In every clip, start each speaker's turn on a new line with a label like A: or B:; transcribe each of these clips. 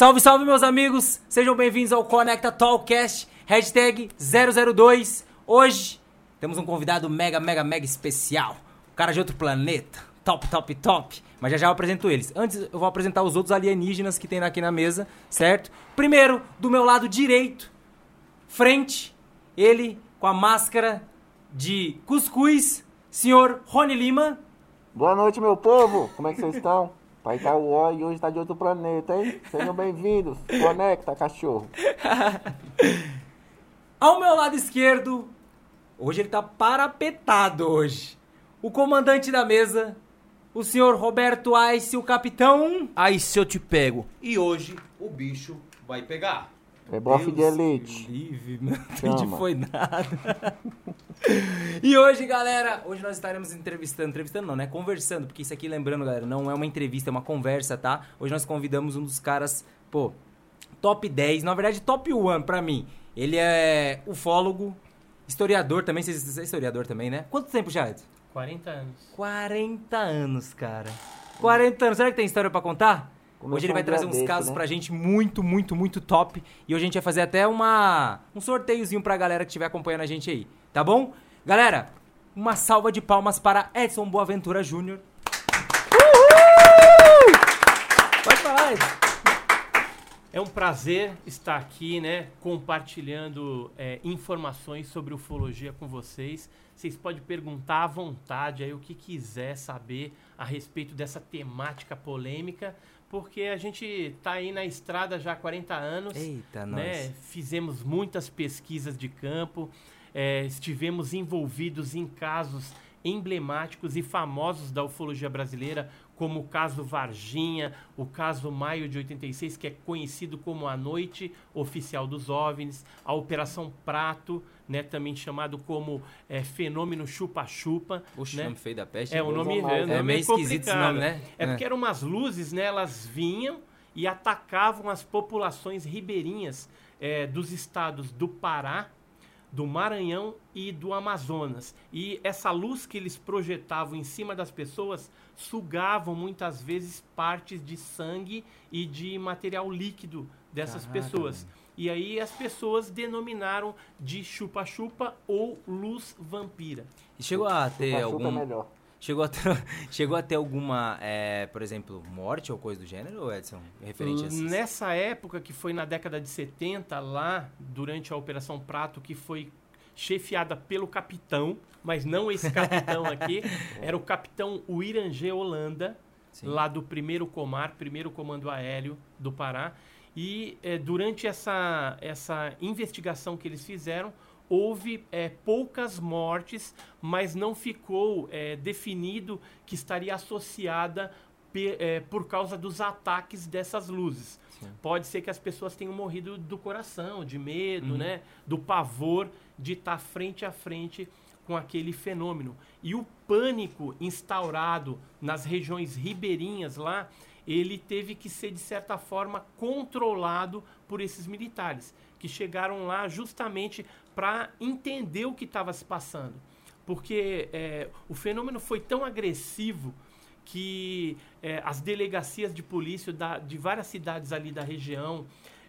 A: Salve, salve, meus amigos! Sejam bem-vindos ao Conecta Talkcast, hashtag 002. Hoje temos um convidado mega, mega, mega especial. Um cara de outro planeta. Top, top, top. Mas já já eu apresento eles. Antes eu vou apresentar os outros alienígenas que tem aqui na mesa, certo? Primeiro, do meu lado direito, frente, ele com a máscara de cuscuz, senhor Rony Lima.
B: Boa noite, meu povo! Como é que vocês estão? Pai tá o ó e hoje tá de outro planeta, hein? Sejam bem-vindos. Conecta, cachorro.
A: Ao meu lado esquerdo, hoje ele tá parapetado hoje. O comandante da mesa, o senhor Roberto Ice, o capitão.
C: Aí se eu te pego. E hoje o bicho vai pegar.
B: É de
A: Deus
B: elite.
A: me Livre. Deus, foi nada. e hoje, galera, hoje nós estaremos entrevistando, entrevistando não, né? Conversando, porque isso aqui, lembrando, galera, não é uma entrevista, é uma conversa, tá? Hoje nós convidamos um dos caras, pô, top 10, na verdade, top 1 pra mim. Ele é ufólogo, historiador também, você você é historiador também, né? Quanto tempo já, Edson?
D: 40 anos.
A: 40 anos, cara. 40 anos. Será que tem história pra contar?
B: Começou
A: hoje ele vai
B: um
A: trazer uns
B: desse,
A: casos
B: né?
A: pra gente muito, muito, muito top. E hoje a gente vai fazer até uma um sorteiozinho pra galera que estiver acompanhando a gente aí. Tá bom? Galera, uma salva de palmas para Edson Boaventura Júnior. Pode falar, Edson.
D: É um prazer estar aqui, né, compartilhando é, informações sobre ufologia com vocês. Vocês podem perguntar à vontade aí o que quiser saber a respeito dessa temática polêmica, porque a gente tá aí na estrada já há 40 anos.
A: Eita,
D: né?
A: nós.
D: Fizemos muitas pesquisas de campo, é, estivemos envolvidos em casos emblemáticos e famosos da ufologia brasileira, como o caso Varginha, o caso Maio de 86, que é conhecido como a Noite Oficial dos OVNIs, a Operação Prato, né, também chamado como é, Fenômeno Chupa-Chupa.
A: Puxa,
D: né?
A: nome feio da peste.
D: É, o nome,
B: amado.
D: é, o
A: É meio
D: é
A: esquisito esse
D: complicado.
A: nome, né?
D: É
A: É.
D: porque eram umas luzes, né? Elas vinham e atacavam as populações ribeirinhas eh, dos estados do Pará, do Maranhão e do Amazonas. E essa luz que eles projetavam em cima das pessoas sugavam muitas vezes partes de sangue e de material líquido dessas
A: Caraca,
D: pessoas. E aí as pessoas denominaram de chupa-chupa ou luz vampira.
A: E chegou a ter
B: Chupa-chupa
A: algum
B: é melhor.
A: Chegou a ter, chegou a ter alguma, é, por exemplo, morte ou coisa do gênero, Edson? Referente a essas...
D: Nessa época, que foi na década de 70, lá, durante a Operação Prato, que foi chefiada pelo capitão, mas não esse capitão aqui, era o capitão Uirangê Holanda,
A: Sim.
D: lá do primeiro Comar, primeiro Comando Aéreo do Pará. E eh, durante essa, essa investigação que eles fizeram, houve eh, poucas mortes, mas não ficou eh, definido que estaria associada pe- por causa dos ataques dessas luzes.
A: Sim.
D: Pode ser que as pessoas tenham morrido do coração, de medo,
A: Uhum.
D: né? Do pavor de estar frente a frente com aquele fenômeno. E o pânico instaurado nas regiões ribeirinhas lá, ele teve que ser, de certa forma, controlado por esses militares, que chegaram lá justamente para entender o que estava se passando. Porque eh, o fenômeno foi tão agressivo que eh, as delegacias de polícia da- de várias cidades ali da região,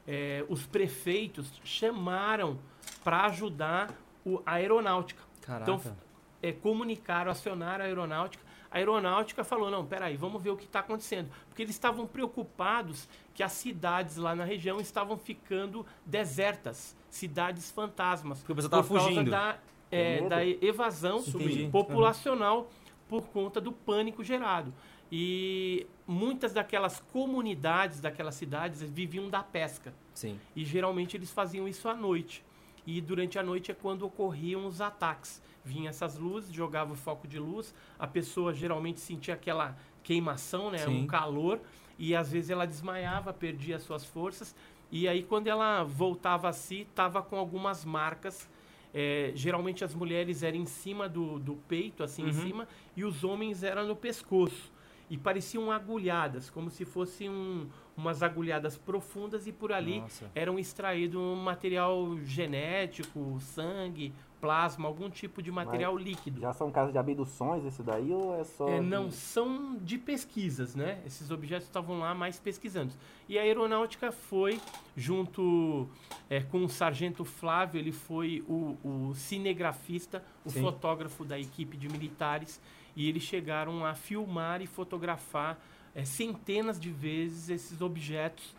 D: eh, os prefeitos chamaram para ajudar o- a aeronáutica.
A: Caraca.
D: Então, é, comunicaram, acionaram a aeronáutica. A aeronáutica falou: não, peraí, vamos ver o que está acontecendo. Porque eles estavam preocupados que as cidades lá na região estavam ficando desertas cidades fantasmas.
A: Porque o pessoal tava
D: por causa
A: fugindo.
D: Da, é,
B: Com medo?
D: da evasão
A: Entendi.
D: populacional por conta do pânico gerado. E muitas daquelas comunidades, daquelas cidades, viviam da pesca.
A: Sim.
D: E geralmente eles faziam isso à noite. E durante a noite é quando ocorriam os ataques. Vinham essas luzes, jogava o foco de luz, a pessoa geralmente sentia aquela queimação, né,
A: Sim.
D: um calor, e às vezes ela desmaiava, perdia as suas forças, e aí quando ela voltava a si, estava com algumas marcas. É, geralmente as mulheres eram em cima do, do peito, assim em
A: Uhum.
D: cima, e os homens eram no pescoço. E pareciam agulhadas, como se fosse um, umas agulhadas profundas e por ali
A: Nossa.
D: eram extraído um material genético, sangue, plasma, algum tipo de material líquido.
B: Já são casos de abduções esse daí ou é só.
D: É,
B: de-
D: não, são de pesquisas, né? Esses objetos estavam lá mais pesquisando. E a aeronáutica foi, junto é, com o sargento Flávio, ele foi o, o cinegrafista, o
A: Sim.
D: fotógrafo da equipe de militares, e eles chegaram a filmar e fotografar é, centenas de vezes esses objetos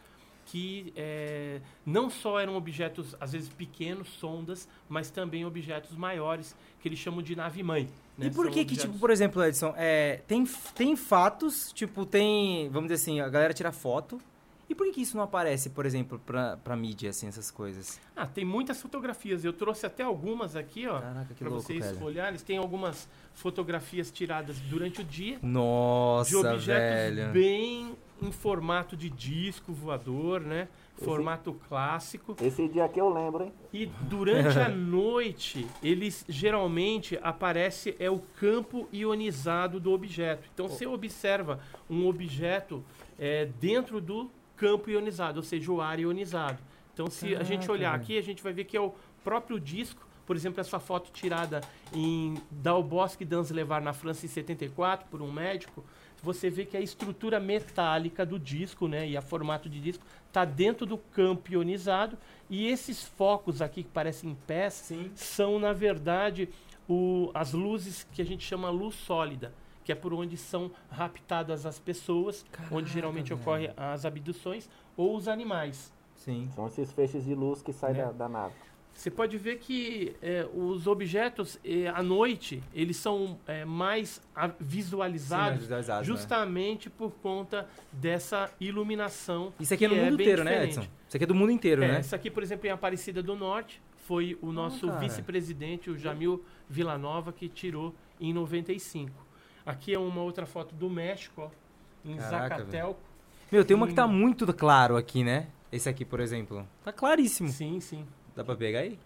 D: que é, não só eram objetos, às vezes pequenos, sondas, mas também objetos maiores, que eles chamam de nave-mãe. né?
A: E por
D: São
A: que que,
D: objetos-
A: tipo, por exemplo, Edson, é, tem, tem fatos, tipo, tem, vamos dizer assim, a galera tira foto, e por que, que isso não aparece, por exemplo, pra, pra mídia, assim, essas coisas?
D: Ah, tem muitas fotografias. Eu trouxe até algumas aqui, ó.
A: Caraca, que
D: Pra
A: louco,
D: vocês
A: velho.
D: olharem. Tem algumas fotografias tiradas durante o dia de
A: Nossa,
D: objetos
A: velho.
D: bem em formato de disco voador, né? Formato clássico.
B: Esse dia aqui eu lembro, hein?
D: E durante a noite, eles geralmente aparece é o campo ionizado do objeto. Então você observa um objeto é, dentro do campo ionizado, ou seja, o ar ionizado. Então se a gente
A: Caraca,
D: olhar aqui, a gente vai ver que é o próprio disco. Por exemplo, essa foto tirada em Dalbosque Danslevar, na França, em 74, por um médico, você vê que a estrutura metálica do disco, né, e a formato de disco, está dentro do campo ionizado. E esses focos aqui que parecem pés
A: Sim.
D: são, na verdade, o- as luzes que a gente chama luz sólida, que é por onde são raptadas as pessoas,
A: Caraca,
D: onde geralmente
A: velho.
D: ocorrem as abduções, ou os animais.
A: Sim.
B: São esses feixes de luz que saem
D: Né?
B: da, da nave.
D: Você pode ver que é, os objetos é, à noite eles são é, mais visualizados
A: visualizados, né?
D: justamente por conta dessa iluminação.
A: Isso aqui é no
D: que
A: mundo inteiro, né,
D: diferente.
A: Edson? Isso aqui é do mundo inteiro,
D: É,
A: né?
D: Isso aqui, por exemplo, em Aparecida do Norte, foi o nosso
A: cara.
D: vice-presidente, o Jamil Villanova, que tirou em 95. Aqui é uma outra foto do México, ó, em
A: Caraca,
D: Zacatelco.
A: Meu, tem uma que tá
D: Lindo.
A: muito claro aqui, né? Esse aqui, por exemplo. Tá claríssimo.
D: Sim, sim.
A: Dá pra pegar aí?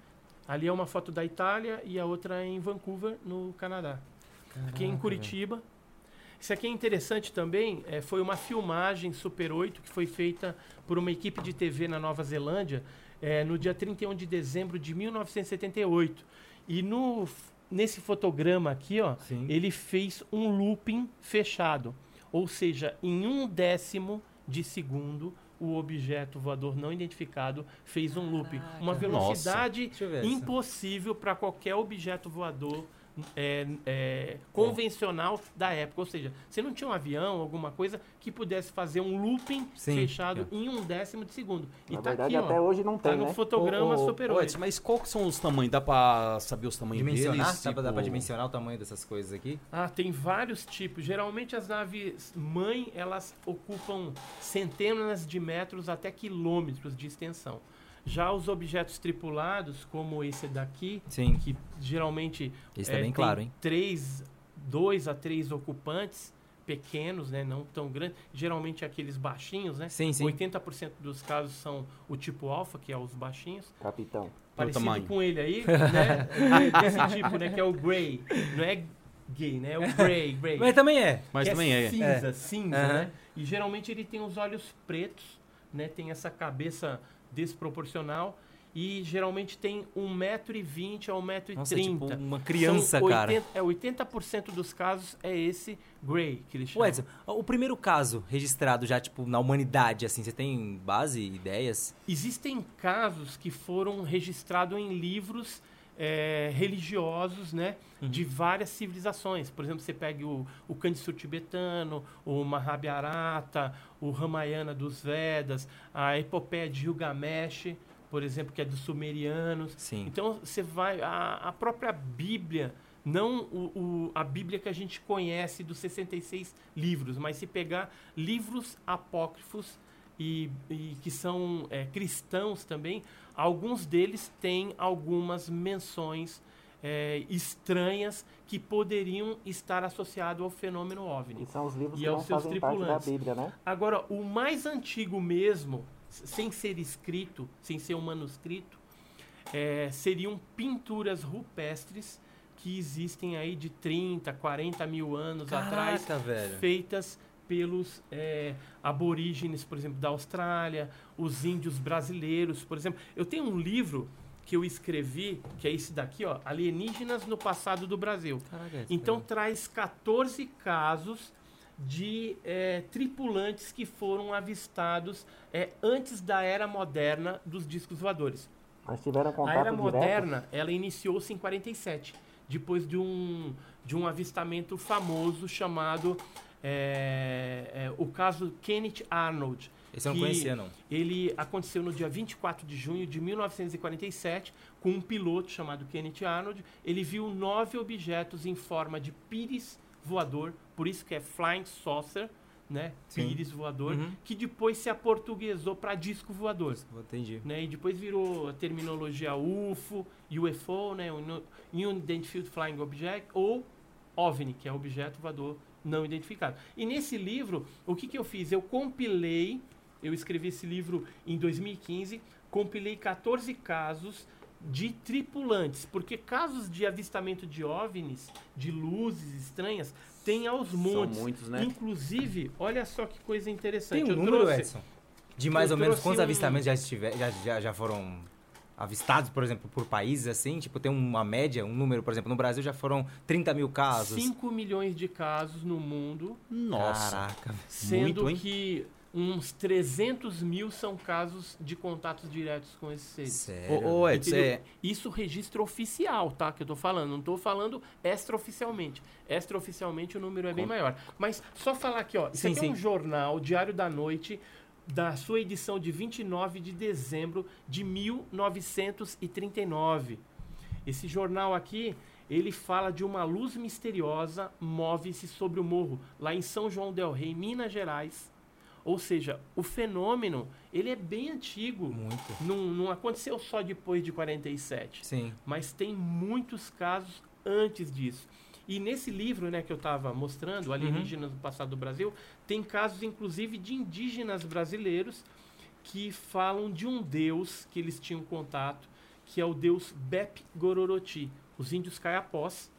D: Ali é uma foto da Itália e a outra é em Vancouver, no Canadá. Aqui em
A: Caraca,
D: Curitiba. Isso aqui é interessante também, é, foi uma filmagem Super 8 que foi feita por uma equipe de TV na Nova Zelândia é, no dia 31 de dezembro de 1978. E no, nesse fotograma aqui, ó,
A: Sim.
D: ele fez um looping fechado. Ou seja, em um décimo de segundo, o objeto voador não identificado fez um looping. Uma velocidade impossível para qualquer objeto voador é, é, convencional da época. Ou seja, você não tinha um avião, alguma coisa que pudesse fazer um looping
A: Sim.
D: fechado em um décimo de segundo. E
B: Na
D: tá
B: verdade,
D: aqui,
B: até
D: ó.
B: hoje não
D: Tá
B: tem,
D: no
B: né?
D: fotograma
C: Ô, ô,
D: Super
C: ô,
D: 8.
C: Edson, mas qual que são os tamanhos? Dá pra saber os tamanhos
A: Dimensionar?
C: deles?
A: Dá, pra, dá pra
C: Tipo,
A: dimensionar o tamanho dessas coisas aqui?
D: Ah, tem vários tipos. Geralmente as naves mãe, elas ocupam centenas de metros até quilômetros de extensão. Já os objetos tripulados, como esse daqui,
A: Sim.
D: que geralmente
A: Esse tá
D: é,
A: bem
D: tem
A: claro, hein?
D: Três, dois a três ocupantes pequenos, né, não tão grandes, geralmente aqueles baixinhos, né?
A: Sim, sim.
D: 80% dos casos são o tipo alfa, que é os baixinhos,
B: Capitão.
D: parecido
C: tamanho.
D: com ele aí, né? Desse tipo, né, que é o grey. Não é gay, né? É o grey, grey.
A: Mas também é.
C: Mas
D: que
C: também é.
D: cinza, cinza,
A: Aham.
D: né? E geralmente ele tem os olhos pretos, né? Tem essa cabeça desproporcional e geralmente tem 1,20m a 1,30m.
A: Nossa, é tipo uma criança,
D: São
A: cara.
D: 80, é, 80% dos casos é esse grey que eles chamam.
A: Edson, o primeiro caso registrado já, tipo, na humanidade, assim, você tem base, ideias?
D: Existem casos que foram registrados em livros é, religiosos, né,
A: Uhum.
D: de várias civilizações. Por exemplo, você pega o, o Kandisur tibetano, o Mahabharata, o Ramayana dos Vedas, a epopeia de Gilgamesh, por exemplo, que é dos sumerianos.
A: Sim.
D: Então você vai a, a própria Bíblia, não o, o- a Bíblia que a gente conhece dos 66 livros, mas se pegar livros apócrifos e, e que são é, cristãos também, alguns deles têm algumas menções é, estranhas que poderiam estar associadas ao fenômeno
B: E
D: OVNI.
B: são os livros
D: E
B: que
D: aos
B: não
D: seus
B: fazem parte da
D: tripulantes.
B: Bíblia, né?
D: Agora, o mais antigo mesmo, sem ser escrito, sem ser um manuscrito, é, seriam pinturas rupestres que existem aí de 30, 40 mil anos atrás,
A: Caraca, velho.
D: feitas pelos é, aborígenes, por exemplo, da Austrália, os índios brasileiros, por exemplo. Eu tenho um livro que eu escrevi, que é esse daqui, ó, Alienígenas no Passado do Brasil.
A: Caraca,
D: Então traz 14 casos de é, tripulantes que foram avistados é, antes da era moderna dos discos voadores.
B: Mas tiveram
D: A
B: contato
D: era
B: direto?
D: moderna, ela iniciou-se em 47, depois de um, de um avistamento famoso chamado é, é, o caso Kenneth Arnold.
A: Esse eu não conhecia, não.
D: Ele aconteceu no dia 24 de junho de 1947 com um piloto chamado Kenneth Arnold. Ele viu nove objetos em forma de pires voador, por isso que é Flying Saucer, né?
A: Sim.
D: Pires voador,
A: Uhum.
D: que depois se aportuguesou para disco voador
A: Entendi.
D: né? E depois virou a terminologia UFO, UFO, né? Uni- Unidentified Flying Object, ou OVNI, que é objeto voador não identificado. E nesse livro, o que, que eu fiz? Eu compilei, eu escrevi esse livro em 2015, compilei 14 casos de tripulantes, porque casos de avistamento de OVNIs, de luzes estranhas, tem aos montes.
C: muitos, né?
D: Inclusive, olha só que coisa interessante.
A: Tem um
D: eu
A: número,
D: trouxe,
A: Edson? De mais ou menos quantos
D: um-
A: avistamentos já, estiver, já, já, já foram avistados, por exemplo, por países assim? Tipo, tem uma média, um número, por exemplo, no Brasil já foram 30 mil casos.
D: 5 milhões de casos no mundo,
C: Nossa.
A: Caraca.
D: sendo
C: Muito,
D: que uns 300 mil são casos de contatos diretos com esses seres.
A: Sério.
C: Ô, Edson, é,
D: Isso registro oficial, tá? Que eu tô falando. Não tô falando extraoficialmente. Extraoficialmente o número é bem maior. Mas só falar aqui, ó.
A: Sim,
D: aqui
A: sim.
D: é um jornal, Diário da Noite, da sua edição de 29 de dezembro de 1939. Esse jornal aqui, ele fala de uma luz misteriosa move-se sobre o morro, lá em São João del Rei, Minas Gerais. Ou seja, o fenômeno, ele é bem antigo.
A: Muito.
D: Não, não aconteceu só depois de 47,
A: Sim.
D: mas tem muitos casos antes disso. E nesse livro né, que eu estava mostrando, Alienígenas no Passado do Brasil, tem casos inclusive de indígenas brasileiros que falam de um deus que eles tinham contato, que é o deus Bep Gororoti. Os índios caiapós,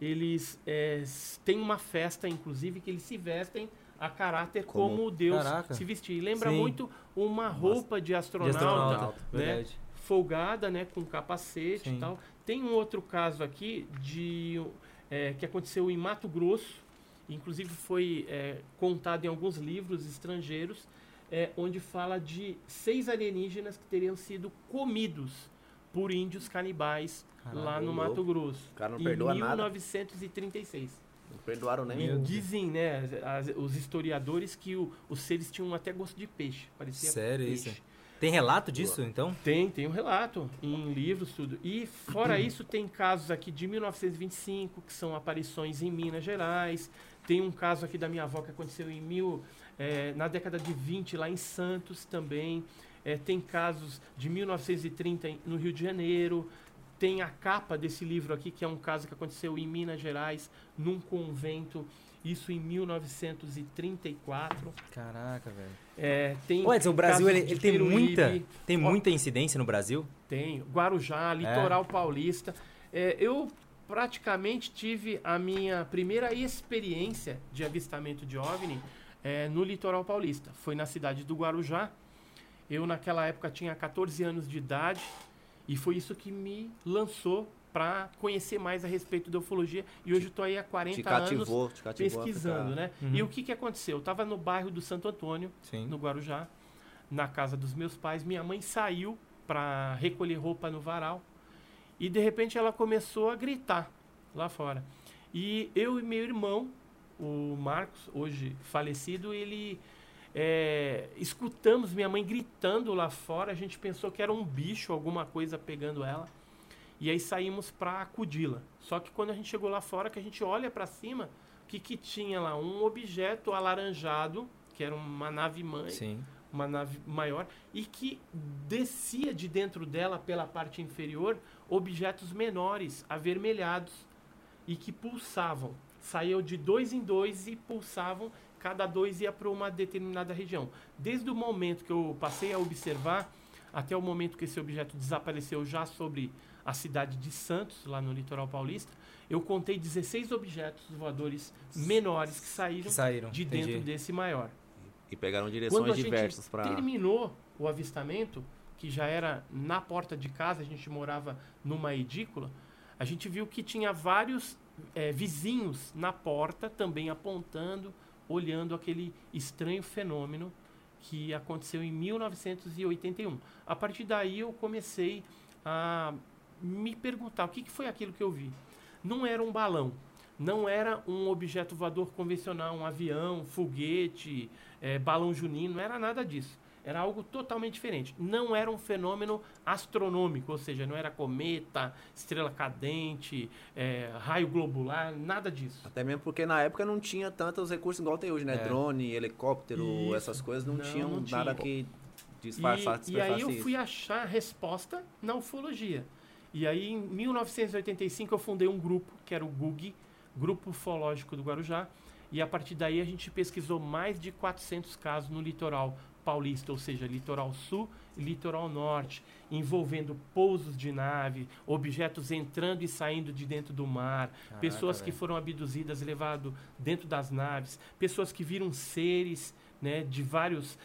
D: eles s- têm uma festa, inclusive, que eles se vestem a caráter como,
C: Como-
D: o deus
A: Caraca.
D: se vestir. Lembra
A: Sim.
D: muito uma roupa de
A: De
D: astronauta,
A: astronauta,
D: né?
A: verdade.
D: folgada, né, com capacete
A: Sim.
D: e tal. Tem um outro caso aqui de é, que aconteceu em Mato Grosso, inclusive foi é, contado em alguns livros estrangeiros, é, onde fala de seis alienígenas que teriam sido comidos por índios canibais
A: Caralho,
D: lá no Mato
C: louco.
D: Grosso.
C: O cara não
D: em
C: perdoa nada.
D: 1936.
C: Não perdoaram nem
D: E dizem, né, as- os historiadores que o- os seres tinham até gosto de peixe. Parecia
A: Sério
D: peixe.
A: isso? Tem relato disso, então?
D: Tem, tem um relato em livros, tudo. E fora isso, tem casos aqui de 1925, que são aparições em Minas Gerais. Tem um caso aqui da minha avó que aconteceu em mil, eh, na década de 20, lá em Santos também. Eh, tem casos de 1930 em- no Rio de Janeiro. Tem a capa desse livro aqui, que é um caso que aconteceu em Minas Gerais, num convento, isso em 1934.
A: Caraca, velho.
D: É, tem
A: Edson, o Brasil, ele, ele tem
D: Peruíbe.
A: muita, tem
D: Ó,
A: muita incidência no Brasil?
D: tem, Guarujá, Litoral Paulista. É, eu praticamente tive a minha primeira experiência de avistamento de OVNI é, no Litoral Paulista. Foi na cidade do Guarujá. Eu, naquela época, tinha 14 anos de idade e foi isso que me lançou para conhecer mais a respeito da ufologia. E hoje estou aí há 40
C: Te
D: anos
C: cativou, cativou.
D: pesquisando, né?
A: Uhum.
D: E o que, que aconteceu? Eu estava no bairro do Santo Antônio,
A: Sim.
D: no Guarujá, na casa dos meus pais. Minha mãe saiu para recolher roupa no varal e de repente ela começou a gritar lá fora. E eu e meu irmão, o Marcos, hoje falecido, ele é, escutamos minha mãe gritando lá fora. A gente pensou que era um bicho, alguma coisa pegando ela. E aí saímos para acudi-la. Só que quando a gente chegou lá fora, que a gente olha para cima, o que, que tinha lá? Um objeto alaranjado, que era uma nave mãe,
A: Sim.
D: uma nave maior, e que descia de dentro dela, pela parte inferior, objetos menores, avermelhados, e que pulsavam. Saíam de dois em dois e pulsavam, cada dois ia para uma determinada região. Desde o momento que eu passei a observar, até o momento que esse objeto desapareceu já sobre a cidade de Santos, lá no litoral paulista, eu contei 16 objetos voadores menores que saíram,
A: Que saíram.
D: de
A: entendi.
D: dentro desse maior.
C: E pegaram
D: Quando
C: direções
D: a gente
C: diversas pra.
D: terminou o avistamento, que já era na porta de casa, a gente morava numa edícula, a gente viu que tinha vários eh, vizinhos na porta também apontando, olhando aquele estranho fenômeno que aconteceu em 1981. A partir daí eu comecei a me perguntar o que, que foi aquilo que eu vi. Não era um balão, não era um objeto voador convencional, um avião, foguete, eh, balão junino, não era nada disso. Era algo totalmente diferente. Não era um fenômeno astronômico, ou seja, não era cometa, estrela cadente, eh, raio globular, nada disso.
C: Até mesmo porque na época não tinha tantos recursos igual tem hoje, né?
A: É.
C: Drone, helicóptero,
D: Isso.
C: essas coisas não,
D: Não,
C: tinham
D: não
C: nada
D: tinha.
C: que disfarçasse,
D: E, e aí eu fui
C: isso.
D: achar a resposta na ufologia. E aí, em 1985, eu fundei um grupo, que era o GUG, Grupo Ufológico do Guarujá. E a partir daí a gente pesquisou mais de 400 casos no litoral paulista, ou seja, litoral sul e litoral norte, envolvendo pousos de nave, objetos entrando e saindo de dentro do mar, pessoas que foram abduzidas e levadas dentro das naves, pessoas que viram seres né, de várias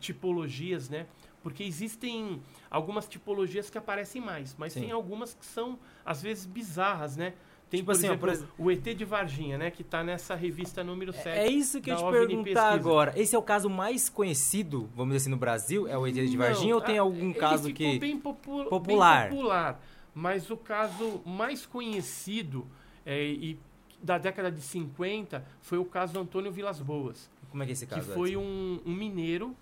D: tipologias, né? Porque existem algumas tipologias que aparecem mais, mas
A: Sim.
D: tem algumas que são, às vezes, bizarras, né? Tem,
A: Tipo
D: por,
A: assim,
D: exemplo,
A: por ex-
D: o ET de Varginha, né? Que está nessa revista número 7.
A: É isso que eu te
D: OVNI
A: perguntar
D: Pesquisa.
A: agora. Esse é o caso mais conhecido, vamos dizer assim, no Brasil? É o ET de Varginha ou
D: Não,
A: tem
D: ah,
A: algum caso que...
D: Bem, popu- bem
A: popular?
D: popular. Mas o caso mais conhecido é, e da década de 50 foi o caso Antônio Vilas Boas.
A: Como é que é esse
D: que
A: caso?
D: foi
A: Edson?
D: um, um mineiro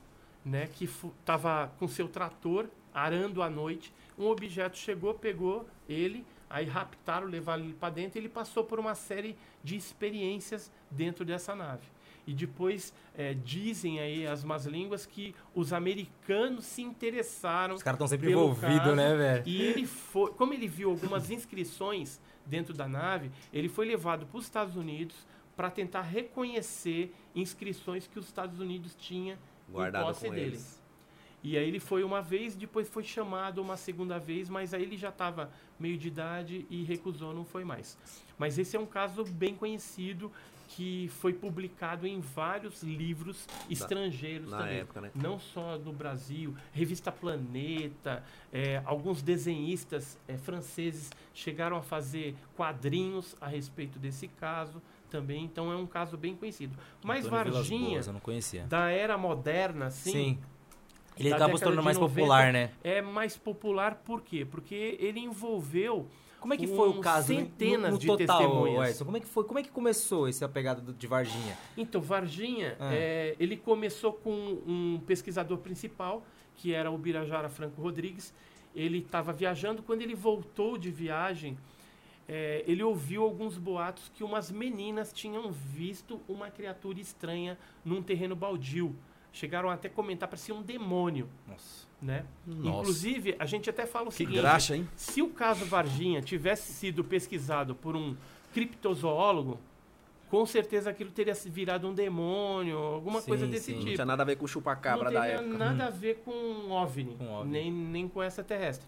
D: né, que estava com seu trator arando à noite. Um objeto chegou, pegou ele, aí raptaram, levaram ele para dentro e ele passou por uma série de experiências dentro dessa nave. E depois eh, dizem aí as más línguas que os americanos se interessaram
A: Os caras estão sempre envolvidos, né, velho?
D: e ele foi, como ele viu algumas inscrições dentro da nave, ele foi levado para os Estados Unidos para tentar reconhecer inscrições que os Estados Unidos tinha
C: Guardado com eles.
D: E aí ele foi uma vez, depois foi chamado uma segunda vez, mas aí ele já estava meio de idade e recusou, não foi mais. Mas esse é um caso bem conhecido que foi publicado em vários livros estrangeiros
C: Na
D: também.
C: época, né?
D: Não só no Brasil, revista Planeta, eh, alguns desenhistas eh, franceses chegaram a fazer quadrinhos a respeito desse caso também. Então é um caso bem conhecido. Mas
A: Antônio
D: Varginha,
A: Boas, eu não conhecia.
D: da era moderna, assim,
A: Sim. Ele acabou se tornando mais
D: 90,
A: popular, né?
D: é mais popular por quê? Porque ele envolveu
A: Como é que foi o caso no-
D: centenas
A: no,
D: de
A: total,
D: testemunhas.
A: Edson? Como é que foi? Como é que começou essa pegada do- de Varginha?
D: Então, Varginha,
A: Ah.
D: é, ele começou com um pesquisador principal, que era o Birajara Franco Rodrigues. Ele estava viajando, quando ele voltou de viagem, é, ele ouviu alguns boatos que umas meninas tinham visto uma criatura estranha num terreno baldio. Chegaram até a comentar, parecia um demônio,
A: Nossa.
D: né?
E: Nossa.
D: Inclusive, a gente até fala o
E: Que
D: seguinte...
E: graxa, hein?
D: Se o caso Varginha tivesse sido pesquisado por um criptozoólogo, com certeza aquilo teria se virado um demônio, alguma
A: Sim,
D: coisa desse
A: sim.
C: Não
D: tipo.
C: tinha nada a ver com o chupacabra
D: não
C: da época.
D: nada a ver com um OVNI,
A: Com OVNI.
D: Nem, nem com essa terrestre.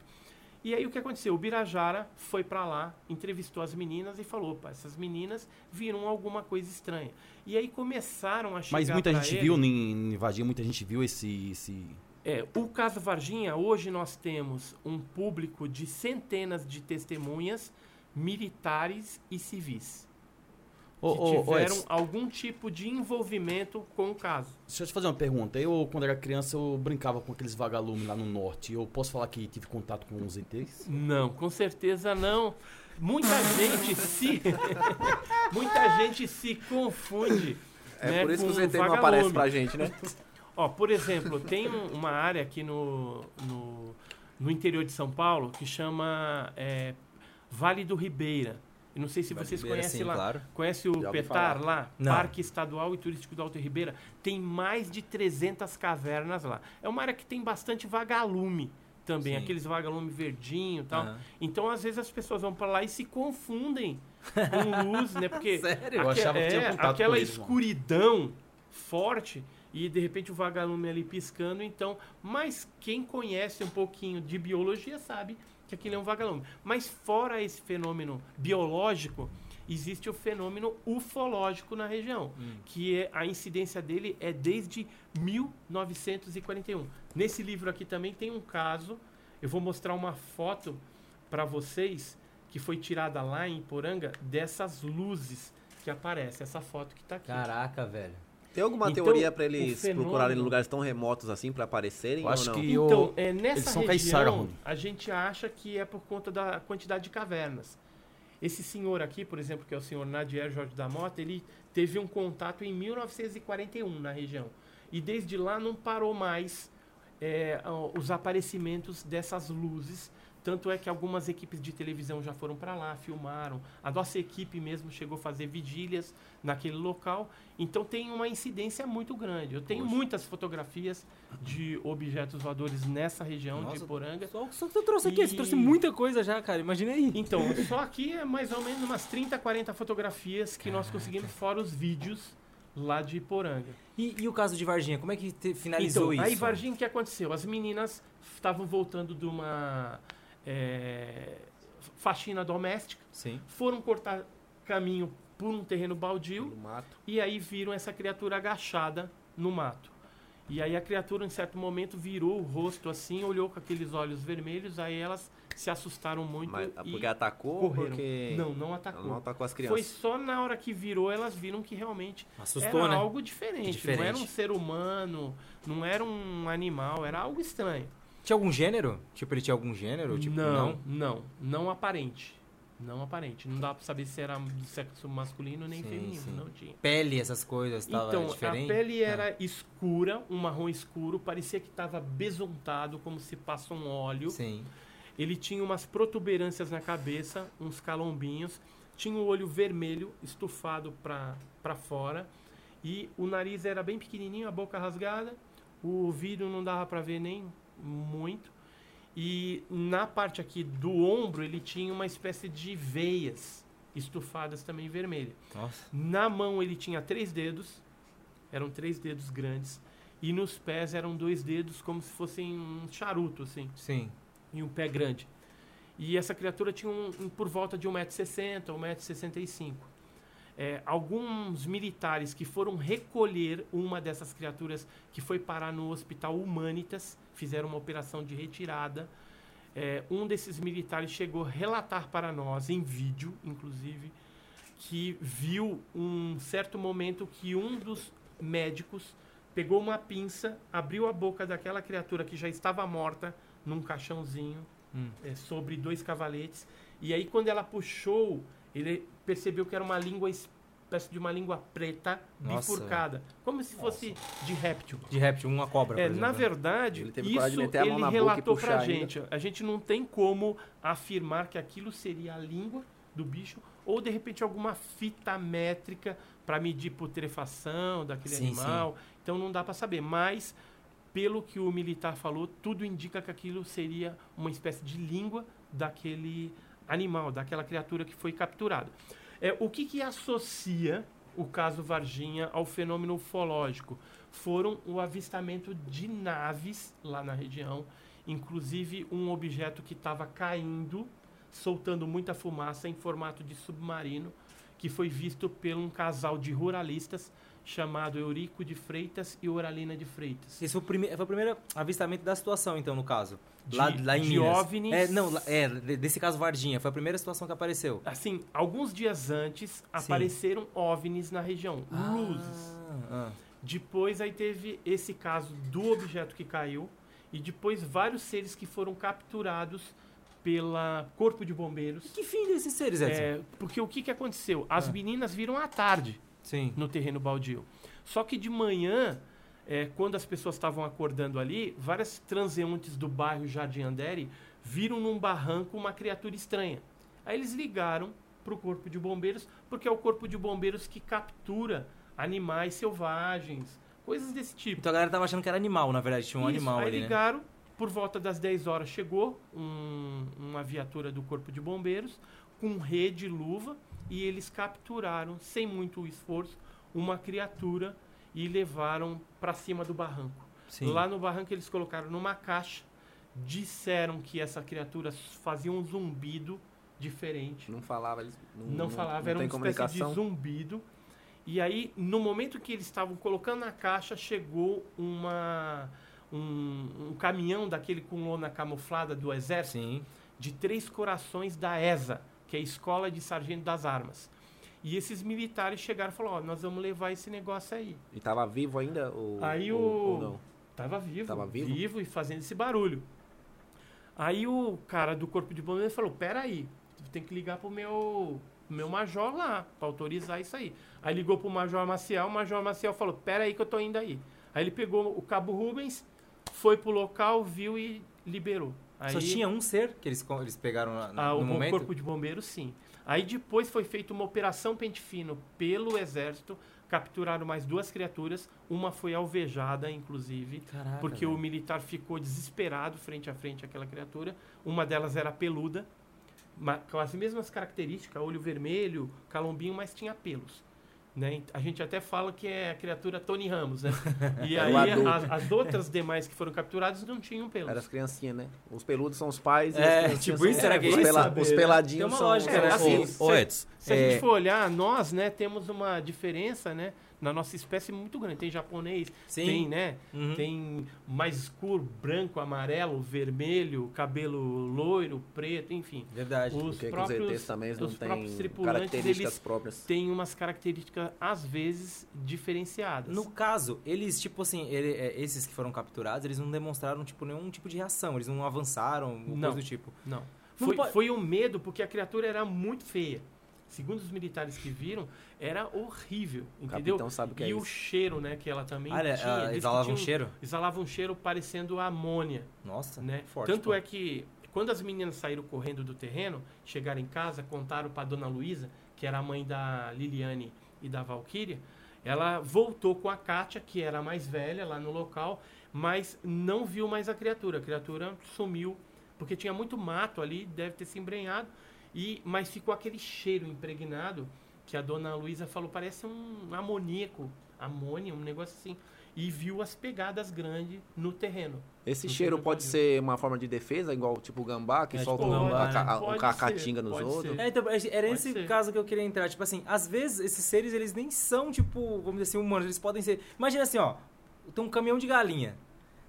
D: E aí o que aconteceu? O Birajara foi pra lá, entrevistou as meninas e falou, opa, essas meninas viram alguma coisa estranha. E aí começaram a chegar
E: Mas muita gente
D: ele-
E: viu em, em Varginha, muita gente viu esse. esse...
D: É, o caso Varginha, hoje nós temos um público de centenas de testemunhas militares e civis
E: Ô,
D: que
E: ô,
D: tiveram
E: Edson,
D: algum tipo de envolvimento com o caso.
E: deixa eu te fazer uma pergunta. Eu, quando era criança, eu brincava com aqueles vagalumes lá no norte. Eu posso falar que tive contato com os ETs?
D: Não, com certeza não. Muita gente se muita gente se confunde.
C: É
D: né,
C: por isso que
D: com
C: o ZT não
D: vagalume.
C: aparece pra gente, né?
D: Ó, por exemplo, tem um- uma área aqui no, no, no interior de São Paulo que chama é, Vale do Ribeira. Eu não sei se vocês
A: Ribeira,
D: conhecem
A: sim,
D: lá.
A: claro.
D: Conhece o
C: ouvi
D: Petar
C: falar.
D: lá?
A: Não.
D: Parque Estadual e Turístico do Alto Ribeira. Tem mais de 300 cavernas lá. É uma área que tem bastante vagalume também.
A: Sim.
D: Aqueles vagalume verdinho e tal.
A: Aham.
D: Então, às vezes, as pessoas vão pra lá e se confundem com luz, né? Porque
A: Sério?
E: Eu
D: aque-
E: achava que tinha
D: é,
E: contato
D: aquela
E: com eles, mano.
D: escuridão forte e de repente o vagalume ali piscando, então, mas quem conhece um pouquinho de biologia sabe que aquilo é um vagalume. Mas fora esse fenômeno biológico, existe o fenômeno ufológico na região, que é, a incidência dele é desde 1941. Nesse livro aqui também tem um caso, eu vou mostrar uma foto para vocês que foi tirada lá em Poranga dessas luzes que aparecem, essa foto que está aqui.
A: Caraca, velho.
C: Tem alguma
D: Então,
C: teoria pra
D: o
C: eles
D: fenômeno-
C: procurarem lugares tão remotos assim pra aparecerem
E: Eu acho
C: ou não?
E: que
D: Então, é, nessa
E: eles são
D: região, a gente acha que é por conta da quantidade de cavernas. Esse senhor aqui, por exemplo, que é o senhor Nadier Jorge da Mota, ele teve um contato em 1941 na região. E desde lá não parou mais é, os aparecimentos dessas luzes. Tanto é que algumas equipes de televisão já foram para lá, filmaram. A nossa equipe mesmo chegou a fazer vigílias naquele local. Então tem uma incidência muito grande. Eu tenho muitas fotografias de objetos voadores nessa região de
A: Nossa,
D: Poranga.
A: Só, só que você trouxe aqui, você trouxe muita coisa já, cara. Imagina aí.
D: Então, só aqui é mais ou menos umas 30, 40 fotografias que nós conseguimos, fora os vídeos lá de Poranga.
A: E, e o caso de Varginha, como é que te- finalizou
D: então,
A: isso?
D: aí, Varginha, o que aconteceu? As meninas estavam voltando de uma é, faxina doméstica,
A: Sim.
D: foram cortar caminho por um terreno baldio
C: No mato.
D: e aí viram essa criatura agachada no mato. E aí a criatura, em certo momento, virou o rosto assim, olhou com aqueles olhos vermelhos, aí elas se assustaram muito
C: Mas,
D: e
C: porque atacou ou
D: correram.
C: porque...
D: Não, não atacou.
C: não atacou as
D: Foi
C: crianças.
D: só na hora que virou, elas viram que realmente
A: Assustou,
D: era
A: né?
D: algo diferente.
A: Diferente.
D: Não era um ser humano, não era um animal, era algo estranho.
A: Tinha algum gênero? Tipo, ele tinha algum gênero? Tipo,
D: não, não, não aparente. Não aparente. Não dá pra saber se era do sexo masculino nem
A: Sim,
D: feminino.
A: sim.
D: Não tinha.
A: Pele, essas coisas, tal,
D: Então,
A: diferente?
D: a pele
A: Ah.
D: era escura, um marrom escuro, parecia que estava besuntado, como se passa um óleo.
A: Sim.
D: Ele tinha umas protuberâncias na cabeça, uns calombinhos, tinha o olho vermelho, estufado para fora, e o nariz era bem pequenininho, a boca rasgada, o vidro não dava para ver nem muito, e na parte aqui do ombro ele tinha uma espécie de veias estufadas também vermelhas.
A: Nossa.
D: Na mão ele tinha três dedos, eram três dedos grandes, e nos pés eram dois dedos como se fossem um charuto, assim
A: Sim.
D: e um pé grande. E essa criatura tinha um, um por volta de 1,60m, 1,65m. É, alguns militares que foram recolher uma dessas criaturas que foi parar no Hospital Humanitas, fizeram uma operação de retirada. É, um desses militares chegou a relatar para nós, em vídeo, inclusive, que viu um certo momento que um dos médicos pegou uma pinça, abriu a boca daquela criatura que já estava morta num caixãozinho
A: Hum.
D: é, sobre dois cavaletes. E aí, quando ela puxou, ele percebeu que era uma língua, espécie de uma língua preta,
A: Nossa.
D: bifurcada, como se fosse de réptil.
A: De réptil, uma cobra, por
D: É,
A: exemplo.
D: na verdade,
C: Ele teve
D: isso
C: coragem de meter a mão
D: ele
C: na
D: relatou pra
C: ainda.
D: gente. A gente não tem como afirmar que aquilo seria a língua do bicho ou de repente alguma fita métrica para medir putrefação daquele
A: Sim,
D: animal. Então não dá para saber, mas pelo que o militar falou, tudo indica que aquilo seria uma espécie de língua daquele animal, daquela criatura que foi capturada. É, o que, que associa o caso Varginha ao fenômeno ufológico? Foram o avistamento de naves lá na região, inclusive um objeto que estava caindo, soltando muita fumaça em formato de submarino, que foi visto por um casal de ruralistas chamado Eurico de Freitas e Oralina de Freitas.
A: Esse foi o, prime... foi o primeiro avistamento da situação, então, no caso.
D: De-
A: lá, lá em
D: de
A: Minas.
D: OVNIs.
A: É, não, é, de- desse caso Varginha. Foi a primeira situação que apareceu.
D: Assim, alguns dias antes apareceram OVNIs na região, luzes.
A: Ah,
D: Depois aí teve esse caso do objeto que caiu e depois vários seres que foram capturados pela Corpo de Bombeiros.
A: Que fim desses seres, Edson?
D: É, porque o que, que aconteceu? As
A: Ah.
D: meninas viram à tarde
A: Sim.
D: no terreno baldio. Só que de manhã, é, quando as pessoas estavam acordando ali, várias transeuntes do bairro Jardim Andere viram num barranco uma criatura estranha. Aí eles ligaram para o corpo de bombeiros, porque é o corpo de bombeiros que captura animais selvagens, coisas desse tipo.
A: Então a galera tava achando que era animal, na verdade. Tinha um
D: Isso,
A: animal
D: aí
A: ali, né?
D: ligaram, por volta das 10 horas chegou um- uma viatura do Corpo de Bombeiros com rede e luva e eles capturaram, sem muito esforço, uma criatura e levaram para cima do barranco.
A: Sim.
D: Lá no barranco eles colocaram numa caixa Disseram que essa criatura fazia um zumbido diferente.
B: Não falava, eles
D: Não, falava,
B: não
D: era uma espécie de zumbido. E aí, no momento que eles estavam colocando na caixa, chegou uma um, um caminhão daquele com lona camuflada do exército
A: Sim.
D: de três corações da ESA, que é a Escola de Sargento das Armas. E esses militares chegaram e falaram, ó, nós vamos levar esse negócio aí.
B: E tava vivo ainda? Ou,
D: Aí
B: ou,
D: o-
B: ou não?
D: Tava vivo,
B: Tava vivo?
D: e fazendo esse barulho. Aí o cara do corpo de bombeiros falou, peraí, tem que ligar pro meu, meu major lá, pra autorizar isso aí. Aí ligou pro major Maciel, o major Maciel falou, peraí que eu tô indo aí. Aí ele pegou o cabo Rubens, foi pro local, viu e liberou. Aí,
A: Só tinha um ser que eles, eles pegaram na-
D: ah,
A: no
D: o
A: momento?
D: corpo de bombeiros, sim. Aí depois foi feita uma operação pente fino pelo exército, capturaram mais duas criaturas, uma foi alvejada, inclusive,
A: Caraca,
D: porque
A: velho.
D: o militar ficou desesperado frente a frente àquela criatura. Uma delas era peluda, com as mesmas características, olho vermelho, calombinho, mas tinha pelos. Né? A gente até fala que é a criatura Tony Ramos, né? E
B: Era
D: aí as, as outras demais que foram capturadas não tinham pelos.
B: Era as criancinhas, né? Os peludos são os pais e
A: É, tipo
B: são-
A: isso, era que
B: os,
A: é
B: pela-
D: Saber,
B: os
D: né?
B: peladinhos
A: Tem uma
B: são...
A: lógica,
B: são
A: né?
B: os
D: assim,
E: Edson,
D: Se a
A: É.
D: gente for olhar, nós, né, temos uma diferença, né, na nossa espécie muito grande. Tem japonês,
A: Sim.
D: tem, né,
A: Uhum.
D: tem mais escuro, branco, amarelo, vermelho, cabelo loiro, preto, enfim.
A: Verdade.
D: Os
B: Porque que os
D: próprios,
B: ETs também não
D: próprios
B: têm características próprias.
D: têm umas características, às vezes, diferenciadas.
A: No caso, eles, tipo assim, ele- é, esses que foram capturados, eles não demonstraram, tipo, nenhum tipo de reação. Eles não avançaram,
D: Não.
A: coisa do tipo.
D: Não.
A: Não
D: Foi,
A: pode-
D: foi um medo, porque a criatura era muito feia. Segundo os militares que viram, era horrível, entendeu?
B: capitão sabe o que
D: e
B: é
D: o
B: isso.
D: cheiro, né, que ela também
A: Ah,
D: tinha. que
A: exalava um cheiro?
D: exalava um cheiro parecendo amônia,
A: Nossa,
D: né?
A: forte.
D: Tanto
A: pô.
D: é que quando as meninas saíram correndo do terreno, chegaram em casa, contaram para dona Luísa, que era a mãe da Liliane e da Valquíria, ela voltou com a Kátia, que era a mais velha lá no local, mas não viu mais a criatura. A criatura sumiu, porque tinha muito mato ali, deve ter se embrenhado, e mas ficou aquele cheiro impregnado que a dona Luísa falou, parece um amoníaco, amônia, um negócio assim. E viu as pegadas grandes no terreno.
B: Esse
D: sei
B: cheiro pode ser uma forma de defesa, igual tipo o gambá, que
A: É,
B: solta
A: tipo
B: um,
A: gambá,
B: uma ca-
D: né?
B: um
D: Pode
B: ca-
D: ser,
B: caatinga nos outros.
A: É, então, era
D: Pode
A: nesse
D: ser.
A: caso que eu queria entrar. Tipo assim, às vezes esses seres, eles nem são, tipo, vamos dizer assim, humanos. Eles podem ser... Imagina assim, ó. Tem um caminhão de galinha.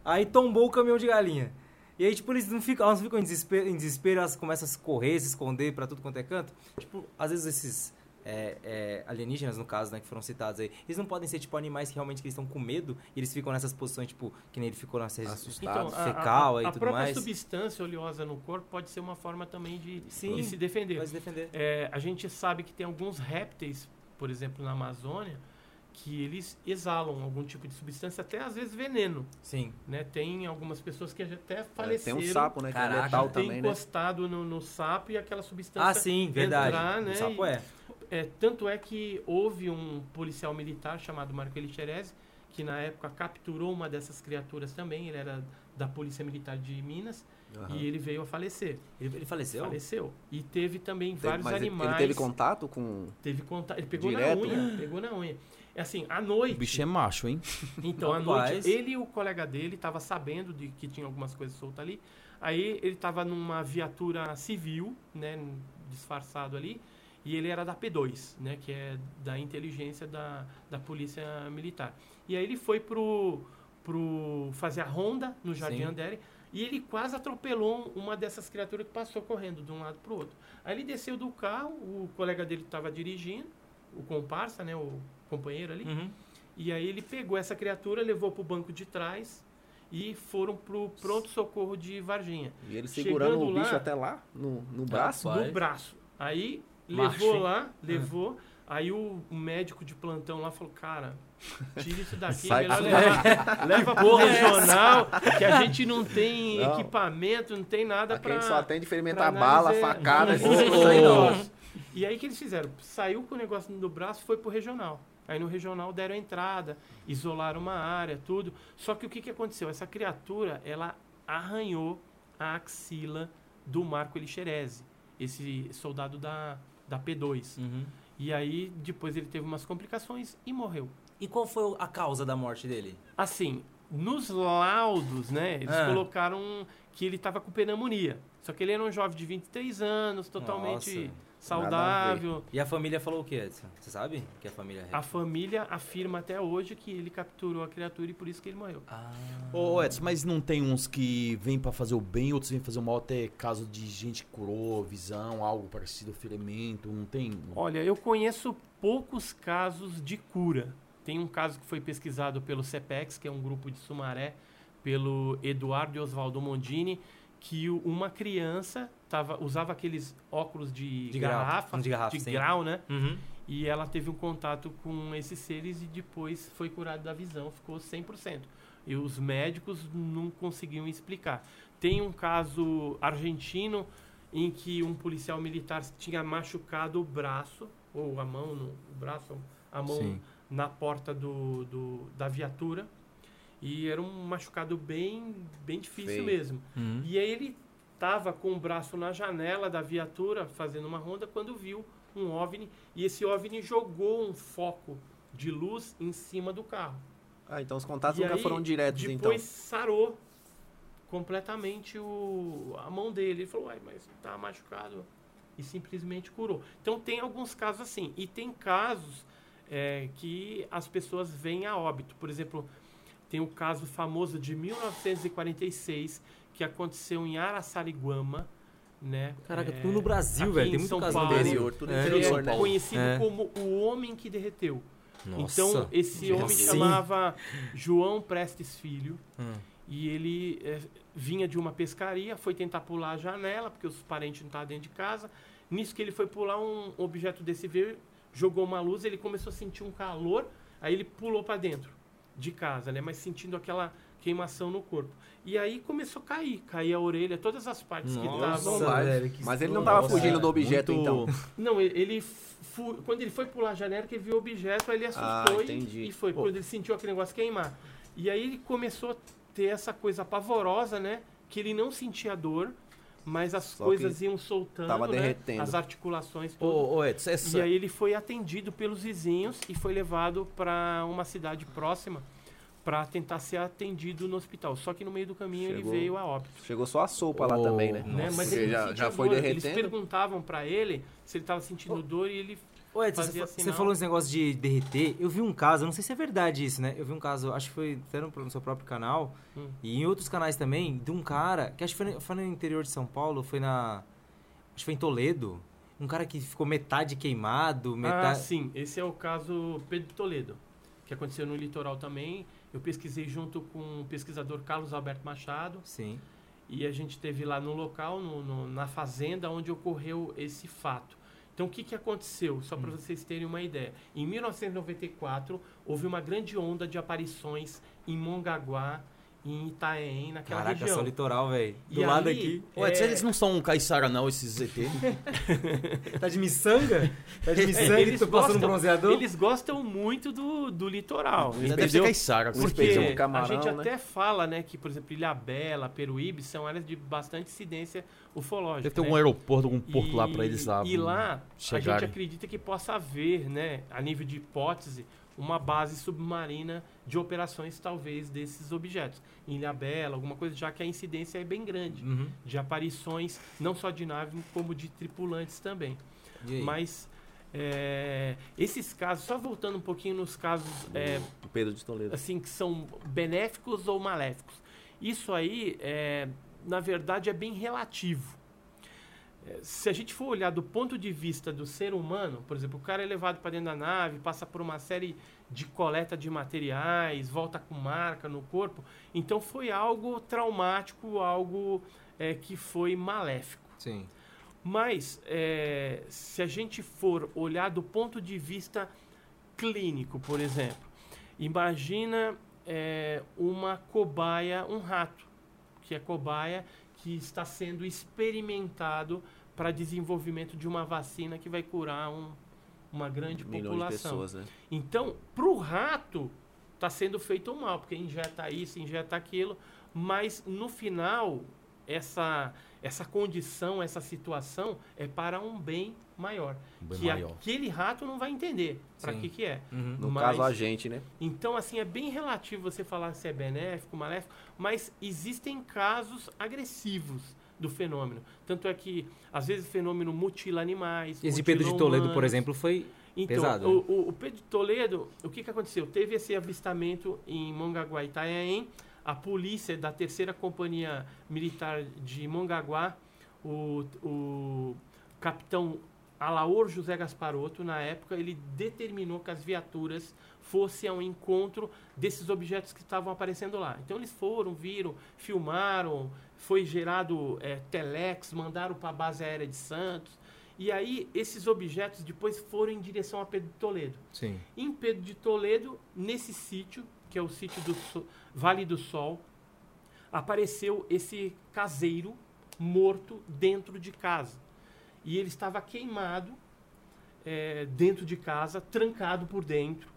A: Aí tombou o caminhão de galinha. E aí, tipo, eles não ficam, elas não ficam em desespero, em desespero, elas começam a se correr, se esconder pra tudo quanto é canto. Tipo, às vezes esses é, é, alienígenas, no caso, né, que foram citados aí, eles não podem ser, tipo, animais que realmente que eles estão com medo e eles ficam nessas posições, tipo, que nem ele ficou nessa
B: Assustado.
D: Então, a,
A: fecal
D: a, a
A: e tudo
D: própria
A: mais.
D: substância oleosa no corpo pode ser uma forma também de,
A: Sim.
D: de se defender.
A: Vai se defender.
D: É, a gente sabe que tem alguns répteis, por exemplo, na Amazônia, que eles exalam algum tipo de substância, até às vezes veneno.
A: Sim.
D: Né? Tem algumas pessoas que até
B: É, tem
D: faleceram.
B: um sapo, né? Que
A: Caraca,
B: é letal
D: tem
B: também, né?
D: encostado no, no sapo e aquela substância
A: Ah, sim, verdade.
D: entrar, né?
A: O sapo
D: e-
A: é.
D: É, tanto é que houve um policial militar chamado Marco Elixerese, que na época capturou uma dessas criaturas também, ele era da Polícia Militar de Minas,
B: Aham.
D: e ele veio a falecer.
A: Ele, ele faleceu?
D: Faleceu. E teve também
B: Teve-
D: vários
B: mas ele-
D: animais.
B: Ele teve contato com.
D: Teve contato. Ele pegou
B: Direto?
D: na unha. Pegou na unha. É assim, à noite.
E: O bicho é macho, hein?
D: Então, à noite, ele e o colega dele estavam sabendo de que tinha algumas coisas soltas ali. Aí ele estava numa viatura civil, né, disfarçado ali, e ele era da P2, né, que é da inteligência da, da polícia militar. E aí ele foi pro, pro fazer a ronda no Jardim
A: Sim.
D: Andere, e ele quase atropelou uma dessas criaturas que passou correndo de um lado para o outro. Aí ele desceu do carro, o colega dele estava dirigindo, o comparsa, né, o companheiro ali,
A: Uhum.
D: e aí ele pegou essa criatura, levou para o banco de trás e foram pro pronto-socorro de Varginha.
B: E ele segurando
D: Chegando
B: o bicho
D: lá-
B: até lá, no, no braço.
A: Rapaz.
D: No braço. Aí
A: Macho,
D: levou
A: hein?
D: lá, levou. Aí o médico de plantão lá falou, cara, tira isso daqui,
B: Sai
D: melhor
B: fora."
D: levar, leva pro regional, que a gente não tem
B: Não.
D: equipamento, não tem nada
B: Aqui a
D: pra...
B: gente só tem de ferimentar bala, facada,
D: Isso,
B: essas coisas aí não.
D: não. E aí o que eles fizeram? Saiu com o negócio no braço, foi pro regional. Aí no regional deram entrada, isolaram uma área, tudo. Só que o que, que aconteceu? Essa criatura, ela arranhou a axila do Marco Elixerese, esse soldado da, da P2.
A: Uhum.
D: E aí depois ele teve umas complicações e morreu.
A: E qual foi a causa da morte dele?
D: Assim, nos laudos, né, eles
A: Ah.
D: colocaram que ele estava com pneumonia. Só que ele era um jovem de 23 anos, totalmente
A: Nossa.
D: Saudável.
A: E a família falou o que, Edson? Você sabe que a família...
D: A família afirma até hoje que ele capturou a criatura e por isso que ele morreu.
A: Ah,
E: Ô, Edson, mas não tem uns que vêm pra fazer o bem, outros vêm fazer o mal, até caso de gente que curou, visão, algo parecido, ferimento, não tem?
D: Olha, eu conheço poucos casos de cura. Tem um caso que foi pesquisado pelo CEPEX, que é um grupo de Sumaré, pelo Eduardo e Oswaldo Mondini, que uma criança tava, usava aqueles óculos de,
A: De grau,
D: garrafa,
A: de garrafa, sim.
D: grau, né?
A: Uhum.
D: E ela teve um contato com esses seres e depois foi curada da visão, ficou 100%. E os médicos não conseguiam explicar. Tem um caso argentino em que um policial militar tinha machucado o braço, ou a mão, no, o braço, a mão
A: Sim.
D: na porta do, do- da viatura. E era um machucado bem, bem difícil
C: Feio.
D: mesmo.
A: Uhum.
D: E aí ele estava com o braço na janela da viatura, fazendo uma ronda, quando viu um OVNI. E esse OVNI jogou um foco de luz em cima do carro.
C: Ah, então os contatos
D: E
C: nunca
D: aí,
C: foram diretos, então.
D: Depois sarou completamente o, a mão dele. Ele falou, uai, mas tá machucado. E simplesmente curou. Então tem alguns casos assim. E tem casos é, que as pessoas vêm a óbito. Por exemplo, tem o caso famoso de 1946, que aconteceu em Araçariguama. Né?
A: Caraca,
D: É,
A: tudo no Brasil, velho.
D: em
A: Tem muito
D: São
A: caso
D: Paulo.
C: Interior, tudo
A: É,
C: interior,
D: é
C: né?
D: conhecido
A: É.
D: como o homem que derreteu.
A: Nossa.
D: Então, esse homem
A: assim?
D: chamava João Prestes Filho.
A: Hum.
D: E ele eh, vinha de uma pescaria, foi tentar pular a janela, porque os parentes não estavam dentro de casa. Nisso que ele foi pular, um objeto desse veio, jogou uma luz, ele começou a sentir um calor, aí ele pulou para dentro de casa, né? Mas sentindo aquela queimação no corpo. E aí começou a cair, cair a orelha, todas as partes que
A: Nossa,
D: estavam...
A: que
C: Mas ele não
A: estranho.
C: tava fugindo do objeto,
E: Muito-
C: então.
D: Não, ele, fu- quando ele foi pular a janela, que ele viu o objeto, aí ele
C: Ah,
D: assustou e-
C: entendi.
D: e, foi. Quando ele sentiu aquele negócio queimar. E aí ele começou a ter essa coisa pavorosa, né? Que ele não sentia dor, mas as
C: Só
D: coisas iam soltando,
C: tava
D: né?
C: derretendo.
D: As articulações
E: Ô, ô Edson, essa...
D: E aí ele foi atendido pelos vizinhos e foi levado para uma cidade próxima para tentar ser atendido no hospital. Só que no meio do caminho
C: Chegou-
D: ele veio a óbito.
C: Chegou só a sopa lá
E: Ô,
C: também, né?
D: Né? Mas ele
C: já, já foi
D: dor. Eles
C: derretendo.
D: perguntavam para ele se ele estava sentindo dor e ele
A: Ô, Edson,
D: fazia
A: você, você falou esse negócio de derreter. Eu vi um caso, não sei se é verdade isso, né? Eu vi um caso, acho que foi até no, no seu próprio canal
D: Hum.
A: e em outros canais também, de um cara, que acho que foi, no- foi no interior de São Paulo, foi na. Acho que foi em Toledo. Um cara que ficou metade queimado,
D: Ah,
A: metade.
D: sim. Esse é o caso Pedro Toledo, que aconteceu no litoral também. Eu pesquisei junto com o pesquisador Carlos Alberto Machado
A: Sim.
D: e a gente teve lá no local, no- no- na fazenda onde ocorreu esse fato. Então, o que, que aconteceu? Só
A: Hum.
D: para vocês terem uma ideia. Em 1994, houve uma grande onda de aparições em Mongaguá, em Itaém, naquela
A: Caraca,
D: região.
A: só litoral, velho. Do
D: E
A: lado
D: ali,
A: aqui.
E: Ô, Edson,
D: é,
E: eles não são caiçara não, esses ZT?
A: Tá de miçanga? Tá de miçanga e
D: eles
A: tu passando
D: gostam-
A: bronzeador?
D: Eles gostam muito do, do litoral.
E: Deve ser caiçara.
C: Eles
D: Porque a
C: no camarão,
D: gente
C: né?
D: até fala, né, que, por exemplo, Ilha Bela, Peruíbe são áreas de bastante incidência ufológica.
E: Deve ter
D: né?
E: algum aeroporto, algum porto
D: E-
E: lá pra eles lá.
D: E lá, a gente
E: chegarem.
D: acredita que possa haver, né, a nível de hipótese, uma base submarina de operações, talvez, desses objetos. Em Ilha Bela, alguma coisa, já que a incidência é bem grande.
A: Uhum.
D: De aparições, não só de nave, como de tripulantes também. Mas é, esses casos, só voltando um pouquinho nos casos é,
C: Pedro de Toledo.
D: assim que são benéficos ou maléficos. Isso aí, é, na verdade, é bem relativo. É, Se a gente for olhar do ponto de vista do ser humano, por exemplo, o cara é levado para dentro da nave, passa por uma série de coleta de materiais, volta com marca no corpo, então foi algo traumático, algo é, que foi maléfico.
A: Sim.
D: Mas, é, se a gente for olhar do ponto de vista clínico, por exemplo, imagina é, uma cobaia, um rato, que é cobaia que está sendo experimentado para desenvolvimento de uma vacina que vai curar um- uma grande
C: de
D: população.
C: pessoas, né?
D: Então, para o rato, está sendo feito um mal, porque injeta isso, injeta aquilo, mas no final, essa, essa condição, essa situação é para um bem maior.
E: Bem
D: que
E: maior.
D: aquele rato não vai entender para que que é.
A: Uhum.
C: No
D: Mas-
C: caso, a gente, né?
D: Então, assim, é bem relativo você falar se é benéfico, maléfico, mas existem casos agressivos do fenômeno. Tanto é que, às vezes, o fenômeno mutila animais.
A: Esse Pedro de Toledo, por
D: humanos.
A: exemplo, foi
D: Então,
A: pesado.
D: o,
A: né?
D: o- o Pedro de Toledo, o que, que aconteceu? Teve esse avistamento em Mongaguá, Itanhaém. A polícia da terceira companhia militar de Mongaguá, o, o capitão Alaor José Gasparotto, na época, ele determinou que as viaturas fossem ao encontro desses objetos que estavam aparecendo lá. Então eles foram, viram, filmaram, foi gerado eh, telex, mandaram para a base aérea de Santos. E aí esses objetos depois foram em direção a Pedro de Toledo.
A: Sim.
D: Em Pedro de Toledo, nesse sítio, que é o sítio do So- Vale do Sol, apareceu esse caseiro morto dentro de casa. E ele estava queimado eh, dentro de casa, trancado por dentro.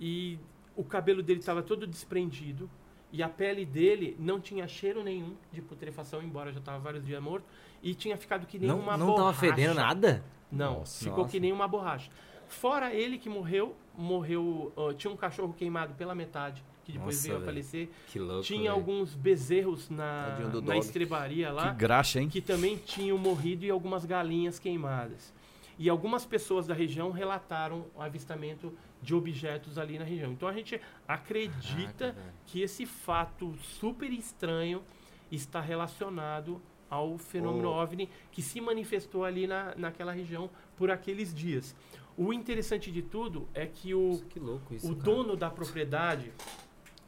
D: E o cabelo dele estava todo desprendido. E a pele dele não tinha cheiro nenhum de putrefação, embora já estava vários dias morto. E tinha ficado que nem
A: Não,
D: uma
A: não
D: borracha.
A: tava fedendo nada?
D: Não,
E: Nossa.
D: ficou que nem uma borracha. Fora ele que morreu, morreu. ó, tinha um cachorro queimado pela metade, que depois
A: Nossa,
D: veio a
A: velho.
D: falecer.
A: Que louco.
D: tinha
A: velho.
D: alguns bezerros na, na estrebaria
E: Que
D: lá
E: graxa, hein?
D: que também tinham morrido e algumas galinhas queimadas. E algumas pessoas da região relataram o avistamento de objetos ali na região. Então a gente acredita que esse fato super estranho está relacionado ao fenômeno
C: Oh.
D: OVNI que se manifestou ali na, naquela região por aqueles dias. O interessante de tudo é que o,
A: Nossa, que louco isso.
D: o
A: cara.
D: dono da propriedade,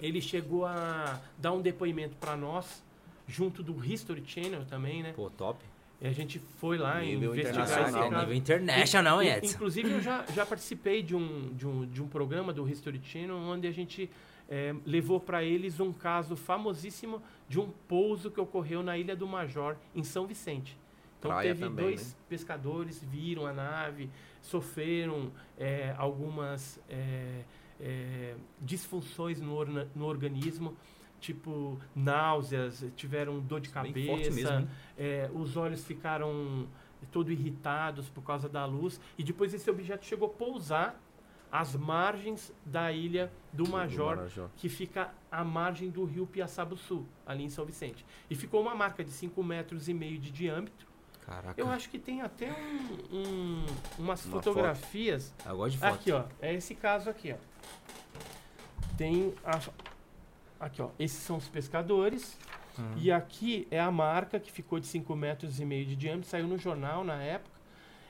D: ele chegou a dar um depoimento para nós, junto do History Channel também, né?
A: Pô, top.
D: E a gente foi lá
C: Nível
D: investigar esse
C: internacional,
A: É
D: caso.
A: nível international, hein,
D: In-
A: Edson?
D: Inclusive, eu já, já participei de um, de, um, de um programa do History Channel, onde a gente eh, levou para eles um caso famosíssimo de um pouso que ocorreu na Ilha do Major, em São Vicente. Então,
C: Praia
D: teve
C: também,
D: dois
C: né?
D: pescadores, viram a nave, sofreram eh, algumas eh, eh, disfunções no, orna- no organismo, tipo náuseas, tiveram dor de cabeça,
A: mesmo,
D: é, os olhos ficaram todo irritados por causa da luz e depois esse objeto chegou a pousar às margens da ilha do Major,
C: Marajó.
D: que fica à margem do rio Piaçabuçu, ali em São Vicente. E ficou uma marca de 5 metros e meio de diâmetro.
A: Caraca.
D: Eu acho que tem até um- um- umas
C: Uma
D: fotografias.
A: Eu gosto de foto.
D: Aqui, ó. É esse caso aqui, ó. Tem a... Aqui, ó. Esses são os pescadores.
A: Uhum.
D: E aqui é a marca que ficou de 5 metros e meio de diâmetro, saiu no jornal na época.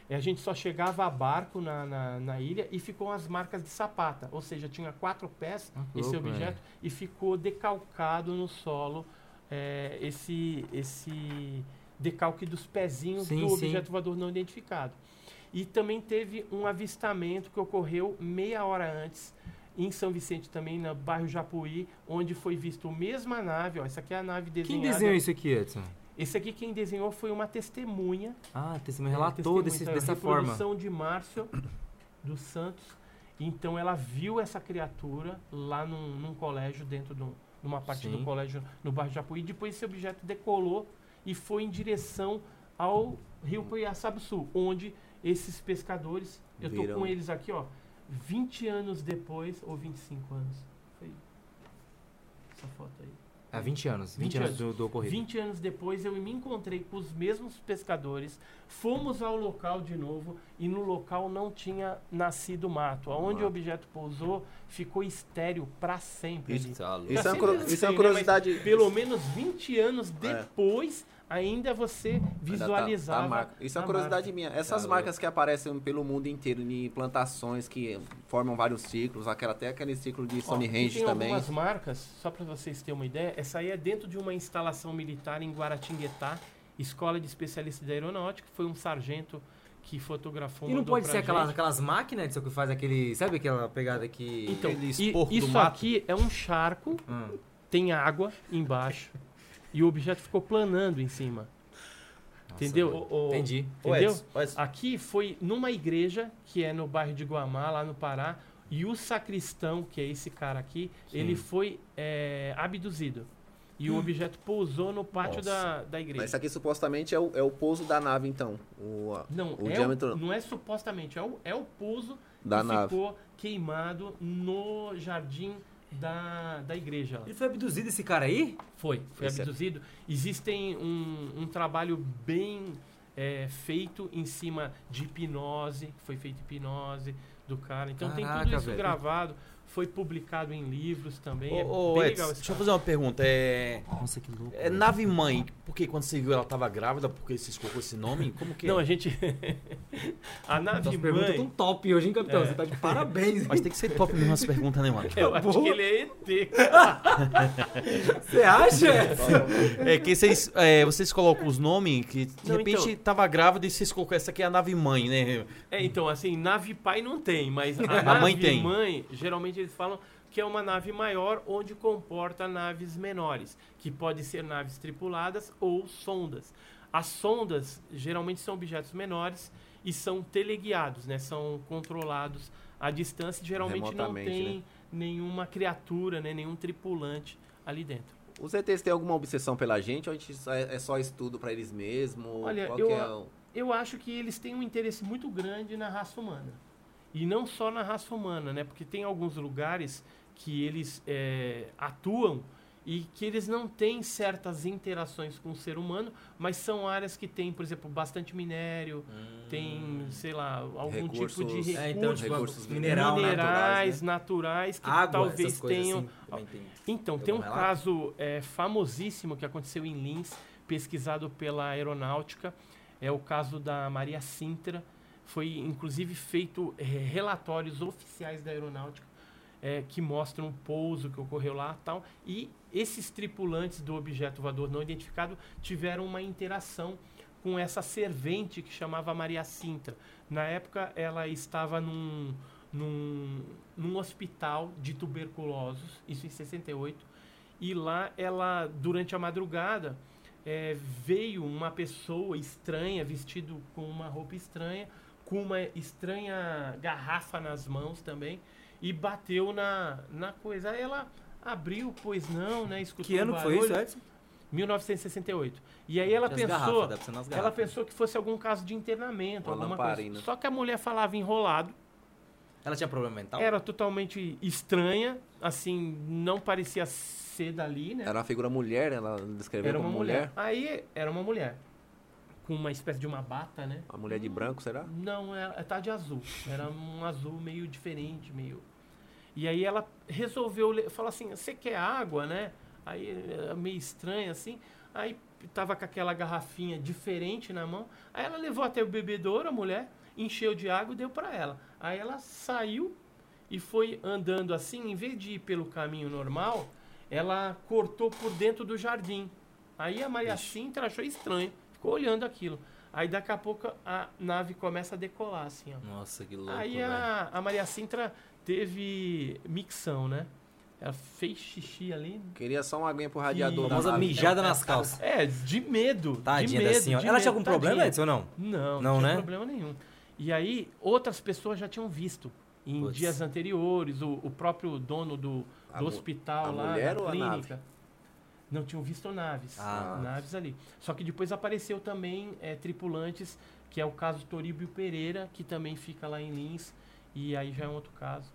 D: E a gente só chegava a barco na, na, na ilha e ficou as marcas de sapata. Ou seja, tinha quatro pés
A: Ah,
D: esse
A: louco,
D: objeto e ficou decalcado no solo é, esse, esse decalque dos pezinhos
A: Sim,
D: do
A: sim.
D: objeto voador não identificado. E também teve um avistamento que ocorreu meia hora antes, em São Vicente também, no bairro Japuí, onde foi visto a mesma nave. Ó, essa aqui é a nave
A: Quem
D: desenhada.
A: desenhou isso aqui, Edson?
D: Esse aqui quem desenhou foi uma testemunha.
A: Ah, testemunho
D: É,
A: relatou
D: testemunha,
A: desse,
D: então,
A: dessa forma.
D: reprodução de Márcio dos Santos. Então ela viu essa criatura lá num, num colégio, dentro de um- numa parte
A: Sim.
D: do colégio no bairro Japuí. Depois esse objeto decolou e foi em direção ao rio Poiaçabuçu, onde esses pescadores, eu tô
C: Viram.
D: com eles aqui, ó, 20 anos depois, ou 25 anos. Foi essa foto aí.
A: Há 20 anos. 20,
D: 20
A: anos
D: anos.
A: do, do ocorrido.
D: 20 anos depois eu me encontrei com os mesmos pescadores, fomos ao local de novo e no local não tinha nascido mato. Aonde o objeto pousou ficou estéreo para sempre.
C: Isso-
D: ali.
A: Tá
C: é, uma,
D: sempre
C: isso é uma
D: sei, né,
C: curiosidade.
D: mas Pelo menos 20 anos
C: É.
D: depois ainda você
C: Ainda tá-
D: visualizava.
C: tá marca. Isso é uma
D: a
C: curiosidade minha. Essas
A: Tá
C: marcas que aparecem pelo mundo inteiro em plantações que formam vários ciclos, aquela, até aquele ciclo de
D: Ó,
C: Stonehenge
D: aqui tem
C: também.
D: algumas marcas, só para vocês terem uma ideia, essa aí é dentro de uma instalação militar em Guaratinguetá, Escola de Especialistas da Aeronáutica, foi um sargento que fotografou
A: E não pode ser aquelas, aquelas máquinas que faz aquele. Sabe aquela pegada que.
D: Então,
E: do
D: isso
E: mato.
D: aqui é um charco,
A: Hum.
D: tem água embaixo e o objeto ficou planando em cima.
A: Nossa,
D: entendeu? O- o-
A: Entendi.
D: Entendeu?
E: Edson, ô, Edson,
D: Aqui foi numa igreja que é no bairro de Guamá, lá no Pará, e o sacristão, que é esse cara aqui,
A: Sim.
D: ele foi é, abduzido. E o objeto pousou no pátio
E: Nossa.
D: da, da
C: Mas
D: igreja.
C: isso aqui supostamente é o, é o pouso da nave, então. O,
D: Não,
C: o
D: é
C: diâmetro
D: o, não é supostamente, é o, é o pouso
C: da
D: que
C: nave.
D: ficou queimado no jardim da, da igreja. lá.
A: Ele foi abduzido esse cara aí?
D: Foi, foi
C: Esse é-
D: abduzido. Existem um, um trabalho bem é, feito em cima de hipnose, foi feita hipnose do cara. Então tem
A: Caraca,
D: tudo isso
A: velho.
D: gravado, foi publicado em livros também. é
E: Ô,
D: bem
E: Edson,
D: legal
E: deixa eu fazer uma pergunta. É,
A: Nossa, que louco.
E: é nave mãe, porque quando você viu ela tava grávida, porque você escolheu esse nome? Como que
D: Não,
E: é?
D: a gente. a nave
A: As perguntas
D: mãe.
A: tão top hoje, hein, capitão?
D: É.
A: Você tá de parabéns.
E: Mas tem que ser top mesmo as perguntas, né, mano?
D: Eu acho que ele é ET.
A: Você acha?
E: É que vocês, é, vocês colocam os nomes que de
D: Não,
E: repente
D: então-
E: tava grávida e vocês colocam essa aqui é a nave mãe, né?
D: É, então, assim, nave pai não tem, mas a,
E: A
D: nave
E: mãe tem.
D: mãe, geralmente eles falam que é uma nave maior onde comporta naves menores, que podem ser naves tripuladas ou sondas. As sondas geralmente são objetos menores e são teleguiados, né? São controlados à distância e geralmente não
C: Remotamente,
D: tem
C: né?
D: nenhuma criatura, né? nenhum tripulante ali dentro.
C: Os ETs têm alguma obsessão pela gente ou a gente é, é só estudo pra eles mesmos?
D: Olha, eu-
C: é o...
D: eu acho que eles têm um interesse muito grande na raça humana. E não só na raça humana, né? Porque tem alguns lugares que eles é, atuam e que eles não têm certas interações com o ser humano, mas são áreas que tem, por exemplo, bastante minério, tem, sei lá, algum tipo de
C: Recursos-
D: recurso,
A: É, então, tipo,
C: recursos
A: mineral,
D: minerais,
A: naturais, né?
D: naturais, que
A: Água,
D: talvez tenham
A: assim, tem.
D: então,
A: Tem
D: um
A: relato?
D: caso é, famosíssimo que aconteceu em Lins, pesquisado pela aeronáutica. É o caso da Maria Sintra. Foi, inclusive, feito é, relatórios oficiais da aeronáutica é, que mostram o pouso que ocorreu lá tal. E esses tripulantes do objeto voador não identificado tiveram uma interação com essa servente que chamava Maria Sintra. Na época, ela estava num, num, num hospital de tuberculosos, isso em 68, e lá ela, durante a madrugada, eh, veio uma pessoa estranha, vestido com uma roupa estranha, com uma estranha garrafa nas mãos também, e bateu na, na coisa. Aí ela abriu, pois não, né? Escutou
A: Que ano
D: um
A: foi isso. Edson?
D: 1968. E aí ela pensou,
A: garrafas,
D: ela
A: garrafas.
D: pensou que fosse algum caso de internamento,
C: Uma
D: alguma
C: lamparina.
D: coisa. Só que a mulher falava enrolado,
A: Ela tinha problema mental?
D: era totalmente estranha, assim, não parecia ser dali, né?
C: Era uma figura mulher, ela descreveu
D: Era uma
C: como
D: mulher.
C: mulher.
D: Aí era uma mulher. Com uma espécie de uma bata, né?
C: A mulher de branco, será?
D: Não, ela tá de azul. Era um azul meio diferente, meio. E aí ela resolveu falar assim: você quer água, né? Aí é meio estranho assim. Aí tava com aquela garrafinha diferente na mão. Aí ela levou até o bebedouro, a mulher, encheu de água e deu para ela. Aí ela saiu e foi andando assim, em vez de ir pelo caminho normal, ela cortou por dentro do jardim. Aí a Maria Sintra achou estranho, ficou olhando aquilo. Aí daqui a pouco a nave começa a decolar, assim, ó.
A: Nossa, que louco,
D: Aí
A: velho.
D: a, a Maria Sintra teve micção, né? Ela fez xixi ali.
C: Queria só uma aguinha pro radiador da
A: Famosa mijada nas calças.
D: É, de medo.
A: Tadinha
D: de
A: da
D: medo,
A: senhora.
D: de
A: Ela
D: medo,
A: tinha algum problema,
D: tadinha.
A: Edson, ou não?
D: Não,
A: Não,
D: não tinha
A: né?
D: problema nenhum. E aí, outras pessoas já tinham visto. Em
A: Putz.
D: dias anteriores, o, o próprio dono do,
C: A
D: do
C: mu-
D: hospital
C: a
D: lá,
C: mulher
D: da
C: ou a
D: clínica, não tinham visto naves.
A: Ah.
D: naves ali. Só que depois apareceu também é, tripulantes, que é o caso Toríbio Pereira, que também fica lá em Lins, e aí já é um outro caso.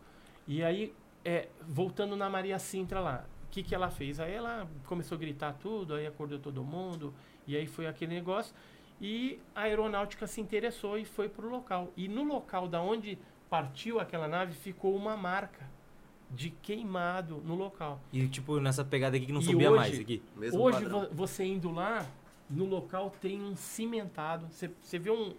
D: E aí, é, voltando na Maria Sintra lá, o que, que ela fez? Aí ela começou a gritar tudo, aí acordou todo mundo, e aí foi aquele negócio. E a aeronáutica se interessou e foi para o local. E no local da onde partiu aquela nave ficou uma marca de queimado no local.
A: E tipo, nessa pegada aqui que não
D: E
A: subia
D: hoje-
A: mais aqui.
C: Mesmo
D: Hoje vo- você indo lá, no local tem um cimentado. Você- Você vê um,